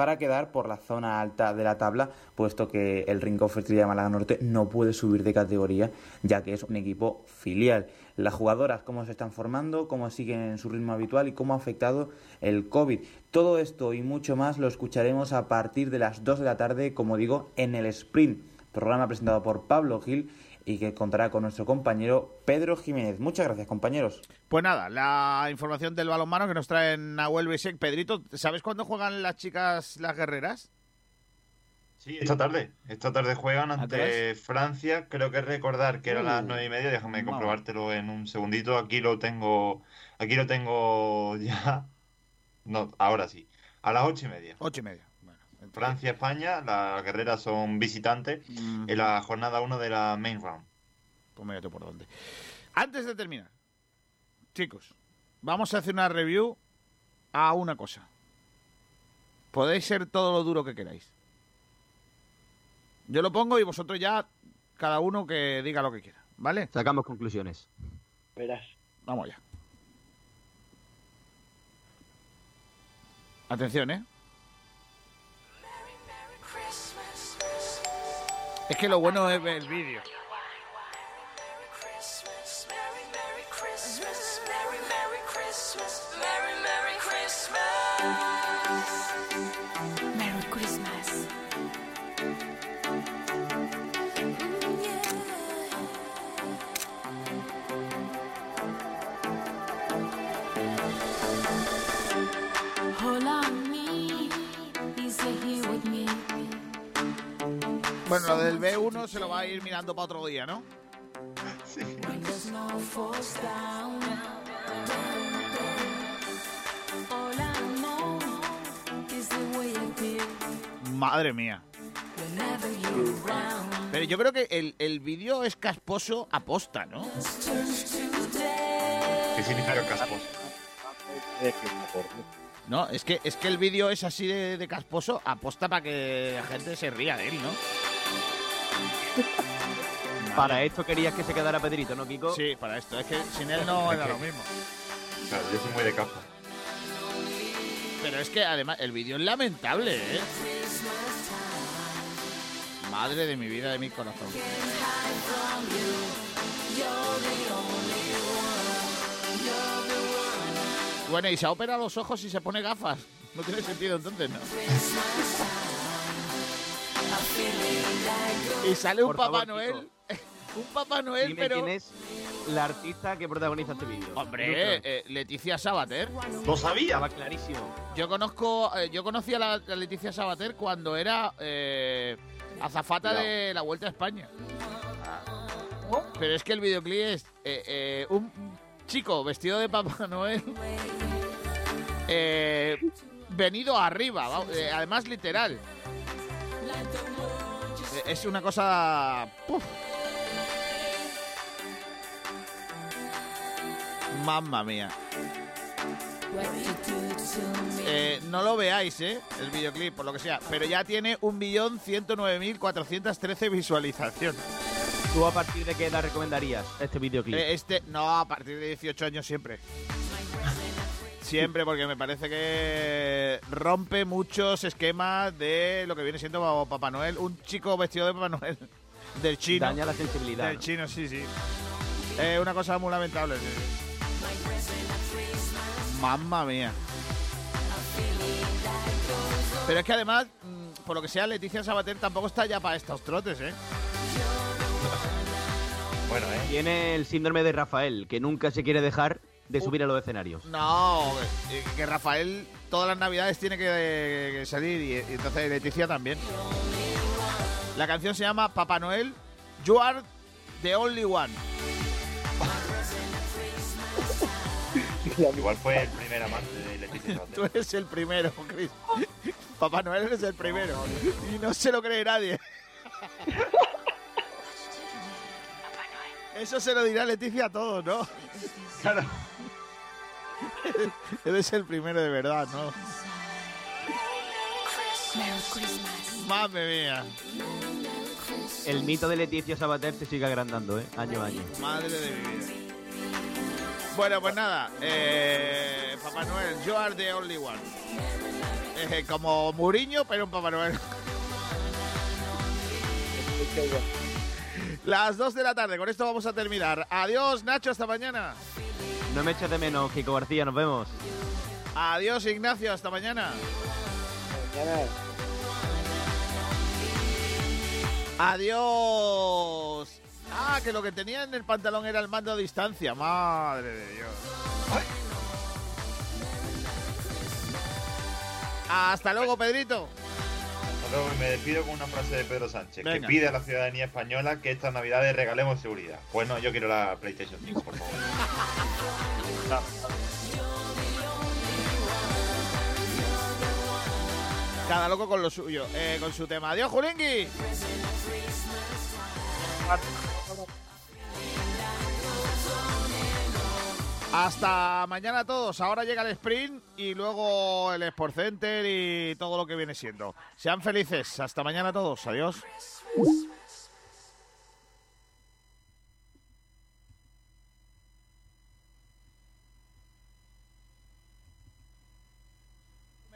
para quedar por la zona alta de la tabla, puesto que el Rincón Fertilidad Málaga Norte no puede subir de categoría, ya que es un equipo filial. Las jugadoras, cómo se están formando, cómo siguen en su ritmo habitual y cómo ha afectado el COVID. Todo esto y mucho más lo escucharemos a partir de las 2 de la tarde, como digo, en el Sprint, programa presentado por Pablo Gil y que contará con nuestro compañero Pedro Jiménez. Muchas gracias, compañeros. Pues nada, la información del balonmano que nos trae Nahuel Besek. Pedrito, ¿sabes cuándo juegan las chicas las guerreras? Sí, esta tarde. Esta tarde juegan ante Francia. Creo que recordar que era a las uh, nueve y media. Déjame comprobártelo en un segundito. Aquí lo tengo. Aquí lo tengo ya. No, ahora sí. A las ocho y media. Ocho y media. Francia, España. Las guerreras son visitantes en la jornada 1 de la main round. Pues mírate por dónde. Antes de terminar, chicos, vamos a hacer una review a una cosa. Podéis ser todo lo duro que queráis yo lo pongo y vosotros ya, cada uno que diga lo que quiera, ¿vale? Sacamos conclusiones. Verás. Vamos ya. Atención, ¿eh? Es que lo bueno es ver el vídeo. Bueno, lo del B1 se lo va a ir mirando para otro día, ¿no? Sí. Madre mía. Pero yo creo que el, el vídeo es casposo aposta, ¿no? ¿Qué significa casposo? No, es que, es que el vídeo es así de, de casposo aposta para que la gente se ría de él, ¿no? Para esto querías que se quedara Pedrito, ¿no, Kiko? Sí, para esto. Es que sin él no [LAUGHS] era lo mismo. Claro, yo soy muy de capa. Pero es que además el vídeo es lamentable, ¿eh? Madre de mi vida, de mi corazón. Bueno, y se ha operado los ojos y se pone gafas. No tiene sentido entonces, ¿no? Y sale un Por Papá favor, Noel. [LAUGHS] Un Papá Noel, Dime pero. quién es la artista que protagoniza este vídeo. Hombre, eh, Leticia Sabater. Lo sabía. Estaba clarísimo. Yo conozco, eh, yo conocí a la, Leticia Sabater cuando era eh, azafata Cuidado. de la Vuelta a España. Pero es que el videoclip es eh, eh, un chico vestido de Papá Noel eh, venido arriba, va- eh, además literal. Es una cosa... ¡puf! Mamma mía. Eh, no lo veáis, ¿eh? El videoclip, por lo que sea. Pero ya tiene 1.109.413 visualizaciones. ¿Tú a partir de qué edad recomendarías este videoclip? Eh, este, no, a partir de 18 años siempre. Siempre, porque me parece que rompe muchos esquemas de lo que viene siendo Papá Noel. Un chico vestido de Papá Noel. [LAUGHS] Del chino. Daña la sensibilidad. Del ¿no? chino, sí, sí. Es una cosa muy lamentable. sí, sí. Mamma mía. Pero es que además, mm, por lo que sea, Leticia Sabater tampoco está ya para estos trotes, ¿eh? Bueno, ¿eh? Tiene el síndrome de Rafael, que nunca se quiere dejar de subir a los escenarios. No, eh, que Rafael todas las navidades tiene que, que salir y, y entonces Leticia también. La canción se llama Papá Noel, You Are the Only One. [LAUGHS] Igual fue el primer amante de Leticia [LAUGHS] Tú eres el primero, Chris. Papá Noel eres el primero. Y no se lo cree nadie. [LAUGHS] Eso se lo dirá Leticia a todos, ¿no? Claro. [LAUGHS] Eres el primero de verdad, ¿no? Madre mía. El mito de Leticia Sabater se sigue agrandando, ¿eh? Año a año. Madre de mi vida. Bueno, pues nada. eh, Papá Noel, you are the only one. Eh, como Muriño, pero un Papá Noel. Las 2 de la tarde, con esto vamos a terminar. Adiós, Nacho, hasta mañana. No me eches de menos, Kiko García, nos vemos. Adiós, Ignacio, hasta mañana. Adiós. Ah, que lo que tenía en el pantalón era el mando a distancia. Madre de Dios. Hasta luego, Pedrito. Hasta luego, y me despido con una frase de Pedro Sánchez, Venga. que pide a la ciudadanía española que estas navidades regalemos seguridad. Pues no, yo quiero la PlayStation 5, por favor. Cada loco con lo suyo, eh, con su tema. Adiós, Julingui. Hasta mañana a todos. Ahora llega el sprint y luego el Sport Center y todo lo que viene siendo. Sean felices. Hasta mañana todos. Adiós.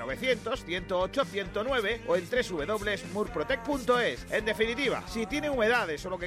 al 900 108 109 o en www.murprotec.es. En definitiva, si tiene humedades o lo que quiera